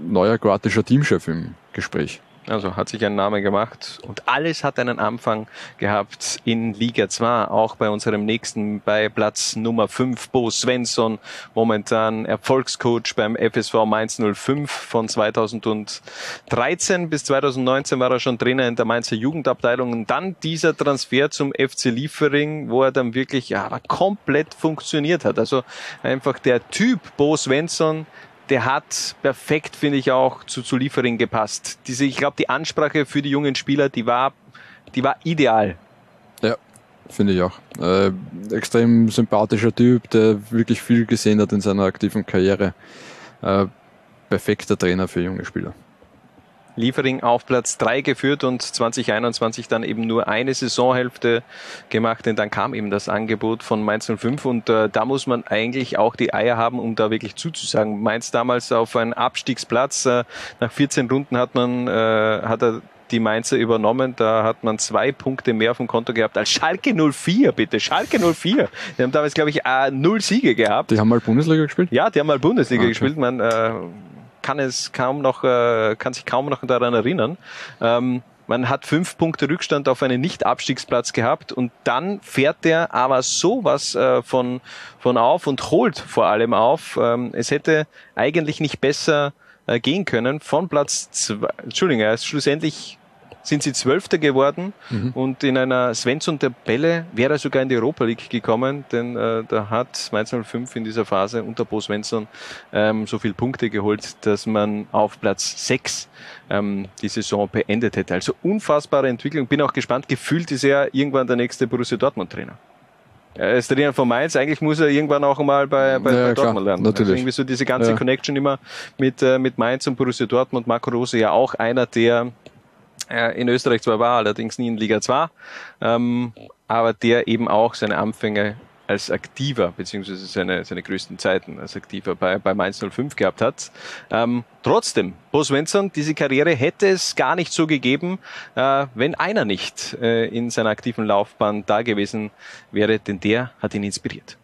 Speaker 6: neuer kroatischer Teamchef im Gespräch.
Speaker 2: Also hat sich einen Namen gemacht und alles hat einen Anfang gehabt in Liga 2. Auch bei unserem nächsten bei Platz Nummer 5, Bo Svensson, momentan Erfolgscoach beim FSV Mainz 05 von 2013 bis 2019 war er schon Trainer in der Mainzer Jugendabteilung und dann dieser Transfer zum FC Liefering, wo er dann wirklich ja, komplett funktioniert hat. Also einfach der Typ Bo Svensson, der hat perfekt, finde ich, auch zu, zu Liefering gepasst. Diese, ich glaube, die Ansprache für die jungen Spieler, die war, die war ideal.
Speaker 6: Ja, finde ich auch. Äh, extrem sympathischer Typ, der wirklich viel gesehen hat in seiner aktiven Karriere. Äh, perfekter Trainer für junge Spieler.
Speaker 2: Liefering auf Platz 3 geführt und 2021 dann eben nur eine Saisonhälfte gemacht, denn dann kam eben das Angebot von Mainz 05 und äh, da muss man eigentlich auch die Eier haben, um da wirklich zuzusagen. Mainz damals auf einen Abstiegsplatz, äh, nach 14 Runden hat man, äh, hat er die Mainzer übernommen. Da hat man zwei Punkte mehr auf dem Konto gehabt als Schalke 04, bitte. Schalke 04. Die haben damals, glaube ich, äh, null Siege gehabt.
Speaker 6: Die haben mal Bundesliga gespielt?
Speaker 2: Ja, die haben mal Bundesliga ah, okay. gespielt. Man äh, kann es kaum noch, äh, kann sich kaum noch daran erinnern. Ähm, man hat fünf Punkte Rückstand auf einen Nicht-Abstiegsplatz gehabt und dann fährt der aber sowas äh, von, von auf und holt vor allem auf. Ähm, es hätte eigentlich nicht besser äh, gehen können. Von Platz zwei, Entschuldigung, er ist schlussendlich sind sie Zwölfter geworden mhm. und in einer Svensson-Tabelle wäre er sogar in die Europa League gekommen, denn äh, da hat Mainz 05 in dieser Phase unter Bo Svensson ähm, so viele Punkte geholt, dass man auf Platz 6 ähm, die Saison beendet hätte. Also unfassbare Entwicklung. Bin auch gespannt. Gefühlt ist er irgendwann der nächste Borussia Dortmund-Trainer. Er ist Trainer von Mainz, eigentlich muss er irgendwann auch mal bei, bei, ja, bei Dortmund lernen.
Speaker 6: Natürlich. Also
Speaker 2: irgendwie so diese ganze ja. Connection immer mit, äh, mit Mainz und Borussia Dortmund. Marco Rose ja auch einer, der in Österreich zwar war, allerdings nie in Liga 2, ähm, aber der eben auch seine Anfänge als aktiver, beziehungsweise seine, seine größten Zeiten als aktiver bei, bei Mainz 05 gehabt hat. Ähm, trotzdem, Bo Svensson, diese Karriere hätte es gar nicht so gegeben, äh, wenn einer nicht äh, in seiner aktiven Laufbahn da gewesen wäre, denn der hat ihn inspiriert.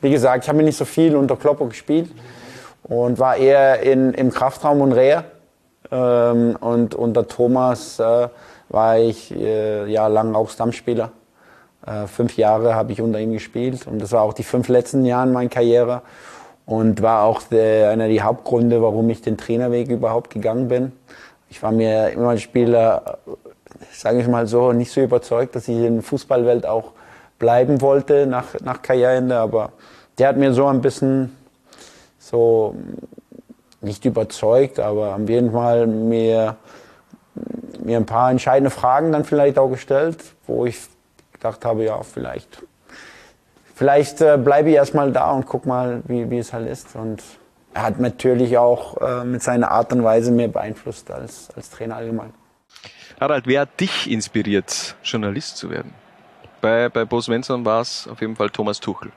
Speaker 13: Wie gesagt, ich habe nicht so viel unter Klopper gespielt und war eher in, im Kraftraum und Rehe. Ähm, und unter Thomas äh, war ich äh, jahrelang auch Stammspieler. Äh, fünf Jahre habe ich unter ihm gespielt und das war auch die fünf letzten Jahre meiner Karriere und war auch der, einer der Hauptgründe, warum ich den Trainerweg überhaupt gegangen bin. Ich war mir immer als Spieler, sage ich mal so, nicht so überzeugt, dass ich in der Fußballwelt auch bleiben wollte nach, nach Karriereende, aber der hat mir so ein bisschen so nicht überzeugt, aber auf jeden Fall mir, mir ein paar entscheidende Fragen dann vielleicht auch gestellt, wo ich gedacht habe, ja, vielleicht, vielleicht äh, bleibe ich erstmal da und guck mal, wie, wie es halt ist. Und er hat natürlich auch äh, mit seiner Art und Weise mehr beeinflusst als, als Trainer allgemein.
Speaker 2: Harald, wer hat dich inspiriert, Journalist zu werden? Bei, bei Bo Svensson war es auf jeden Fall Thomas Tuchel.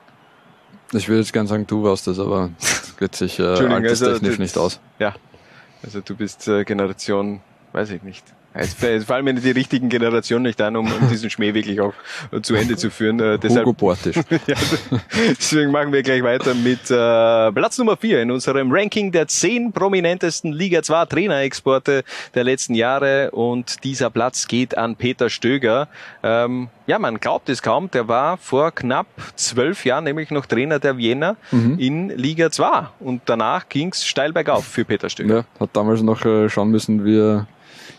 Speaker 6: Ich würde jetzt gerne sagen, du warst das, aber *laughs* geht sich äh, alterstechnisch also, nicht aus.
Speaker 2: Ja, also du bist äh, Generation, weiß ich nicht, Jetzt, fallen mir die richtigen Generationen nicht an, um, um diesen Schmäh wirklich auch zu Ende zu führen. Äh,
Speaker 6: deshalb, Hugo Portisch. *laughs*
Speaker 2: ja, deswegen machen wir gleich weiter mit äh, Platz Nummer vier in unserem Ranking der zehn prominentesten Liga 2 Trainerexporte der letzten Jahre. Und dieser Platz geht an Peter Stöger. Ähm, ja, man glaubt es kaum, der war vor knapp zwölf Jahren nämlich noch Trainer der Vienna mhm. in Liga 2. Und danach ging's steil bergauf für Peter Stöger.
Speaker 6: Ja, hat damals noch äh, schauen müssen, wie er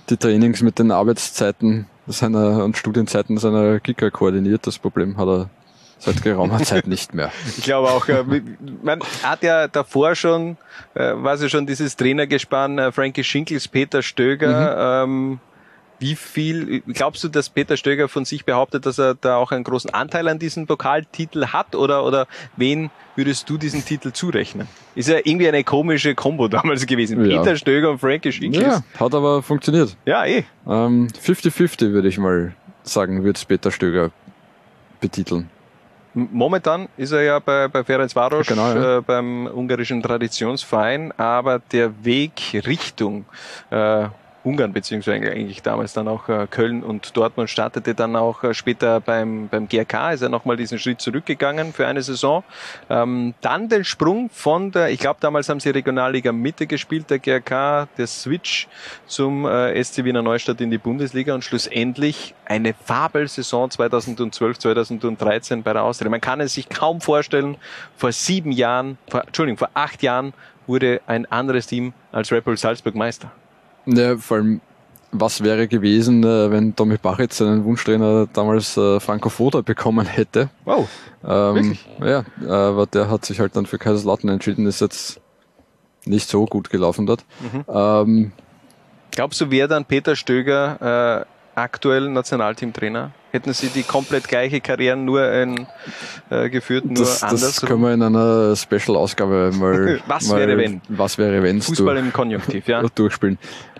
Speaker 6: die Trainings mit den Arbeitszeiten seiner und Studienzeiten seiner Kicker koordiniert. Das Problem hat er seit geraumer Zeit *laughs* nicht mehr.
Speaker 2: Ich glaube auch, äh, man hat ja davor schon, äh, war es ja schon dieses Trainergespann äh, Frankie Schinkels, Peter Stöger, mhm. ähm, wie viel, glaubst du, dass Peter Stöger von sich behauptet, dass er da auch einen großen Anteil an diesem Pokaltitel hat oder, oder wen würdest du diesen Titel zurechnen? Ist ja irgendwie eine komische Kombo *laughs* damals gewesen. Ja. Peter Stöger und Frankie Schinkels.
Speaker 6: Ja, hat aber funktioniert.
Speaker 2: Ja, eh.
Speaker 6: 50-50 ähm, würde ich mal sagen, wird Peter Stöger betiteln.
Speaker 2: Momentan ist er ja bei, bei Ferenc Varos genau, ja. äh, beim ungarischen Traditionsverein, aber der Weg Richtung äh, Ungarn, beziehungsweise eigentlich damals dann auch äh, Köln und Dortmund startete dann auch äh, später beim, beim GRK, ist er nochmal diesen Schritt zurückgegangen für eine Saison. Ähm, dann den Sprung von der, ich glaube damals haben sie Regionalliga Mitte gespielt, der GRK, der Switch zum äh, SC Wiener Neustadt in die Bundesliga und schlussendlich eine Fabelsaison 2012, 2013 bei der Austria. Man kann es sich kaum vorstellen, vor sieben Jahren, vor, Entschuldigung, vor acht Jahren wurde ein anderes Team als Red Bull Salzburg Meister.
Speaker 6: Ja, vor allem, was wäre gewesen, äh, wenn Tommy Bach seinen Wunschtrainer damals äh, Franco Foda bekommen hätte?
Speaker 2: Wow.
Speaker 6: Ähm, ja, aber der hat sich halt dann für Kaiserslautern entschieden, ist jetzt nicht so gut gelaufen dort. Mhm. Ähm,
Speaker 2: Glaubst du, wäre dann Peter Stöger äh, aktuell Nationalteamtrainer? Hätten sie die komplett gleiche Karriere nur in, äh, geführt, nur
Speaker 6: das, anders? Das können wir in einer Special-Ausgabe mal. *laughs*
Speaker 2: was mal, wäre wenn?
Speaker 6: Was wäre wenn?
Speaker 2: Fußball im Konjunktiv, ja. *laughs*
Speaker 6: Durchspielen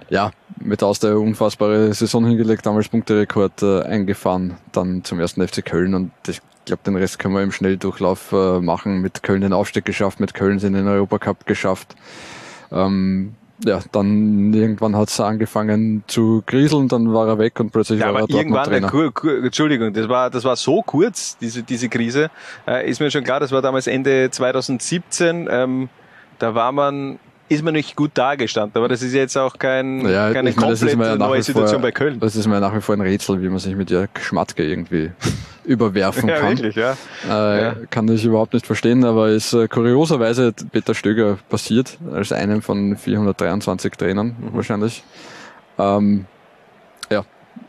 Speaker 6: ja, mit aus der unfassbare Saison hingelegt, damals Punkterekord äh, eingefahren, dann zum ersten FC Köln und ich glaube, den Rest können wir im Schnelldurchlauf äh, machen. Mit Köln den Aufstieg geschafft, mit Köln sind den Europacup geschafft. Ähm, ja, dann irgendwann hat es angefangen zu kriseln, dann war er weg und plötzlich ja, war er irgendwann Trainer.
Speaker 2: Kur, kur, Entschuldigung, das war das war so kurz diese diese Krise. Äh, ist mir schon klar, das war damals Ende 2017. Ähm, da war man ist man nicht gut dargestanden. Aber das ist jetzt auch kein,
Speaker 6: ja,
Speaker 2: keine komplett ja neue Situation bei Köln.
Speaker 6: Das ist mir nach wie vor ein Rätsel, wie man sich mit Jörg Schmatke irgendwie *laughs* überwerfen
Speaker 2: ja,
Speaker 6: kann.
Speaker 2: Wirklich, ja.
Speaker 6: Äh, ja. Kann ich überhaupt nicht verstehen, aber ist äh, kurioserweise Peter Stöger passiert, als einem von 423 Trainern mhm. wahrscheinlich. Ähm,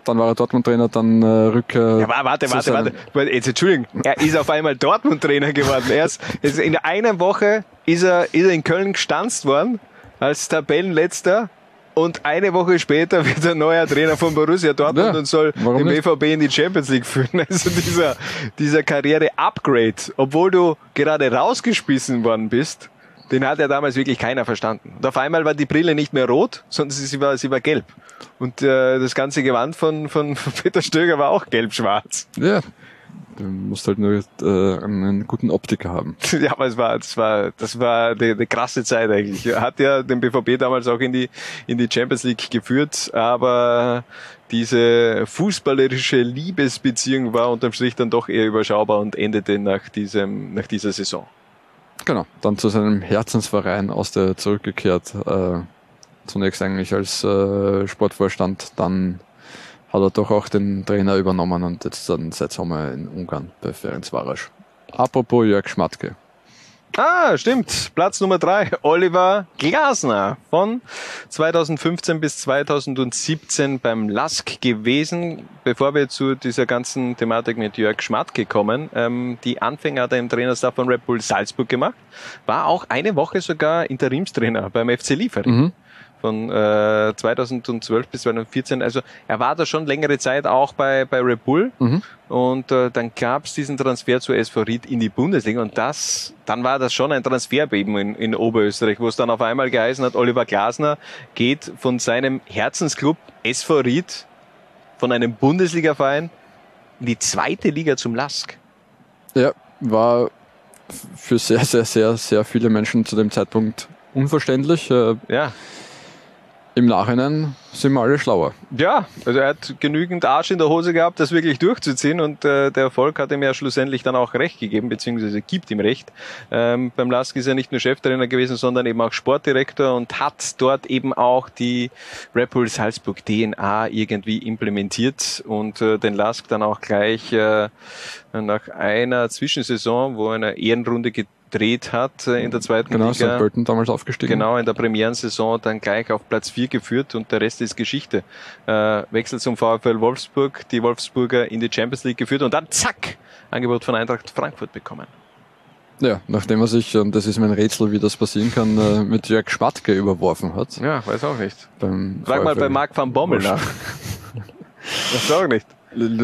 Speaker 6: dann war er Dortmund-Trainer, dann äh, Rückkehr.
Speaker 2: Ja, warte, warte, warte. Jetzt Entschuldigung, er ist auf einmal Dortmund-Trainer geworden. Er ist, ist in einer Woche ist er, ist er in Köln gestanzt worden als Tabellenletzter und eine Woche später wird er neuer Trainer von Borussia Dortmund ja, und soll den BVB in die Champions League führen. *laughs* Also dieser, dieser Karriere-Upgrade, obwohl du gerade rausgespissen worden bist, den hat ja damals wirklich keiner verstanden. Und auf einmal war die Brille nicht mehr rot, sondern sie war, sie war gelb. Und äh, das ganze Gewand von, von, *laughs* Peter Stöger war auch gelb-schwarz.
Speaker 6: Ja, Du musst halt nur äh, einen guten Optiker haben. *laughs*
Speaker 2: Ja, aber es war, das war, das war eine, eine krasse Zeit eigentlich. Er hat ja den BVB damals auch in die, in die Champions League geführt, aber diese fußballerische Liebesbeziehung war unterm Strich dann doch eher überschaubar und endete nach diesem, nach dieser Saison.
Speaker 6: Genau, dann zu seinem Herzensverein aus der zurückgekehrt. Äh, zunächst eigentlich als äh, Sportvorstand, dann hat er doch auch den Trainer übernommen und jetzt dann seit Sommer in Ungarn bei Ferencvaros. Apropos Jörg Schmatke.
Speaker 2: Ah, stimmt. Platz Nummer drei. Oliver Glasner von 2015 bis 2017 beim LASK gewesen. Bevor wir zu dieser ganzen Thematik mit Jörg Schmatke kommen, ähm, die Anfänger hat er im Trainerstab von Red Bull Salzburg gemacht. War auch eine Woche sogar Interimstrainer beim FC Liefering. Mhm von äh, 2012 bis 2014. Also er war da schon längere Zeit auch bei, bei Red Bull. Mhm. Und äh, dann gab es diesen Transfer zu SV Ried in die Bundesliga. Und das, dann war das schon ein Transferbeben in, in Oberösterreich, wo es dann auf einmal geheißen hat, Oliver Glasner geht von seinem Herzensclub SV Ried, von einem Bundesligaverein, in die zweite Liga zum LASK.
Speaker 6: Ja, war für sehr, sehr, sehr, sehr viele Menschen zu dem Zeitpunkt unverständlich. Äh,
Speaker 2: ja
Speaker 6: im Nachhinein sind wir alle schlauer.
Speaker 2: Ja, also er hat genügend Arsch in der Hose gehabt, das wirklich durchzuziehen und äh, der Erfolg hat ihm ja schlussendlich dann auch recht gegeben, beziehungsweise gibt ihm recht. Ähm, beim Lask ist er nicht nur Cheftrainer gewesen, sondern eben auch Sportdirektor und hat dort eben auch die Red Bull Salzburg DNA irgendwie implementiert und äh, den Lask dann auch gleich äh, nach einer Zwischensaison, wo er eine Ehrenrunde gedreht hat äh, in der zweiten
Speaker 6: genau,
Speaker 2: Liga.
Speaker 6: Genau, Burton damals aufgestiegen.
Speaker 2: Genau, in der Premierensaison dann gleich auf Platz 4 geführt und der Rest ist Geschichte. Äh, Wechsel zum VfL Wolfsburg, die Wolfsburger in die Champions League geführt und dann zack, Angebot von Eintracht Frankfurt bekommen.
Speaker 6: Ja, nachdem er sich, und das ist mein Rätsel, wie das passieren kann, äh, mit Jörg Schmatke überworfen hat.
Speaker 2: Ja, weiß auch nicht. Beim Frag VfL mal bei Marc van Bommel nach. weiß *laughs* auch nicht.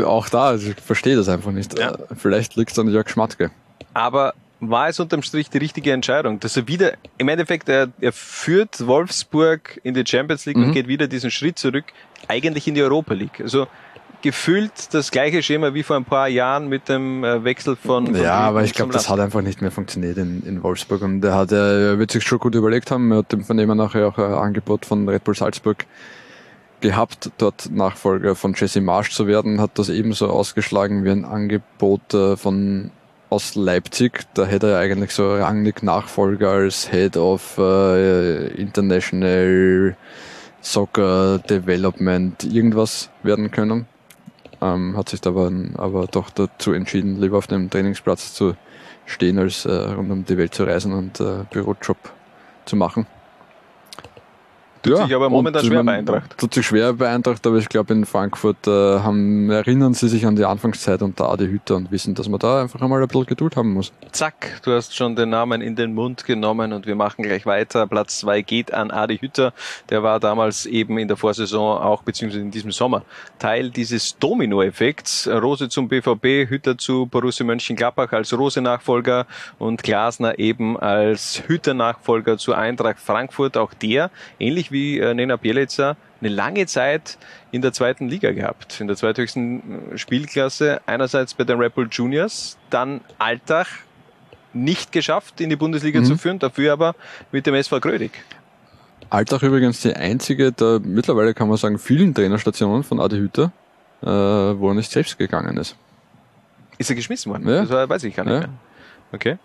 Speaker 6: Auch da, ich verstehe das einfach nicht. Ja. Äh, vielleicht liegt es an Jörg Schmatke.
Speaker 2: Aber war es unterm Strich die richtige Entscheidung, dass er wieder, im Endeffekt, er, er führt Wolfsburg in die Champions League mhm. und geht wieder diesen Schritt zurück, eigentlich in die Europa League. Also gefühlt das gleiche Schema wie vor ein paar Jahren mit dem äh, Wechsel von. von
Speaker 6: ja, aber ich glaube, das hat einfach nicht mehr funktioniert in, in Wolfsburg und er hat, er wird sich schon gut überlegt haben. Er hat dem Vernehmer nachher auch ein Angebot von Red Bull Salzburg gehabt, dort Nachfolger von Jesse Marsch zu werden, hat das ebenso ausgeschlagen wie ein Angebot äh, von aus Leipzig. Da hätte er eigentlich so rangig Nachfolger als Head of äh, International Soccer Development irgendwas werden können. Ähm, hat sich aber, aber doch dazu entschieden, lieber auf dem Trainingsplatz zu stehen, als äh, rund um die Welt zu reisen und äh, Bürojob zu machen.
Speaker 2: Tut ja, sich aber momentan schwer bei Eintracht.
Speaker 6: Tut sich schwer bei Eintracht, aber ich glaube in Frankfurt äh, haben, erinnern sie sich an die Anfangszeit unter Adi Hütter und wissen, dass man da einfach einmal ein bisschen Geduld haben muss.
Speaker 2: Zack, du hast schon den Namen in den Mund genommen und wir machen gleich weiter. Platz zwei geht an Adi Hütter. Der war damals eben in der Vorsaison auch, beziehungsweise in diesem Sommer, Teil dieses Domino-Effekts. Rose zum BVB, Hütter zu Borussia Mönchengladbach als Rose-Nachfolger und Glasner eben als Hütter-Nachfolger zu Eintracht Frankfurt. Auch der, ähnlich wie wie äh, Nena Bielica eine lange Zeit in der zweiten Liga gehabt, in der zweithöchsten äh, Spielklasse. Einerseits bei den Red Bull Juniors, dann Alltag nicht geschafft, in die Bundesliga mhm. zu führen, dafür aber mit dem SV Grödig.
Speaker 6: Alltag übrigens die einzige der mittlerweile kann man sagen vielen Trainerstationen von Adi Hütter, äh, wo er nicht selbst gegangen ist.
Speaker 2: Ist er geschmissen worden? Ja. Das weiß ich gar nicht ja. mehr. Okay.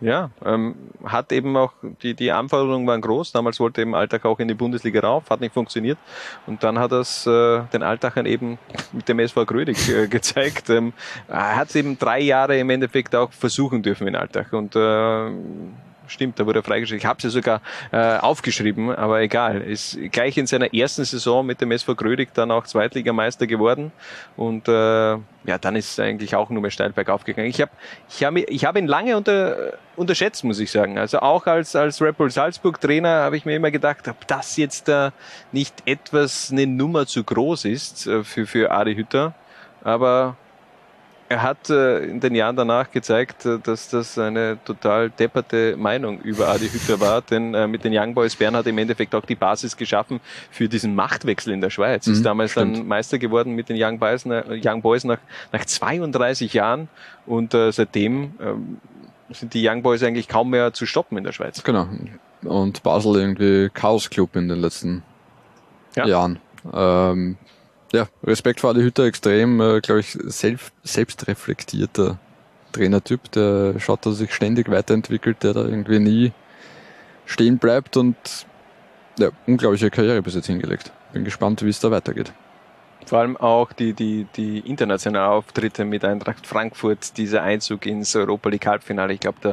Speaker 2: Ja, ähm, hat eben auch, die, die Anforderungen waren groß. Damals wollte eben Alltag auch in die Bundesliga rauf, hat nicht funktioniert. Und dann hat es äh, den Alltagern eben mit dem SV Grödig äh, *laughs* gezeigt. Ähm, hat es eben drei Jahre im Endeffekt auch versuchen dürfen in Alltag. Und äh, stimmt, da wurde er freigestellt. Ich habe sie sogar äh, aufgeschrieben, aber egal. Ist gleich in seiner ersten Saison mit dem SV Grödig dann auch Zweitligameister geworden und äh, ja, dann ist eigentlich auch nur mehr steil bergauf gegangen. Ich habe ich hab, ich hab ihn lange unter, unterschätzt, muss ich sagen. Also auch als, als Red Bull Salzburg Trainer habe ich mir immer gedacht, ob das jetzt äh, nicht etwas eine Nummer zu groß ist äh, für, für Adi Hütter. Aber er hat äh, in den Jahren danach gezeigt, äh, dass das eine total depperte Meinung über Adi Hütter war, denn äh, mit den Young Boys Bern hat er im Endeffekt auch die Basis geschaffen für diesen Machtwechsel in der Schweiz. Mhm, ist damals stimmt. dann Meister geworden mit den Young Boys, Young Boys nach, nach 32 Jahren und äh, seitdem ähm, sind die Young Boys eigentlich kaum mehr zu stoppen in der Schweiz.
Speaker 6: Genau. Und Basel irgendwie Chaos Club in den letzten ja. Jahren. Ähm, ja, Respekt vor Adi Hütter, extrem, äh, glaube ich, selbst, selbstreflektierter Trainertyp, der schaut, dass er sich ständig weiterentwickelt, der da irgendwie nie stehen bleibt und ja, unglaubliche Karriere bis jetzt hingelegt. Bin gespannt, wie es da weitergeht.
Speaker 2: Vor allem auch die, die, die internationalen Auftritte mit Eintracht Frankfurt, dieser Einzug ins Europa League Halbfinale. Ich glaube, da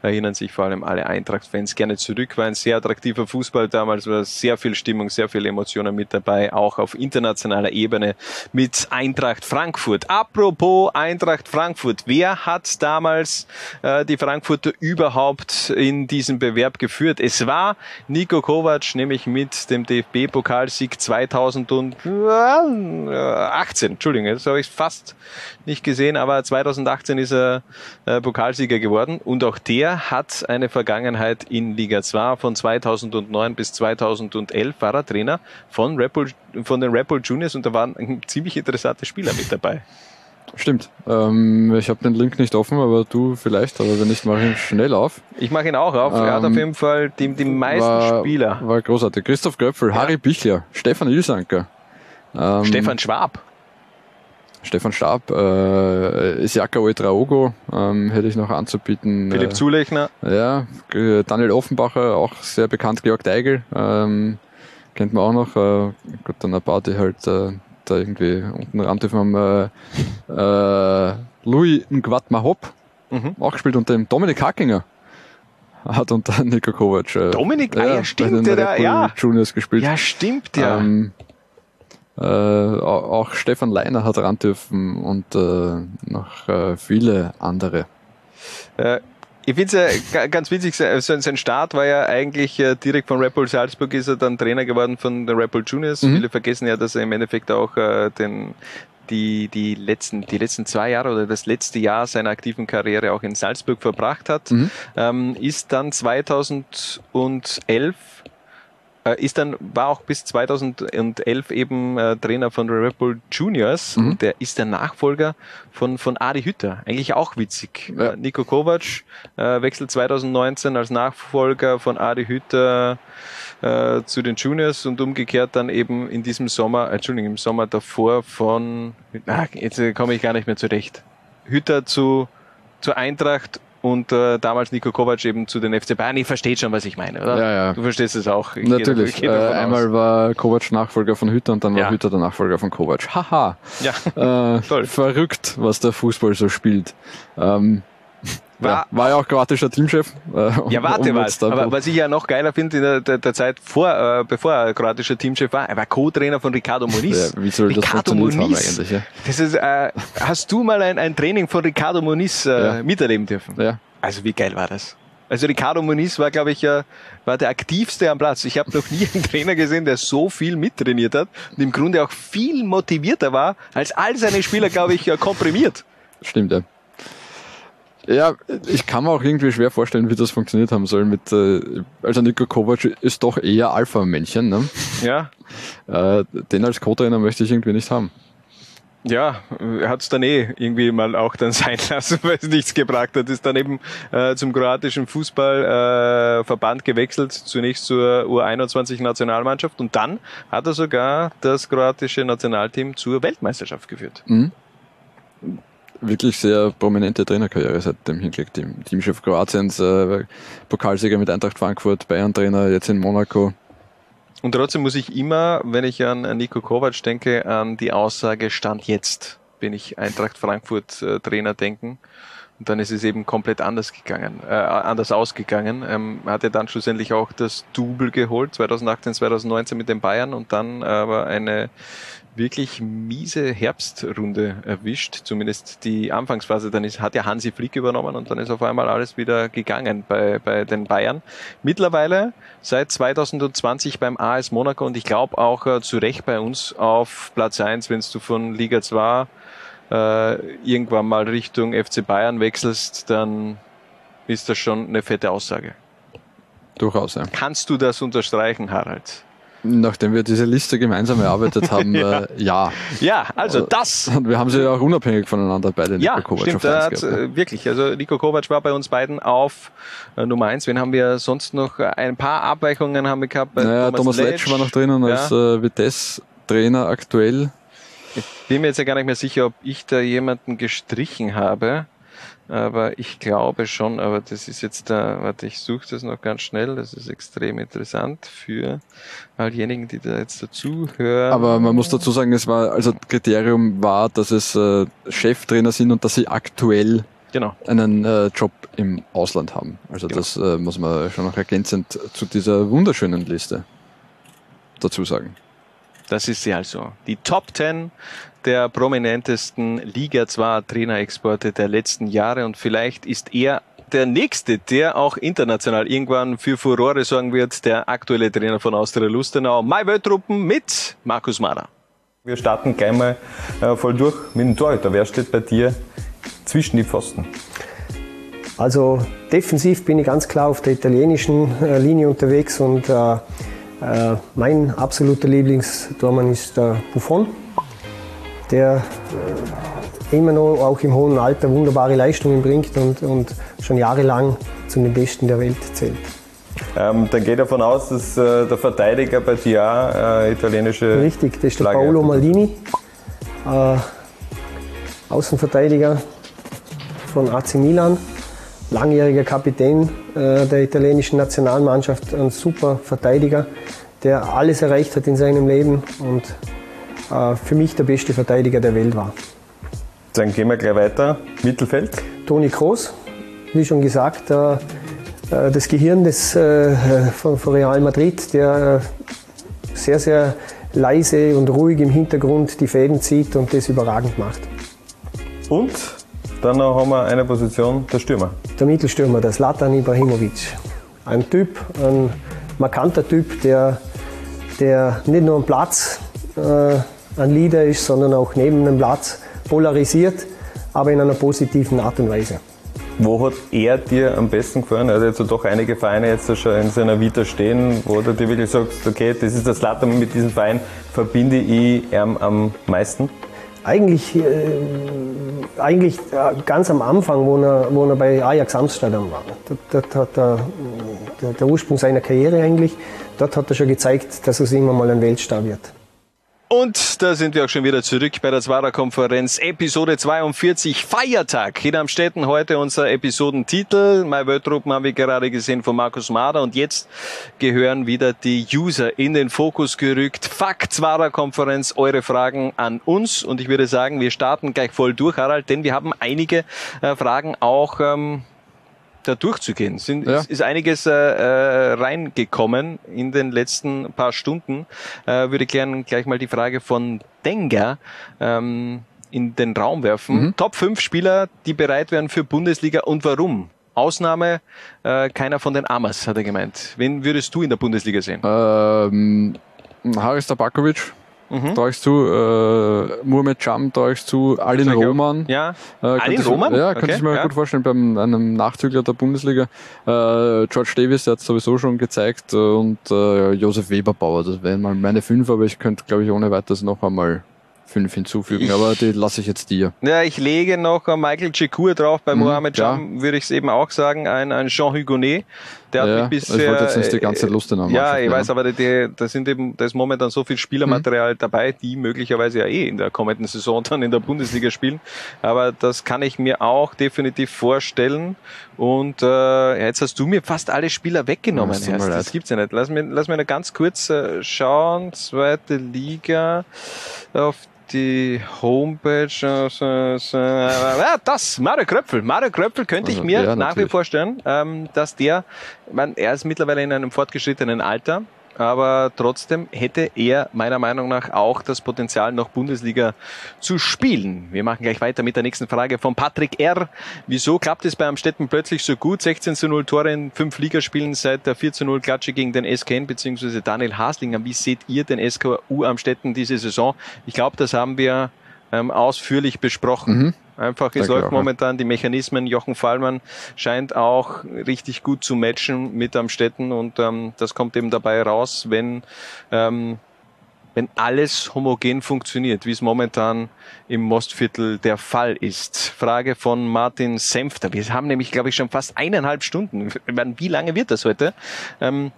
Speaker 2: erinnern sich vor allem alle Eintracht-Fans gerne zurück. War ein sehr attraktiver Fußball damals, war sehr viel Stimmung, sehr viele Emotionen mit dabei, auch auf internationaler Ebene mit Eintracht Frankfurt. Apropos Eintracht Frankfurt, wer hat damals äh, die Frankfurter überhaupt in diesem Bewerb geführt? Es war Nico Kovac, nämlich mit dem DFB-Pokalsieg 2000 und 18, Entschuldigung, das habe ich fast nicht gesehen, aber 2018 ist er äh, Pokalsieger geworden und auch der hat eine Vergangenheit in Liga 2. Von 2009 bis 2011 war er Trainer von, Red Bull, von den Red Bull Juniors und da waren ziemlich interessante Spieler mit dabei.
Speaker 6: Stimmt. Ähm, ich habe den Link nicht offen, aber du vielleicht, aber wenn nicht, mache ich ihn schnell auf.
Speaker 2: Ich mache ihn auch auf. Ähm, er hat auf ähm, jeden Fall die, die meisten
Speaker 6: war,
Speaker 2: Spieler.
Speaker 6: War großartig. Christoph Göpfel, ja. Harry Bichler, Stefan Ilsanker,
Speaker 2: ähm, Stefan Schwab.
Speaker 6: Stefan Stab, äh, Isiaka Oetraogo ähm, hätte ich noch anzubieten.
Speaker 2: Philipp äh, Zulechner.
Speaker 6: Ja, Daniel Offenbacher, auch sehr bekannt, Georg Deigel, ähm, kennt man auch noch. Äh, gut, dann ein paar, die halt äh, da irgendwie unten ran dürfen haben. Äh, äh, Louis Ngwat Mahop, mhm. auch gespielt unter dem Dominik Hackinger. Hat unter Niko Kovac.
Speaker 2: Äh, Dominik, ah, ja, ja stimmt, der ja.
Speaker 6: Juniors gespielt.
Speaker 2: Ja, stimmt, ja. Ähm,
Speaker 6: äh, auch Stefan Leiner hat ran dürfen und äh, noch äh, viele andere.
Speaker 2: Äh, ich finde es ja ganz witzig, sein Start war ja eigentlich äh, direkt von Red Bull Salzburg, ist er dann Trainer geworden von den Red Bull Juniors. Mhm. Viele vergessen ja, dass er im Endeffekt auch äh, den, die, die, letzten, die letzten zwei Jahre oder das letzte Jahr seiner aktiven Karriere auch in Salzburg verbracht hat. Mhm. Ähm, ist dann 2011 äh, ist dann, war auch bis 2011 eben äh, Trainer von Red Bull Juniors. Mhm. Der ist der Nachfolger von, von Adi Hütter. Eigentlich auch witzig. Ja. Äh, Nico Kovac äh, wechselt 2019 als Nachfolger von Adi Hütter äh, zu den Juniors und umgekehrt dann eben in diesem Sommer, äh, Entschuldigung, im Sommer davor von, ach, jetzt komme ich gar nicht mehr zurecht. Hütter zu, zur Eintracht und äh, damals Nico Kovac eben zu den FC Bayern. Ich verstehe schon, was ich meine, oder?
Speaker 6: Ja, ja.
Speaker 2: Du verstehst es auch.
Speaker 6: Ich Natürlich. Gehe, äh, einmal war Kovac Nachfolger von Hütter und dann ja. war Hütter der Nachfolger von Kovac. Haha. Ja. Äh, *laughs* Toll. Verrückt, was der Fußball so spielt. Ähm, war, ja, war ja auch kroatischer Teamchef.
Speaker 2: Äh, ja, warte um was. Aber was ich ja noch geiler finde in der, der, der Zeit vor, äh, bevor er kroatischer Teamchef war, er war Co-Trainer von Ricardo Moniz.
Speaker 6: Ja, wie soll Ricardo das Moniz, haben eigentlich? Ja?
Speaker 2: Das ist, äh, hast du mal ein, ein Training von Ricardo Moniz äh, ja. miterleben dürfen? Ja. Also wie geil war das? Also Ricardo Moniz war, glaube ich, äh, war der aktivste am Platz. Ich habe noch nie *laughs* einen Trainer gesehen, der so viel mittrainiert hat und im Grunde auch viel motivierter war als all seine Spieler, glaube ich, komprimiert.
Speaker 6: Stimmt, ja. Ja, ich kann mir auch irgendwie schwer vorstellen, wie das funktioniert haben soll mit, äh, also Nico Kovac ist doch eher Alpha-Männchen, ne?
Speaker 2: Ja. *laughs*
Speaker 6: Äh, den als Co-Trainer möchte ich irgendwie nicht haben.
Speaker 2: Ja, er hat es dann eh irgendwie mal auch dann *laughs* sein lassen, weil es nichts gebracht hat. Ist dann eben äh, zum kroatischen Fußballverband äh, gewechselt, zunächst zur U21-Nationalmannschaft und dann hat er sogar das kroatische Nationalteam zur Weltmeisterschaft geführt.
Speaker 6: Mhm wirklich sehr prominente Trainerkarriere seitdem hingelegt. Teamchef Kroatiens, äh, Pokalsieger mit Eintracht Frankfurt, Bayern-Trainer, jetzt in Monaco.
Speaker 2: Und trotzdem muss ich immer, wenn ich an Nico Kovac denke, an die Aussage Stand jetzt bin ich Eintracht Frankfurt äh, Trainer denken. Und dann ist es eben komplett anders gegangen, äh, anders ausgegangen. Ähm, hat er dann schlussendlich auch das Double geholt, 2018, 2019 mit den Bayern und dann aber eine wirklich miese Herbstrunde erwischt, zumindest die Anfangsphase. Dann ist, hat ja Hansi Flick übernommen und dann ist auf einmal alles wieder gegangen bei, bei den Bayern. Mittlerweile seit 2020 beim AS Monaco und ich glaube auch äh, zu Recht bei uns auf Platz eins, wenn du von Liga 2 äh, irgendwann mal Richtung FC Bayern wechselst, dann ist das schon eine fette Aussage.
Speaker 6: Durchaus, ja.
Speaker 2: Kannst du das unterstreichen, Harald?
Speaker 6: Nachdem wir diese Liste gemeinsam erarbeitet haben, ja. *laughs* Äh, ja.
Speaker 2: Ja, also das.
Speaker 6: Und wir haben sie ja auch unabhängig voneinander beide
Speaker 2: ja, Nico Kovac stimmt, auf gehabt, ja. wirklich. Also Nico Kovac war bei uns beiden auf äh, Nummer eins. Wen haben wir sonst noch? Ein paar Abweichungen haben wir gehabt.
Speaker 6: Bei naja, Thomas, Thomas Letsch war noch drinnen ja. als äh, Vitesse-Trainer aktuell.
Speaker 2: Ich bin mir jetzt ja gar nicht mehr sicher, ob ich da jemanden gestrichen habe. Aber ich glaube schon, aber das ist jetzt da, warte, ich suche das noch ganz schnell, das ist extrem interessant für all diejenigen, die da jetzt dazuhören.
Speaker 6: Aber man muss dazu sagen, es war, also Kriterium war, dass es äh, Cheftrainer sind und dass sie aktuell
Speaker 2: genau.
Speaker 6: einen äh, Job im Ausland haben. Also genau. das äh, muss man schon noch ergänzend zu dieser wunderschönen Liste dazu sagen.
Speaker 2: Das ist sie also. Die Top 10 der prominentesten Liga 2 Trainerexporte der letzten Jahre und vielleicht ist er der nächste, der auch international irgendwann für Furore sorgen wird, der aktuelle Trainer von Austria Lustenau, Mai Welttruppen mit Markus Mara.
Speaker 15: Wir starten gleich mal äh, voll durch mit dem Torhüter. Wer steht bei dir zwischen die Pfosten?
Speaker 16: Also defensiv bin ich ganz klar auf der italienischen äh, Linie unterwegs und äh, äh mein absoluter Lieblingstormann ist der Buffon der äh, immer noch auch im hohen Alter wunderbare Leistungen bringt und, und schon jahrelang zu den Besten der Welt zählt.
Speaker 15: Ähm, dann geht davon aus, dass äh, der Verteidiger bei dir äh, italienische.
Speaker 16: Richtig, das ist der Flagge Paolo Maldini, äh, Außenverteidiger von AC Milan, langjähriger Kapitän äh, der italienischen Nationalmannschaft, ein super Verteidiger, der alles erreicht hat in seinem Leben und äh, für mich der beste Verteidiger der Welt war.
Speaker 15: Dann gehen wir gleich weiter. Mittelfeld.
Speaker 16: Toni Kroos, wie schon gesagt, äh, das Gehirn des, von Real Madrid, der sehr, sehr leise und ruhig im Hintergrund die Fäden zieht und das überragend macht.
Speaker 15: Und dann haben wir eine Position, der Stürmer.
Speaker 16: Der Mittelstürmer, der Slatan Ibrahimovic. Ein Typ, ein markanter Typ, der, der nicht nur am Platz äh, ein Leader ist, sondern auch neben dem Platz polarisiert, aber in einer positiven Art und Weise.
Speaker 15: Wo hat er dir am besten gefallen? Er hat jetzt doch einige Vereine jetzt schon in seiner Vita stehen, wo du dir wirklich sagst, okay, das ist das Latte, mit diesem Verein verbinde ich ihn am meisten?
Speaker 16: Eigentlich, äh, eigentlich äh, ganz am Anfang, wo er, wo er bei Ajax Amsterdam war. Dort, hat er, der, der Ursprung seiner Karriere eigentlich, dort hat er schon gezeigt, dass er irgendwann mal ein Weltstar wird.
Speaker 2: Und da sind wir auch schon wieder zurück bei der Zwarer-Konferenz, Episode 42, Feiertag. Hier am Städten heute unser Episodentitel. My Welttruppen haben wir gerade gesehen von Markus Mader und jetzt gehören wieder die User in den Fokus gerückt. Fuck Zwarer-Konferenz, eure Fragen an uns und ich würde sagen, wir starten gleich voll durch, Harald, denn wir haben einige äh, Fragen auch ähm, da durchzugehen. Sind, ja. ist, ist einiges äh, äh, reingekommen in den letzten paar Stunden. Äh, würde gerne gleich mal die Frage von Denger ähm, in den Raum werfen. Mhm. Top 5 Spieler, die bereit wären für Bundesliga und warum? Ausnahme, äh, keiner von den Amas, hat er gemeint. Wen würdest du in der Bundesliga sehen?
Speaker 6: Ähm, Haris Tabakovic mhm. traue ich zu, äh, Muhammad Cham traue ich zu, Alin Roman.
Speaker 2: Ja,
Speaker 6: äh, Alin Roman? Ja, könnte okay. ich mir ja. gut vorstellen, beim einem Nachzügler der Bundesliga. Äh, George Davis, der hat es sowieso schon gezeigt äh, und äh, Josef Weberbauer, das wären mal meine fünf, aber ich könnte, glaube ich, ohne weiteres noch einmal fünf hinzufügen, ich, aber die lasse ich jetzt dir.
Speaker 2: Ja, ich lege noch Michael Chikur drauf, bei mhm, Mohamed Cham ja. würde ich es eben auch sagen, ein, ein Jean Hugonet, der
Speaker 6: hat mich bisher, ich wollte jetzt nicht die ganze Lust in
Speaker 2: Ja, ich weiß, aber die, da sind eben, da ist momentan so viel Spielermaterial mhm. dabei, die möglicherweise ja eh in der kommenden Saison dann in der Bundesliga spielen. Aber das kann ich mir auch definitiv vorstellen. Und äh, jetzt hast du mir fast alle Spieler weggenommen. Ja, das, das gibt's ja nicht. Lass mir, lass mir noch ganz kurz äh, schauen. Zweite Liga auf die Homepage. Äh, ja, das, Mario Kröpfel. Mario Kröpfel könnte ich
Speaker 6: Also,
Speaker 2: mir
Speaker 6: ja,
Speaker 2: nach wie vor vorstellen, ähm, dass der, meine, er ist mittlerweile in einem fortgeschrittenen Alter, aber trotzdem hätte er meiner Meinung nach auch das Potenzial, noch Bundesliga zu spielen. Wir machen gleich weiter mit der nächsten Frage von Patrick R. Wieso klappt es bei Amstetten plötzlich so gut? 16 zu 0 Tore in fünf Ligaspielen seit der 4 zu 0 Klatsche gegen den SKN bzw. Daniel Haslinger. Wie seht ihr den SKU Amstetten diese Saison? Ich glaube, das haben wir ähm, ausführlich besprochen.
Speaker 6: Mhm.
Speaker 2: Einfach, es läuft momentan die Mechanismen. Jochen Fallmann scheint auch richtig gut zu matchen mit Amstetten und ähm, das kommt eben dabei raus, wenn, ähm, wenn alles homogen funktioniert, wie es momentan im Mostviertel der Fall ist. Frage von Martin Senfter. Wir haben nämlich, glaube ich, schon fast eineinhalb Stunden. Wie lange wird das heute? Ähm,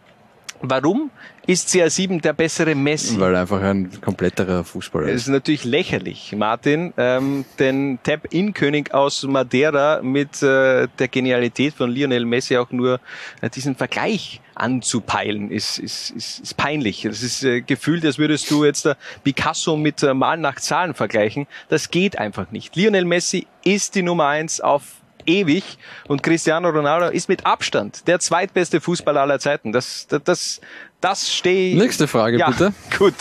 Speaker 2: warum ist CR7 der bessere Messi?
Speaker 6: Weil er einfach ein kompletterer Fußballer
Speaker 2: Es
Speaker 6: ist.
Speaker 2: ist natürlich lächerlich, Martin, ähm, den Tap-In-König aus Madeira mit äh, der Genialität von Lionel Messi auch nur äh, diesen Vergleich anzupeilen, ist, ist, ist, ist peinlich. Das ist äh, gefühlt, als würdest du jetzt äh, Picasso mit äh, Malen nach Zahlen vergleichen. Das geht einfach nicht. Lionel Messi ist die Nummer eins auf ewig und Cristiano Ronaldo ist mit Abstand der zweitbeste Fußballer aller Zeiten. Das, das, das, das stehe
Speaker 6: Nächste Frage,
Speaker 2: ja,
Speaker 6: bitte. *laughs*
Speaker 2: Gut.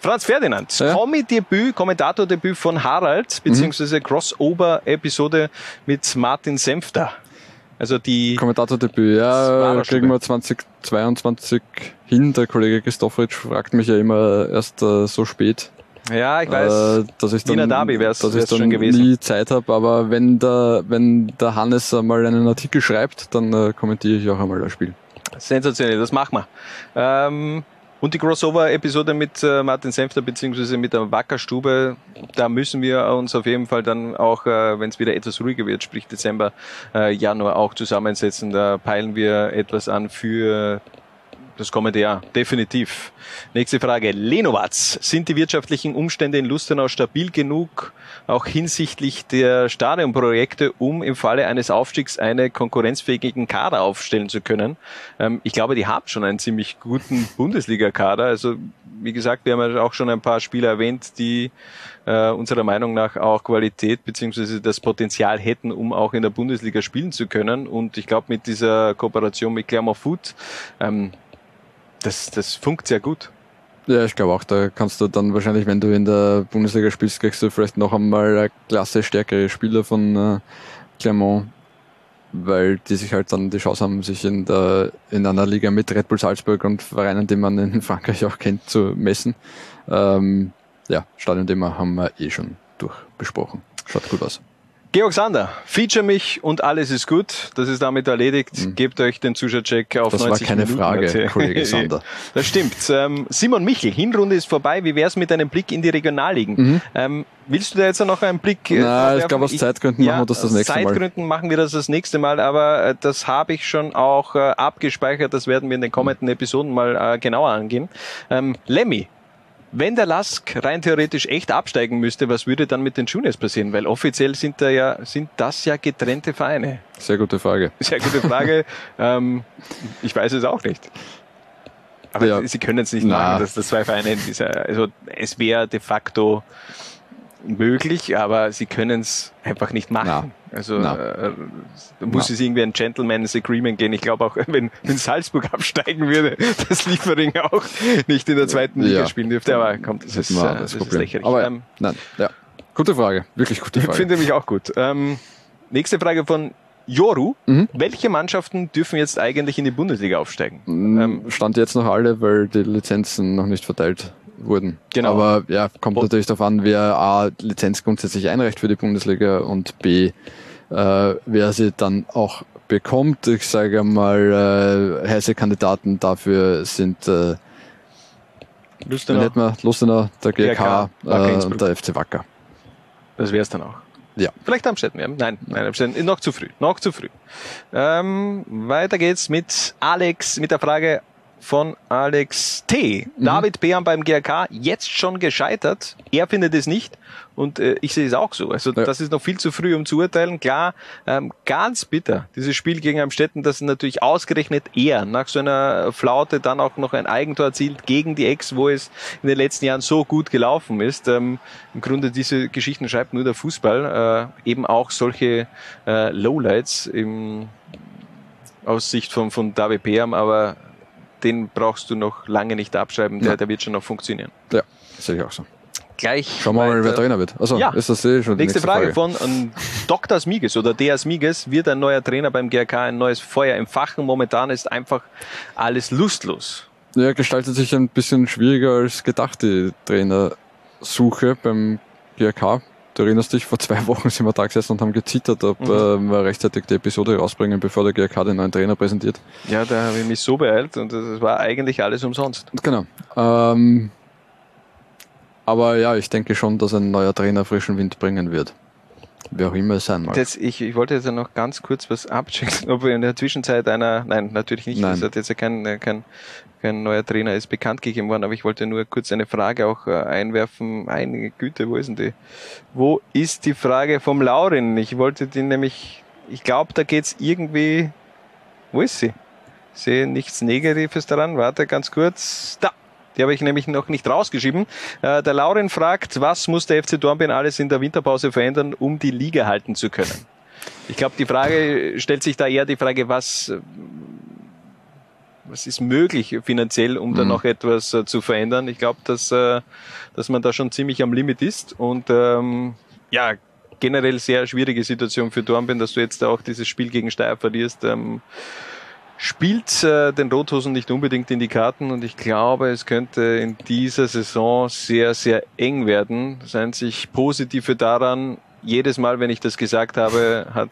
Speaker 2: Franz Ferdinand, Kommi-Debüt, Kommentatordebüt von Harald,
Speaker 6: Mhm.
Speaker 2: beziehungsweise Crossover-Episode mit Martin Senfter. Also die
Speaker 6: Kommentatordebüt, ja, kriegen wir 2022 hin. Der Kollege Christofritsch fragt mich ja immer erst äh, so spät.
Speaker 2: Ja, ich weiß.
Speaker 6: Äh, dass ich dann,
Speaker 2: Wiener Derby wär's-
Speaker 6: dass ich
Speaker 2: wär's
Speaker 6: dann
Speaker 2: schon gewesen.
Speaker 6: nie Zeit habe. Aber wenn der, wenn der Hannes mal einen Artikel schreibt, dann äh, kommentiere ich auch einmal das Spiel.
Speaker 2: Sensationell, das machen wir. Ähm, und die Crossover-Episode mit äh, Martin Senfter beziehungsweise mit der Wackerstube, da müssen wir uns auf jeden Fall dann auch, äh, wenn es wieder etwas ruhiger wird, sprich Dezember, äh, Januar auch zusammensetzen. Da peilen wir etwas an für das kommende Jahr, definitiv. Nächste Frage. Lenowatz. Sind die wirtschaftlichen Umstände in Lustenau stabil genug, auch hinsichtlich der Stadionprojekte, um im Falle eines Aufstiegs eine konkurrenzfähigen Kader aufstellen zu können? Ähm, ich glaube, die haben schon einen ziemlich guten Bundesliga-Kader. Also, wie gesagt, wir haben ja auch schon ein paar Spieler erwähnt, die äh, unserer Meinung nach auch Qualität beziehungsweise das Potenzial hätten, um auch in der Bundesliga spielen zu können. Und ich glaube, mit dieser Kooperation mit Clermont Foot, ähm, das, das funkt sehr gut.
Speaker 6: Ja, ich glaube auch, da kannst du dann wahrscheinlich, wenn du in der Bundesliga spielst, kriegst du vielleicht noch einmal eine Klasse stärkere Spieler von äh, Clermont, weil die sich halt dann die Chance haben, sich in, der, in einer Liga mit Red Bull Salzburg und Vereinen, die man in *laughs* Frankreich auch kennt, zu messen. Ähm, ja, Stadionthema haben wir eh schon durchbesprochen. Schaut gut aus.
Speaker 2: Georg Sander, feature mich und alles ist gut. Das ist damit erledigt. Gebt euch den Zuschauercheck auf
Speaker 6: Mhm. Das war
Speaker 2: 90
Speaker 6: keine
Speaker 2: Minuten.
Speaker 6: Frage. Kollege Sander. *laughs*
Speaker 2: Das stimmt. Ähm, Simon Michel, Hinrunde ist vorbei. Wie wär's mit einem Blick in die Regionalligen?
Speaker 6: Mhm.
Speaker 2: Ähm, willst du da jetzt noch einen Blick? äh,
Speaker 6: Na, ich glaube, aus Zeitgründen machen wir das das nächste
Speaker 2: aus
Speaker 6: Mal.
Speaker 2: Zeitgründen machen wir das das nächste Mal, aber äh, das habe ich schon auch äh, abgespeichert. Das werden wir in den kommenden Episoden mal äh, genauer angehen. Ähm, Lemmy, wenn der Lask rein theoretisch echt absteigen müsste, was würde dann mit den Juniors passieren? Weil offiziell sind da ja, sind das ja getrennte Vereine.
Speaker 6: Sehr gute Frage.
Speaker 2: Sehr gute Frage. *laughs* ähm, ich weiß es auch nicht. Aber
Speaker 6: Ja.
Speaker 2: sie können es nicht
Speaker 6: Na.
Speaker 2: machen, dass das zwei Vereine in dieser, also es wäre de facto möglich, aber sie können es einfach nicht machen. Also
Speaker 6: Na.
Speaker 2: äh, da muss
Speaker 6: Na.
Speaker 2: es irgendwie ein Gentleman's Agreement gehen. Ich glaube auch, *laughs* wenn, wenn Salzburg absteigen würde, *laughs* dass Liefering auch nicht in der zweiten Liga
Speaker 6: Ja.
Speaker 2: spielen dürfte. Aber kommt, das,
Speaker 6: Das
Speaker 2: ist,
Speaker 6: ist
Speaker 2: äh, das
Speaker 6: das
Speaker 2: ist
Speaker 6: Problem.
Speaker 2: lächerlich.
Speaker 6: Aber
Speaker 2: Ähm,
Speaker 6: nein, ja. Gute Frage. Wirklich gute
Speaker 2: ich
Speaker 6: Frage.
Speaker 2: finde mich auch gut. Ähm, nächste Frage von Joru.
Speaker 6: Mhm.
Speaker 2: Welche Mannschaften dürfen jetzt eigentlich in die Bundesliga aufsteigen?
Speaker 6: Ähm, Stand jetzt noch alle, weil die Lizenzen noch nicht verteilt wurden.
Speaker 2: Genau.
Speaker 6: Aber ja, kommt natürlich darauf an, wer A, Lizenz grundsätzlich einreicht für die Bundesliga und B, äh, wer sie dann auch bekommt. Ich sage mal, äh, heiße Kandidaten dafür sind äh, wir? Lustenau, der GK, äh, und der FC Wacker.
Speaker 2: Das wäre es dann auch.
Speaker 6: Ja.
Speaker 2: Vielleicht Amstetten, ja. Nein, nein, Amstetten, noch zu früh, noch zu früh. Ähm, weiter geht's mit Alex, mit der Frage von Alex T. Mhm. David Behan beim GRK jetzt schon gescheitert. Er findet es nicht und äh, ich sehe es auch so. Also ja. das ist noch viel zu früh, um zu urteilen. Klar, ähm, ganz bitter. Dieses Spiel gegen Amstetten, das natürlich ausgerechnet er nach so einer Flaute dann auch noch ein Eigentor erzielt gegen die Ex, wo es in den letzten Jahren so gut gelaufen ist. Ähm, Im Grunde diese Geschichten schreibt nur der Fußball. Äh, eben auch solche äh, Lowlights im, aus Sicht von, von David Peam, aber den brauchst du noch lange nicht abschreiben, der, der wird schon noch funktionieren.
Speaker 6: Ja, sehe ich auch so
Speaker 2: gleich.
Speaker 6: Schauen wir mal, wer Trainer wird. Also,
Speaker 2: ja.
Speaker 6: ist das eh schon
Speaker 2: nächste, nächste Frage, Frage, von um, Dr. Smiges oder der Smiges. Wird ein neuer Trainer beim GRK ein neues Feuer im Fachen? Momentan ist einfach alles lustlos.
Speaker 6: Ja, gestaltet sich ein bisschen schwieriger als gedacht, die Trainersuche beim GRK. Du erinnerst dich, vor zwei *laughs* Wochen sind wir da gesessen und haben gezittert, ob mhm. äh, wir rechtzeitig die Episode rausbringen, bevor der GRK den neuen Trainer präsentiert.
Speaker 2: Ja, da habe ich mich so beeilt und das war eigentlich alles umsonst.
Speaker 6: Genau. Ähm, aber ja, ich denke schon, dass ein neuer Trainer frischen Wind bringen wird. Wer auch immer es sein mag.
Speaker 2: Das, ich, ich wollte jetzt noch ganz kurz was abchecken, *laughs* ob in der Zwischenzeit einer, nein, natürlich nicht, nein. das hat jetzt ja kein, kein, kein neuer Trainer ist bekannt gegeben worden, aber ich wollte nur kurz eine Frage auch äh, einwerfen. Einige Güte, wo ist denn die? Wo ist die Frage vom Laurin? Ich wollte die nämlich, ich glaube, da geht's irgendwie, wo ist sie? Ich sehe nichts Negatives daran. Warte ganz kurz. Da! Die habe ich nämlich noch nicht rausgeschrieben. Äh, der Lauren fragt, was muss der FC Dornbirn alles in der Winterpause verändern, um die Liga halten zu können? Ich glaube, die Frage stellt sich da eher die Frage, was, was ist möglich finanziell, um mhm. da noch etwas äh, zu verändern. Ich glaube, dass, äh, dass man da schon ziemlich am Limit ist und ähm, ja, generell sehr schwierige Situation für Dornbirn, dass du jetzt auch dieses Spiel gegen Steyr verlierst. Ähm, spielt äh, den Rothosen nicht unbedingt in die Karten und ich glaube, es könnte in dieser Saison sehr, sehr eng werden. Seien sich positive daran, jedes Mal, wenn ich das gesagt habe, hat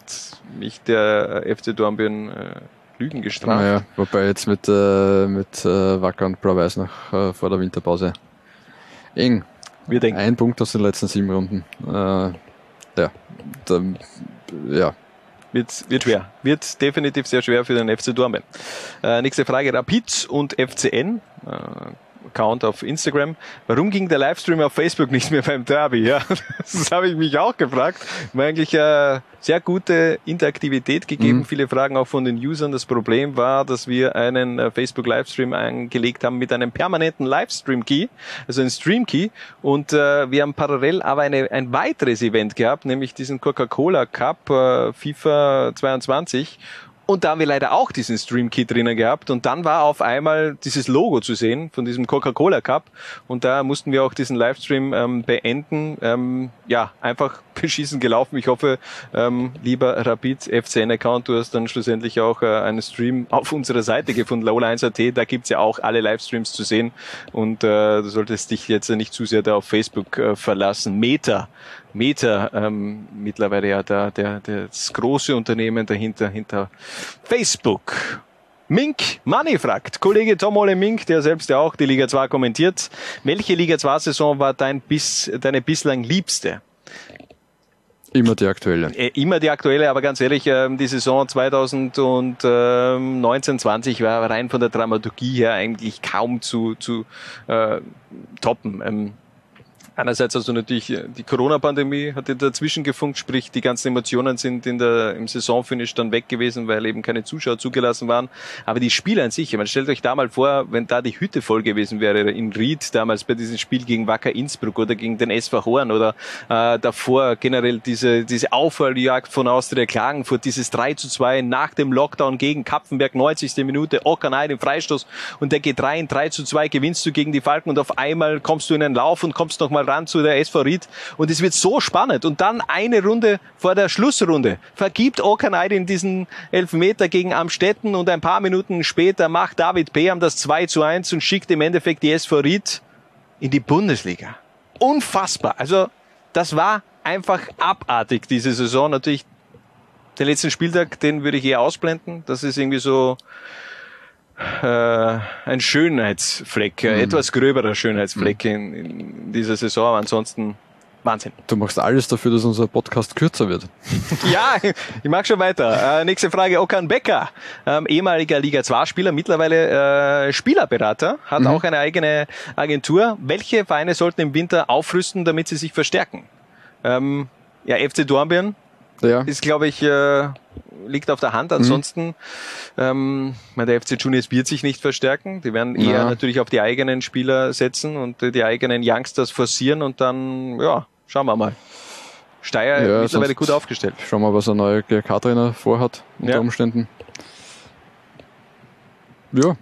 Speaker 2: mich der FC Dornbirn äh, Lügen gestraft.
Speaker 6: Naja, wobei jetzt mit, äh, mit äh, Wacker und Blau-Weiß noch äh, vor der Winterpause eng. Wir denken. Ein Punkt aus den letzten sieben Runden. Äh, ja, da, ja,
Speaker 2: wird, wird schwer. Wird definitiv sehr schwer für den FC Dortmund. Äh, nächste Frage. Rapid und FCN. Äh, Account auf Instagram. Warum ging der Livestream auf Facebook nicht mehr beim Derby? Ja, *laughs* das habe ich mich auch gefragt. War eigentlich äh, sehr gute Interaktivität gegeben, mhm. viele Fragen auch von den Usern. Das Problem war, dass wir einen äh, Facebook Livestream angelegt haben mit einem permanenten Livestream Key, also ein Stream Key. Und äh, wir haben parallel aber eine, ein weiteres Event gehabt, nämlich diesen Coca-Cola Cup äh, FIFA 22. Und da haben wir leider auch diesen Stream-Kit drinnen gehabt. Und dann war auf einmal dieses Logo zu sehen von diesem Coca-Cola Cup. Und da mussten wir auch diesen Livestream ähm, beenden. Ähm, ja, einfach *laughs* beschissen gelaufen. Ich hoffe, ähm, lieber Rapid FCN-Account, du hast dann schlussendlich auch äh, einen Stream auf unserer Seite gefunden, Low1.at. Da gibt's ja auch alle Livestreams zu sehen. Und äh, du solltest dich jetzt nicht zu sehr da auf Facebook äh, verlassen. Meta Meta ähm, mittlerweile ja der, der, das große Unternehmen dahinter, hinter Facebook. Mink Money fragt, Kollege Tom Ole Mink, der selbst ja auch die Liga 2 kommentiert. Welche Liga 2 Saison war dein bis, deine bislang liebste?
Speaker 6: Immer die aktuelle.
Speaker 2: Äh, immer die aktuelle, aber ganz ehrlich, ähm, die Saison 2019-20 war rein von der Dramaturgie her eigentlich kaum zu, zu äh, toppen. Einerseits also natürlich äh, die Corona-Pandemie hat dazwischen gefunkt, sprich die ganzen Emotionen sind in der, im Saisonfinish dann weg gewesen, weil eben keine Zuschauer zugelassen waren. Aber die Spiele an sich, man stellt euch da mal vor, wenn da die Hütte voll gewesen wäre in Ried damals bei diesem Spiel gegen Wacker Innsbruck oder gegen den SV Horn oder äh, davor generell diese, diese Aufholjagd von Austria Klagenfurt, dieses 3 zu 2 nach dem Lockdown gegen Kapfenberg, 90. Minute, Ockanay den Freistoß und der geht rein, 3 zu 2 gewinnst du gegen die Falken und auf einmal kommst du in einen Lauf und kommst nochmal ran zu der SV Ried und es wird so spannend. Und dann eine Runde vor der Schlussrunde vergibt in diesen Elfmeter gegen Amstetten und ein paar Minuten später macht David Beam das 2 zu 1 und schickt im Endeffekt die SV Ried in die Bundesliga. Unfassbar. Also das war einfach abartig, diese Saison. Natürlich den letzten Spieltag, den würde ich eher ausblenden. Das ist irgendwie so äh, ein Schönheitsfleck, mhm. etwas gröberer Schönheitsfleck mhm. in, in, dieser Saison. Aber ansonsten Wahnsinn.
Speaker 6: Du machst alles dafür, dass unser Podcast kürzer wird. *laughs*
Speaker 2: ja, ich mag schon weiter. Äh, nächste Frage, Okan Becker, ähm, ehemaliger Liga 2-Spieler, mittlerweile äh, Spielerberater, hat mhm. auch eine eigene Agentur. Welche Vereine sollten im Winter aufrüsten, damit sie sich verstärken? Ähm, ja, FC Dornbirn ja. ist, glaube ich, äh, liegt auf der Hand. Ansonsten, mhm. ähm, der FC Juniors wird sich nicht verstärken. Die werden eher ja. natürlich auf die eigenen Spieler setzen und die eigenen Youngsters forcieren und dann, ja, schauen wir mal. Steyr ja, mittlerweile gut aufgestellt.
Speaker 6: Schauen wir mal, was ein neuer GRK-Trainer vorhat unter ja. Umständen.
Speaker 2: Ja.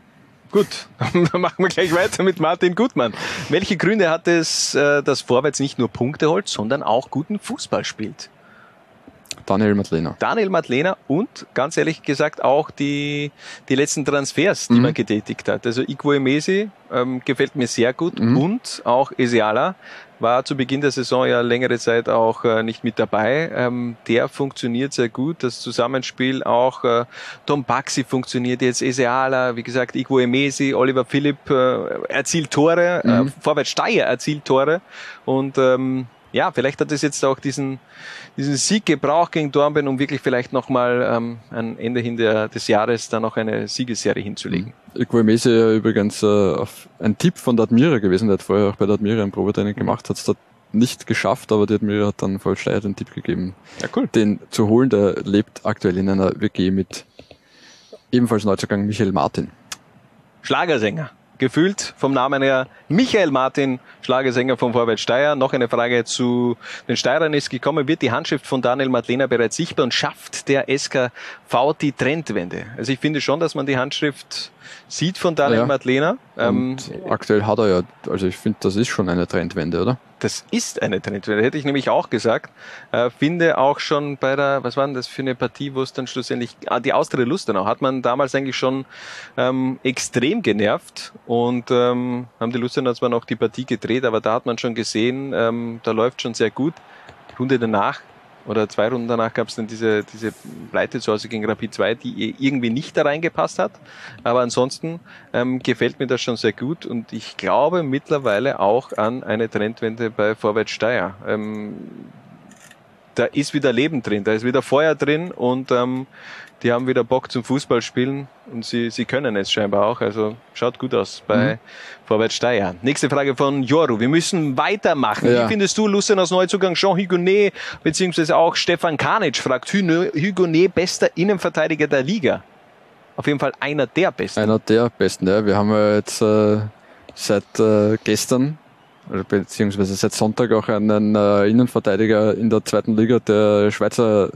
Speaker 2: Gut, *laughs* dann machen wir gleich weiter mit Martin Gutmann. Welche Gründe hat es, äh, dass Vorwärts nicht nur Punkte holt, sondern auch guten Fußball spielt?
Speaker 6: Daniel Madlena.
Speaker 2: Daniel Madlena und ganz ehrlich gesagt auch die, die letzten Transfers, die mhm. man getätigt hat. Also Igwo Emesi ähm, gefällt mir sehr gut mhm. und auch Esiala war zu Beginn der Saison ja längere Zeit auch äh, nicht mit dabei. Ähm, der funktioniert sehr gut. Das Zusammenspiel auch äh, Tom Baxi funktioniert jetzt, Eseala, wie gesagt, Igwo Emesi, Oliver Philipp äh, erzielt Tore, äh, mhm. Vorwärts Steier erzielt Tore und ähm, ja, vielleicht hat es jetzt auch diesen, diesen Sieg gebraucht gegen Dornbirn, um wirklich vielleicht nochmal ähm, ein Ende hin der, des Jahres dann noch eine Siegesserie hinzulegen.
Speaker 6: Mhm. Ich war Mese übrigens äh, auf ein Tipp von der Admira gewesen, der hat vorher auch bei der Admira ein Probetraining mhm. gemacht, hat es dort nicht geschafft, aber die Admira hat dann voll Steier den Tipp gegeben,
Speaker 2: ja, cool.
Speaker 6: den zu holen. Der lebt aktuell in einer WG mit ebenfalls Neuzugang Michael Martin.
Speaker 2: Schlagersänger gefühlt vom Namen her Michael Martin, Schlagersänger von Vorwärts Steyr. Noch eine Frage zu den Steirern ist gekommen. Wird die Handschrift von Daniel Madlena bereits sichtbar und schafft der SKV die Trendwende? Also ich finde schon, dass man die Handschrift sieht von Daniel ja. Madlena.
Speaker 6: Ähm, aktuell hat er ja, also ich finde, das ist schon eine Trendwende, oder?
Speaker 2: Das ist eine Trendwende, hätte ich nämlich auch gesagt. Äh, finde auch schon bei der, was war denn das für eine Partie, wo es dann schlussendlich, ah, die Austria Lustenau hat man damals eigentlich schon ähm, extrem genervt und ähm, haben die Lustenau zwar noch die Partie gedreht, aber da hat man schon gesehen, ähm, da läuft schon sehr gut. Die Runde danach oder zwei Runden danach gab es dann diese, diese Pleite zu Hause gegen Rapid 2, die irgendwie nicht da reingepasst hat. Aber ansonsten ähm, gefällt mir das schon sehr gut und ich glaube mittlerweile auch an eine Trendwende bei Vorwärts Steyr. Ähm, da ist wieder Leben drin, da ist wieder Feuer drin und ähm, die haben wieder Bock zum Fußballspielen und sie, sie können es scheinbar auch. Also schaut gut aus bei mhm. Vorwärts Steyr. Nächste Frage von Joru. Wir müssen weitermachen. Ja. Wie findest du Lucianos Neuzugang Jean Hugonet beziehungsweise auch Stefan Kanic fragt Hugonet bester Innenverteidiger der Liga? Auf jeden Fall einer der besten.
Speaker 6: Einer der besten, ja. Wir haben ja jetzt äh, seit äh, gestern beziehungsweise seit Sonntag auch einen äh, Innenverteidiger in der zweiten Liga, der Schweizer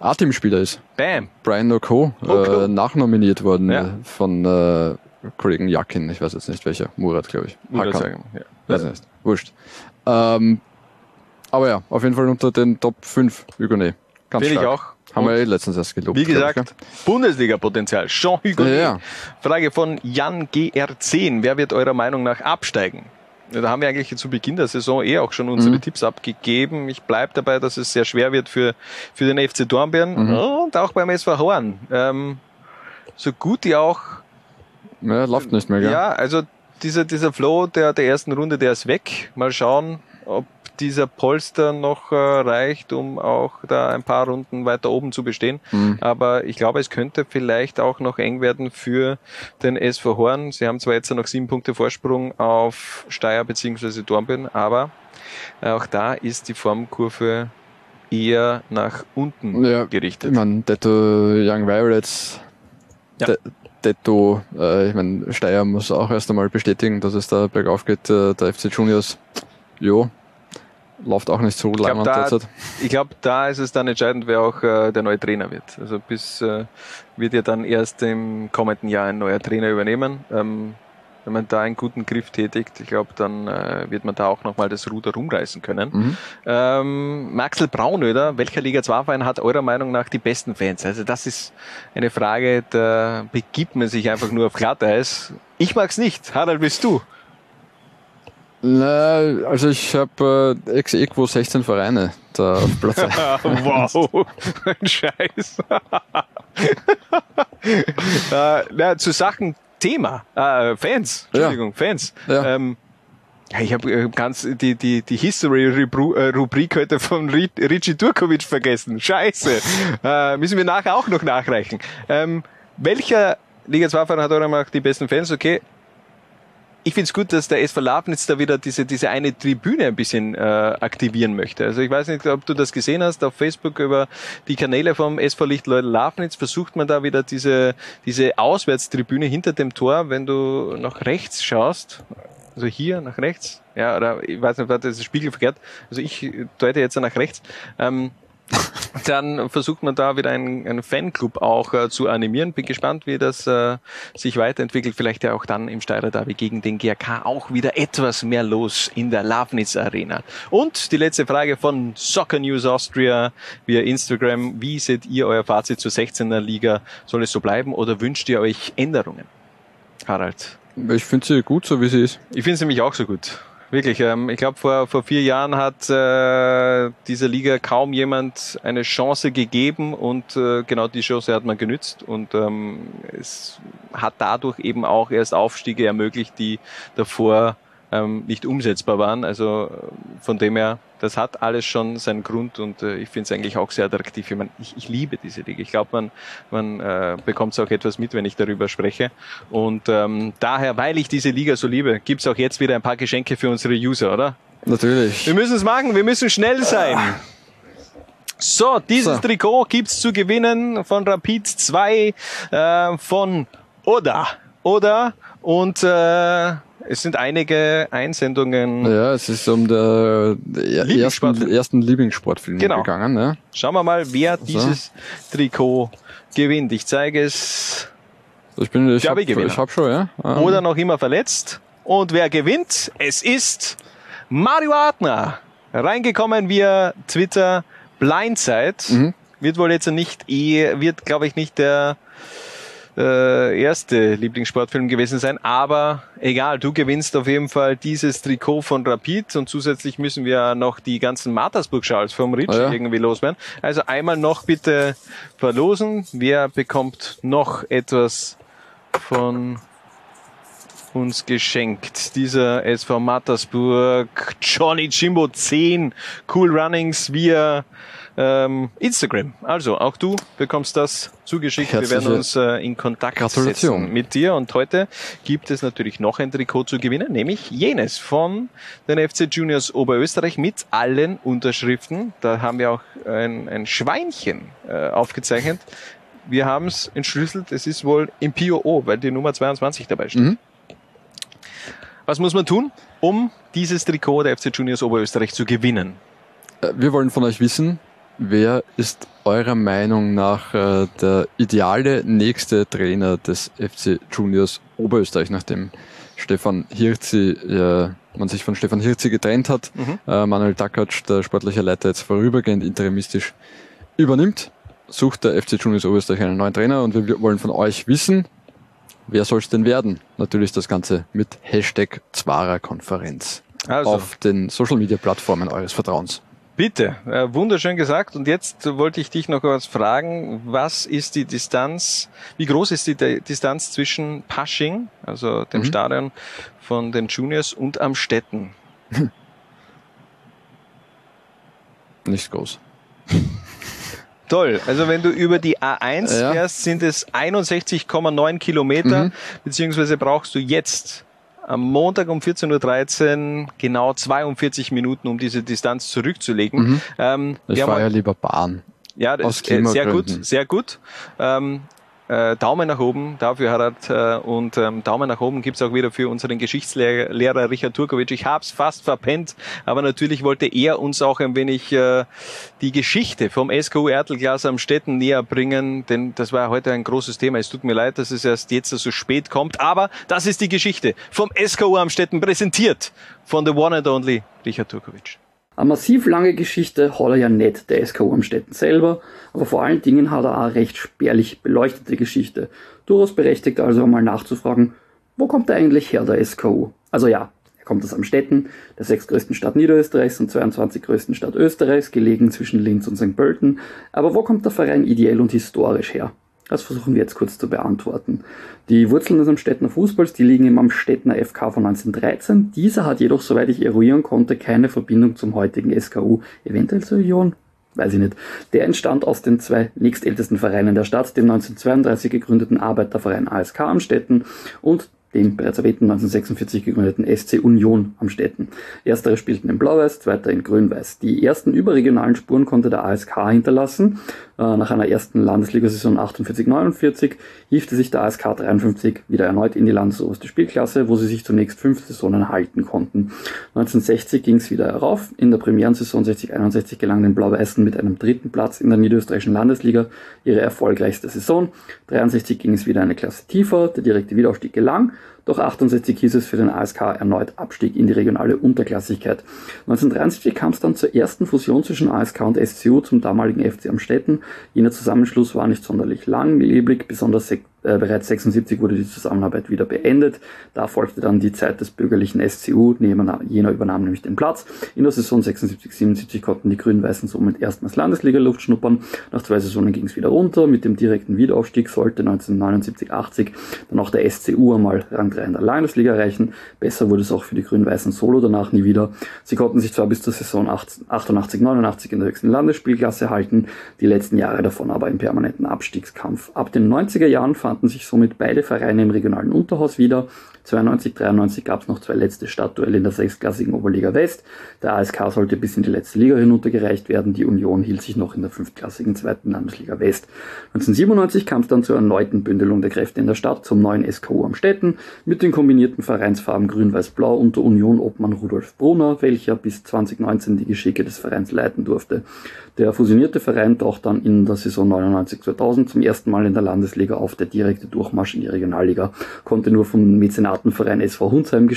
Speaker 6: A-Team-Spieler ist.
Speaker 2: Bam.
Speaker 6: Brian Oko, äh, nachnominiert worden ja. von äh, Kollegen Jakin, ich weiß jetzt nicht welcher, Murat, glaube ich.
Speaker 2: Murat sagen, ja.
Speaker 6: Weiß nicht, wurscht. Ähm, aber ja, auf jeden Fall unter den Top 5 Hugonet.
Speaker 2: Ganz Finde ich auch.
Speaker 6: Haben wir eh letztens erst gelobt.
Speaker 2: Wie gesagt, Bundesliga-Potenzial. Jean Hugonet. Ja, ja. Frage von Jan GR10. Wer wird eurer Meinung nach absteigen? Da haben wir eigentlich zu Beginn der Saison eh auch schon unsere mhm. Tipps abgegeben. Ich bleibe dabei, dass es sehr schwer wird für, für den FC Dornbirn mhm. und auch beim SV Horn. Ähm, so gut die auch.
Speaker 6: Ja, läuft nicht mehr, gell?
Speaker 2: Ja, also dieser, dieser Flow der, der ersten Runde, der ist weg. Mal schauen, ob dieser Polster noch äh, reicht, um auch da ein paar Runden weiter oben zu bestehen. Mhm. Aber ich glaube, es könnte vielleicht auch noch eng werden für den SV Horn. Sie haben zwar jetzt noch sieben Punkte Vorsprung auf Steyr bzw. Dornbirn, aber auch da ist die Formkurve eher nach unten ja, gerichtet.
Speaker 6: Ich meine, Detto Young Violets, ja. Detto, äh, ich meine, Steyr muss auch erst einmal bestätigen, dass es da bergauf geht. Äh, der FC Juniors, jo, läuft auch nicht so lange
Speaker 2: da, derzeit. Ich glaube, da ist es dann entscheidend, wer auch äh, der neue Trainer wird. Also bis äh, wird ja dann erst im kommenden Jahr ein neuer Trainer übernehmen. Ähm, wenn man da einen guten Griff tätigt, ich glaube, dann äh, wird man da auch nochmal das Ruder rumreißen können. Mhm. Ähm, Maxel Braunöder, welcher Liga 2 Verein hat eurer Meinung nach die besten Fans? Also das ist eine Frage, da begibt man sich einfach nur auf Glatteis. Ich mag's nicht. Harald, bist du?
Speaker 6: Na, also ich habe äh, ex equo 16 Vereine da auf Platz *laughs*
Speaker 2: Wow, ein Scheiß. *laughs* äh, na, zu Sachen Thema, äh, Fans, Entschuldigung, ja. Fans. Ja. Ähm, ich habe ganz die, die, die History-Rubrik heute von Richie Turkovic vergessen. Scheiße. äh, müssen wir nachher auch noch nachreichen. Ähm, welcher Liga 2-Verein hat eurer Meinung nach die besten Fans? Okay, ich finde es gut, dass der SV Lafnitz da wieder diese, diese eine Tribüne ein bisschen äh, aktivieren möchte. Also ich weiß nicht, ob du das gesehen hast, auf Facebook über die Kanäle vom SV Lichtleute Lafnitz. Versucht man da wieder diese, diese Auswärtstribüne hinter dem Tor, wenn du nach rechts schaust, also hier nach rechts, ja, oder ich weiß nicht, was das Spiegel verkehrt, also ich deute jetzt nach rechts, ähm, *laughs* dann versucht man da wieder einen, einen Fanclub auch äh, zu animieren. Bin gespannt, wie das äh, sich weiterentwickelt. Vielleicht ja auch dann im Steirer Derby gegen den GRK auch wieder etwas mehr los in der Lafnitz Arena. Und die letzte Frage von Soccer News Austria via Instagram. Wie seht ihr euer Fazit zur 16er Liga? Soll es so bleiben oder wünscht ihr euch Änderungen? Harald.
Speaker 6: Ich finde sie gut, so wie sie ist.
Speaker 2: Ich finde sie nämlich auch so gut. Wirklich, ähm, ich glaube, vor, vor vier Jahren hat äh, dieser Liga kaum jemand eine Chance gegeben und äh, genau die Chance hat man genützt und ähm, es hat dadurch eben auch erst Aufstiege ermöglicht, die davor ähm, nicht umsetzbar waren. Also äh, von dem her, das hat alles schon seinen Grund und äh, ich finde es eigentlich auch sehr attraktiv. Ich, mein, ich, ich liebe diese Liga. Ich glaube, man, man äh, bekommt auch etwas mit, wenn ich darüber spreche. Und ähm, daher, weil ich diese Liga so liebe, gibt's auch jetzt wieder ein paar Geschenke für unsere User, oder?
Speaker 6: Natürlich.
Speaker 2: Wir müssen es machen, wir müssen schnell sein. So, dieses so. Trikot gibt's zu gewinnen von Rapid 2, äh, von Oda. Oda und äh, es sind einige Einsendungen.
Speaker 6: Ja, es ist um der ersten, ersten Lieblingssportfilm genau. gegangen. Ja.
Speaker 2: Schauen wir mal, wer so. dieses Trikot gewinnt. Ich zeige es.
Speaker 6: Ich bin, ich, habe ich hab schon, ja.
Speaker 2: Um. Oder noch immer verletzt. Und wer gewinnt? Es ist Mario Adner. Reingekommen via Twitter Blindside. Mhm. Wird wohl jetzt nicht eh, wird glaube ich nicht der äh, erste Lieblingssportfilm gewesen sein. Aber egal, du gewinnst auf jeden Fall dieses Trikot von Rapid und zusätzlich müssen wir noch die ganzen Mattersburg-Schals vom Rich oh ja. irgendwie loswerden. Also einmal noch bitte verlosen. Wer bekommt noch etwas von uns geschenkt. Dieser SV Mattersburg, Johnny Jimbo 10, Cool Runnings via ähm, Instagram. Also auch du bekommst das zugeschickt. Herzliche Wir werden uns äh, in Kontakt setzen mit dir. Und heute gibt es natürlich noch ein Trikot zu gewinnen, nämlich jenes von den FC Juniors Oberösterreich mit allen Unterschriften. Da haben wir auch ein, ein Schweinchen äh, aufgezeichnet. Wir haben es entschlüsselt. Es ist wohl im POO, weil die Nummer 22 dabei steht. Mhm. Was muss man tun, um dieses Trikot der FC Juniors Oberösterreich zu gewinnen?
Speaker 6: Äh, wir wollen von euch wissen, Wer ist eurer Meinung nach äh, der ideale nächste Trainer des FC Juniors Oberösterreich, nachdem Stefan Hirzi, äh, man sich von Stefan Hirzi getrennt hat, mhm. äh, Manuel Dakatsch, der sportliche Leiter, jetzt vorübergehend interimistisch übernimmt, sucht der FC Juniors Oberösterreich einen neuen Trainer und wir wollen von euch wissen, wer soll es denn werden? Natürlich das Ganze mit Hashtag Zwara-Konferenz also. auf den Social Media Plattformen eures Vertrauens.
Speaker 2: Bitte, äh, wunderschön gesagt. Und jetzt wollte ich dich noch was fragen. Was ist die Distanz, wie groß ist die Distanz zwischen Pasching, also dem mhm. Stadion von den Juniors, und Amstetten? *laughs*
Speaker 6: Nicht groß. *laughs*
Speaker 2: Toll. Also wenn du über die A1 ja. fährst, sind es 61,9 Kilometer, mhm. beziehungsweise brauchst du jetzt am Montag um 14.13 Uhr genau 42 Minuten, um diese Distanz zurückzulegen.
Speaker 6: Mhm. Ähm, ich fahre ja lieber Bahn.
Speaker 2: Ja, das äh, sehr gut, sehr gut. Ähm, äh, Daumen nach oben dafür, Harald. Äh, und ähm, Daumen nach oben gibt's auch wieder für unseren Geschichtslehrer Richard Turkovic. Ich hab's fast verpennt, aber natürlich wollte er uns auch ein wenig äh, die Geschichte vom SKU Ertelglas am Städten näher bringen, denn das war heute ein großes Thema. Es tut mir leid, dass es erst jetzt so spät kommt, aber das ist die Geschichte vom SKU am Städten präsentiert von the one and only Richard Turkovic.
Speaker 17: Eine massiv lange Geschichte hat er ja nicht, der SKU Amstetten selber, aber vor allen Dingen hat er auch eine recht spärlich beleuchtete Geschichte. Durchaus berechtigt also einmal nachzufragen, wo kommt er eigentlich her, der SKU? Also ja, er kommt aus Amstetten, der sechstgrößten Stadt Niederösterreichs und 22 größten Stadt Österreichs, gelegen zwischen Linz und St. Pölten. Aber wo kommt der Verein ideell und historisch her? Das versuchen wir jetzt kurz zu beantworten. Die Wurzeln des Amstettner Fußballs, die liegen im Amstettner FK von 1913. Dieser hat jedoch, soweit ich eruieren konnte, keine Verbindung zum heutigen SKU, eventuell zur Union, weiß ich nicht. Der entstand aus den zwei nächstältesten Vereinen der Stadt, dem 1932 gegründeten Arbeiterverein ASK Amstetten und dem bereits erwähnten 1946 gegründeten SC Union am Städten. Erstere spielten in Blau-Weiß, zweiter in Grün-Weiß. Die ersten überregionalen Spuren konnte der ASK hinterlassen. Äh, nach einer ersten Landesligasaison 48-49 hiefte sich der ASK 53 wieder erneut in die landesoberste Spielklasse, wo sie sich zunächst fünf Saisonen halten konnten. 1960 ging es wieder herauf. In der Premierensaison 60-61 gelang den Blau-Weißen mit einem dritten Platz in der niederösterreichischen Landesliga ihre erfolgreichste Saison. 63 ging es wieder eine Klasse tiefer, der direkte Wiederaufstieg gelang. Doch 68 hieß es für den ASK erneut Abstieg in die regionale Unterklassigkeit. 1973 kam es dann zur ersten Fusion zwischen ASK und SCU zum damaligen FC Amstetten. Jener Zusammenschluss war nicht sonderlich langlebig, besonders äh, bereits 76 wurde die Zusammenarbeit wieder beendet. Da folgte dann die Zeit des bürgerlichen SCU, jener übernahm nämlich den Platz. In der Saison 76-77 konnten die Grün-Weißen somit erstmals Landesliga-Luft schnuppern. Nach zwei Saisonen ging es wieder runter. Mit dem direkten Wiederaufstieg sollte 1979-80 dann auch der SCU einmal Rang 3 in der Landesliga erreichen. Besser wurde es auch für die Grün-Weißen Solo danach nie wieder. Sie konnten sich zwar bis zur Saison 88-89 in der höchsten Landesspielklasse halten, die letzten Jahre davon aber im permanenten Abstiegskampf. Ab den 90er Jahren fand fanden sich somit beide Vereine im regionalen Unterhaus wieder. 92, 93 gab es noch zwei letzte Stadtduelle in der sechsklassigen Oberliga West. Der ASK sollte bis in die letzte Liga hinuntergereicht werden. Die Union hielt sich noch in der fünftklassigen zweiten Landesliga West. 1997 kam es dann zur erneuten Bündelung der Kräfte in der Stadt zum neuen SKU am Städten mit den kombinierten Vereinsfarben Grün-Weiß-Blau unter Union Obmann Rudolf Brunner, welcher bis 2019 die Geschicke des Vereins leiten durfte. Der fusionierte Verein taucht dann in der Saison 99-2000 zum ersten Mal in der Landesliga auf. Der direkte Durchmarsch in die Regionalliga konnte nur vom Mäzenatenverein SV Hunsheim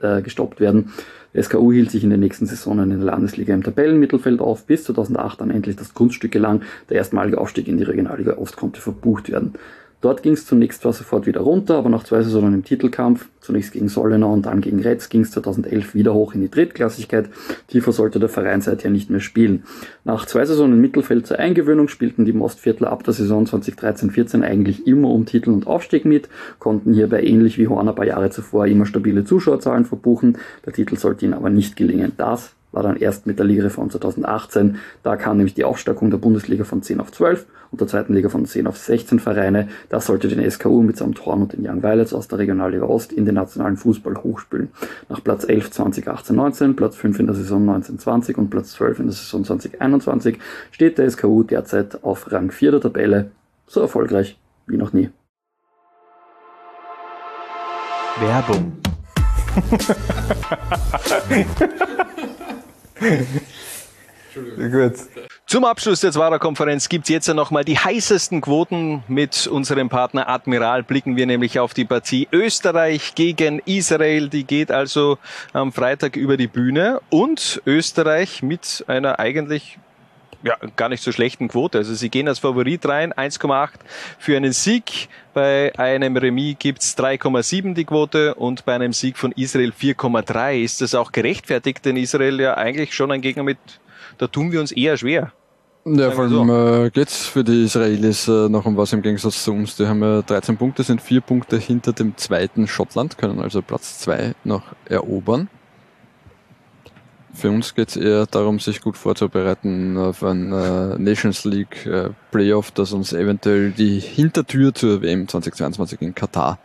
Speaker 17: äh, gestoppt werden. Der SKU hielt sich in den nächsten Saisonen in der Landesliga im Tabellenmittelfeld auf, bis 2008 dann endlich das Kunststück gelang. Der erstmalige Aufstieg in die Regionalliga Ost konnte verbucht werden. Dort ging es zunächst zwar sofort wieder runter, aber nach zwei Saisonen im Titelkampf, zunächst gegen Sollenau und dann gegen Retz, ging es 2011 wieder hoch in die Drittklassigkeit. Tiefer sollte der Verein seither nicht mehr spielen. Nach zwei Saisonen im Mittelfeld zur Eingewöhnung spielten die Mostviertler ab der Saison 2013-14 eigentlich immer um Titel und Aufstieg mit, konnten hierbei ähnlich wie Horn ein paar Jahre zuvor immer stabile Zuschauerzahlen verbuchen. Der Titel sollte ihnen aber nicht gelingen. Das war dann erst mit der Ligareform 2018. Da kam nämlich die Aufstockung der Bundesliga von 10 auf 12 und der zweiten Liga von 10 auf 16 Vereine. Das sollte den SKU mitsamt Horn und den Young Violets aus der Regionalliga Ost in den nationalen Fußball hochspülen. Nach Platz 11 2018-19, Platz 5 in der Saison 1920 und Platz 12 in der Saison 2021 steht der SKU derzeit auf Rang 4 der Tabelle, so erfolgreich wie noch nie.
Speaker 18: Werbung.
Speaker 2: Gut. Zum Abschluss der Zwarer-Konferenz gibt es jetzt nochmal die heißesten Quoten mit unserem Partner Admiral. Blicken wir nämlich auf die Partie Österreich gegen Israel. Die geht also am Freitag über die Bühne. Und Österreich mit einer eigentlich ja, gar nicht so schlechten Quote. Also sie gehen als Favorit rein, 1,8 für einen Sieg. Bei einem Remis gibt's 3,7 die Quote und bei einem Sieg von Israel 4,3. Ist das auch gerechtfertigt? Denn Israel ja eigentlich schon ein Gegner mit, da tun wir uns eher schwer.
Speaker 6: Ja, vor allem so. äh, geht's für die Israelis äh, noch um was im Gegensatz zu uns. Die haben ja 13 Punkte, sind vier Punkte hinter dem zweiten Schottland, können also Platz zwei noch erobern. Für uns geht es eher darum, sich gut vorzubereiten auf ein äh, Nations League äh, Playoff, das uns eventuell die Hintertür zur WM 2022 in Katar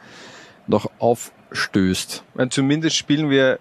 Speaker 6: noch aufstößt.
Speaker 2: Meine, zumindest spielen wir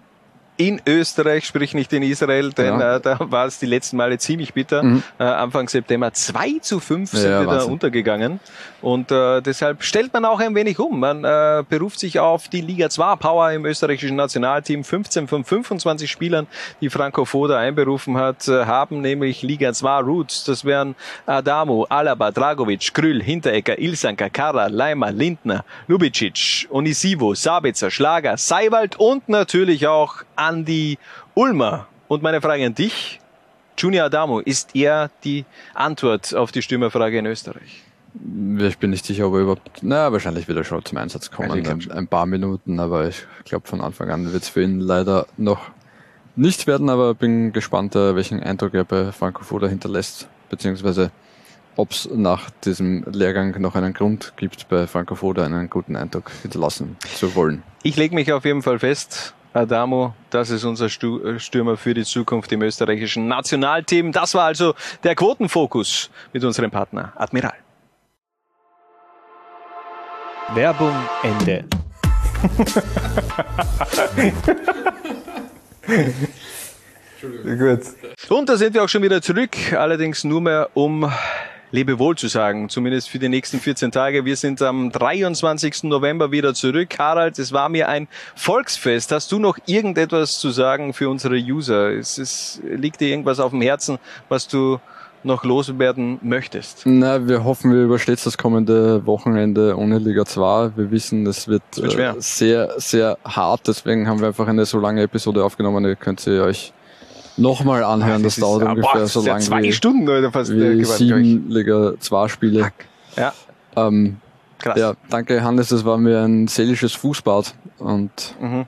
Speaker 2: in Österreich, sprich nicht in Israel, denn ja. äh, da *laughs* war es die letzten Male ziemlich bitter. Mhm. Äh, Anfang September 2 zu 5 sind ja, wir da untergegangen. Und äh, deshalb stellt man auch ein wenig um. Man äh, beruft sich auf die Liga 2 Power im österreichischen Nationalteam. 15 von 25 Spielern, die Franco Foda einberufen hat, äh, haben nämlich Liga 2 Roots. Das wären Adamo, Alaba, Dragovic, Krüll, Hinterecker, Ilsanka, Kara, Leimer, Lindner, Lubicic, Onisivo, Sabitzer, Schlager, Seiwald und natürlich auch Andi Ulmer. Und meine Frage an dich, Junior Adamo, ist er die Antwort auf die Stürmerfrage in Österreich?
Speaker 6: Ich bin nicht sicher, ob er überhaupt, na, wahrscheinlich wird er schon zum Einsatz kommen. Ein, ein, paar Minuten, aber ich glaube, von Anfang an wird es für ihn leider noch nicht werden, aber bin gespannt, äh, welchen Eindruck er bei Franco Foda hinterlässt, beziehungsweise ob es nach diesem Lehrgang noch einen Grund gibt, bei Franco Foda einen guten Eindruck hinterlassen zu wollen.
Speaker 2: Ich lege mich auf jeden Fall fest, Adamo, das ist unser äh, Stürmer für die Zukunft im österreichischen Nationalteam. Das war also der Quotenfokus mit unserem Partner Admiral.
Speaker 18: Werbung Ende.
Speaker 2: Gut. Und da sind wir auch schon wieder zurück, allerdings nur mehr um Lebewohl zu sagen, zumindest für die nächsten 14 Tage. Wir sind am 23. November wieder zurück. Harald, es war mir ein Volksfest. Hast du noch irgendetwas zu sagen für unsere User? Es, es liegt dir irgendwas auf dem Herzen, was du noch loswerden möchtest?
Speaker 6: Na, wir hoffen, wir überstehen das kommende Wochenende ohne Liga 2. Wir wissen, es wird, wird äh, sehr, sehr hart. Deswegen haben wir einfach eine so lange Episode aufgenommen. Ihr könnt sie euch nochmal anhören. Ach, das, das dauert ist, ungefähr boah, so lange
Speaker 2: zwei wie, Stunden oder fast
Speaker 6: wie geworden, sieben Liga 2 Spiele.
Speaker 2: Ja.
Speaker 6: Ähm, Krass. Ja, danke Hannes, das war mir ein seelisches Fußbad und mhm.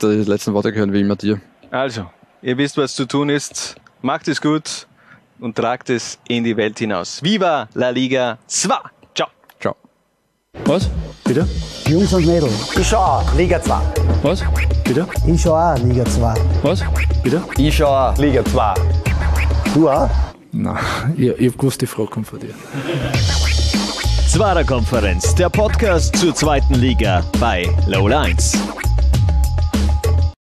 Speaker 6: die letzten Worte gehören wie immer dir.
Speaker 2: Also, ihr wisst, was zu tun ist. Macht es gut und tragt es in die Welt hinaus. Viva la Liga 2! Ciao!
Speaker 6: Ciao!
Speaker 5: Was?
Speaker 4: Bitte?
Speaker 16: Jungs und Mädels.
Speaker 3: Ich schau Liga 2.
Speaker 5: Was?
Speaker 4: Bitte?
Speaker 16: Ich schau auch Liga 2.
Speaker 5: Was?
Speaker 4: Bitte?
Speaker 3: Ich schau auch
Speaker 10: Liga 2.
Speaker 16: Du auch?
Speaker 5: Nein, ich, ich hab gewusst, die Frage kommt von dir.
Speaker 18: Zwarer Konferenz, der Podcast zur zweiten Liga bei Low Lines.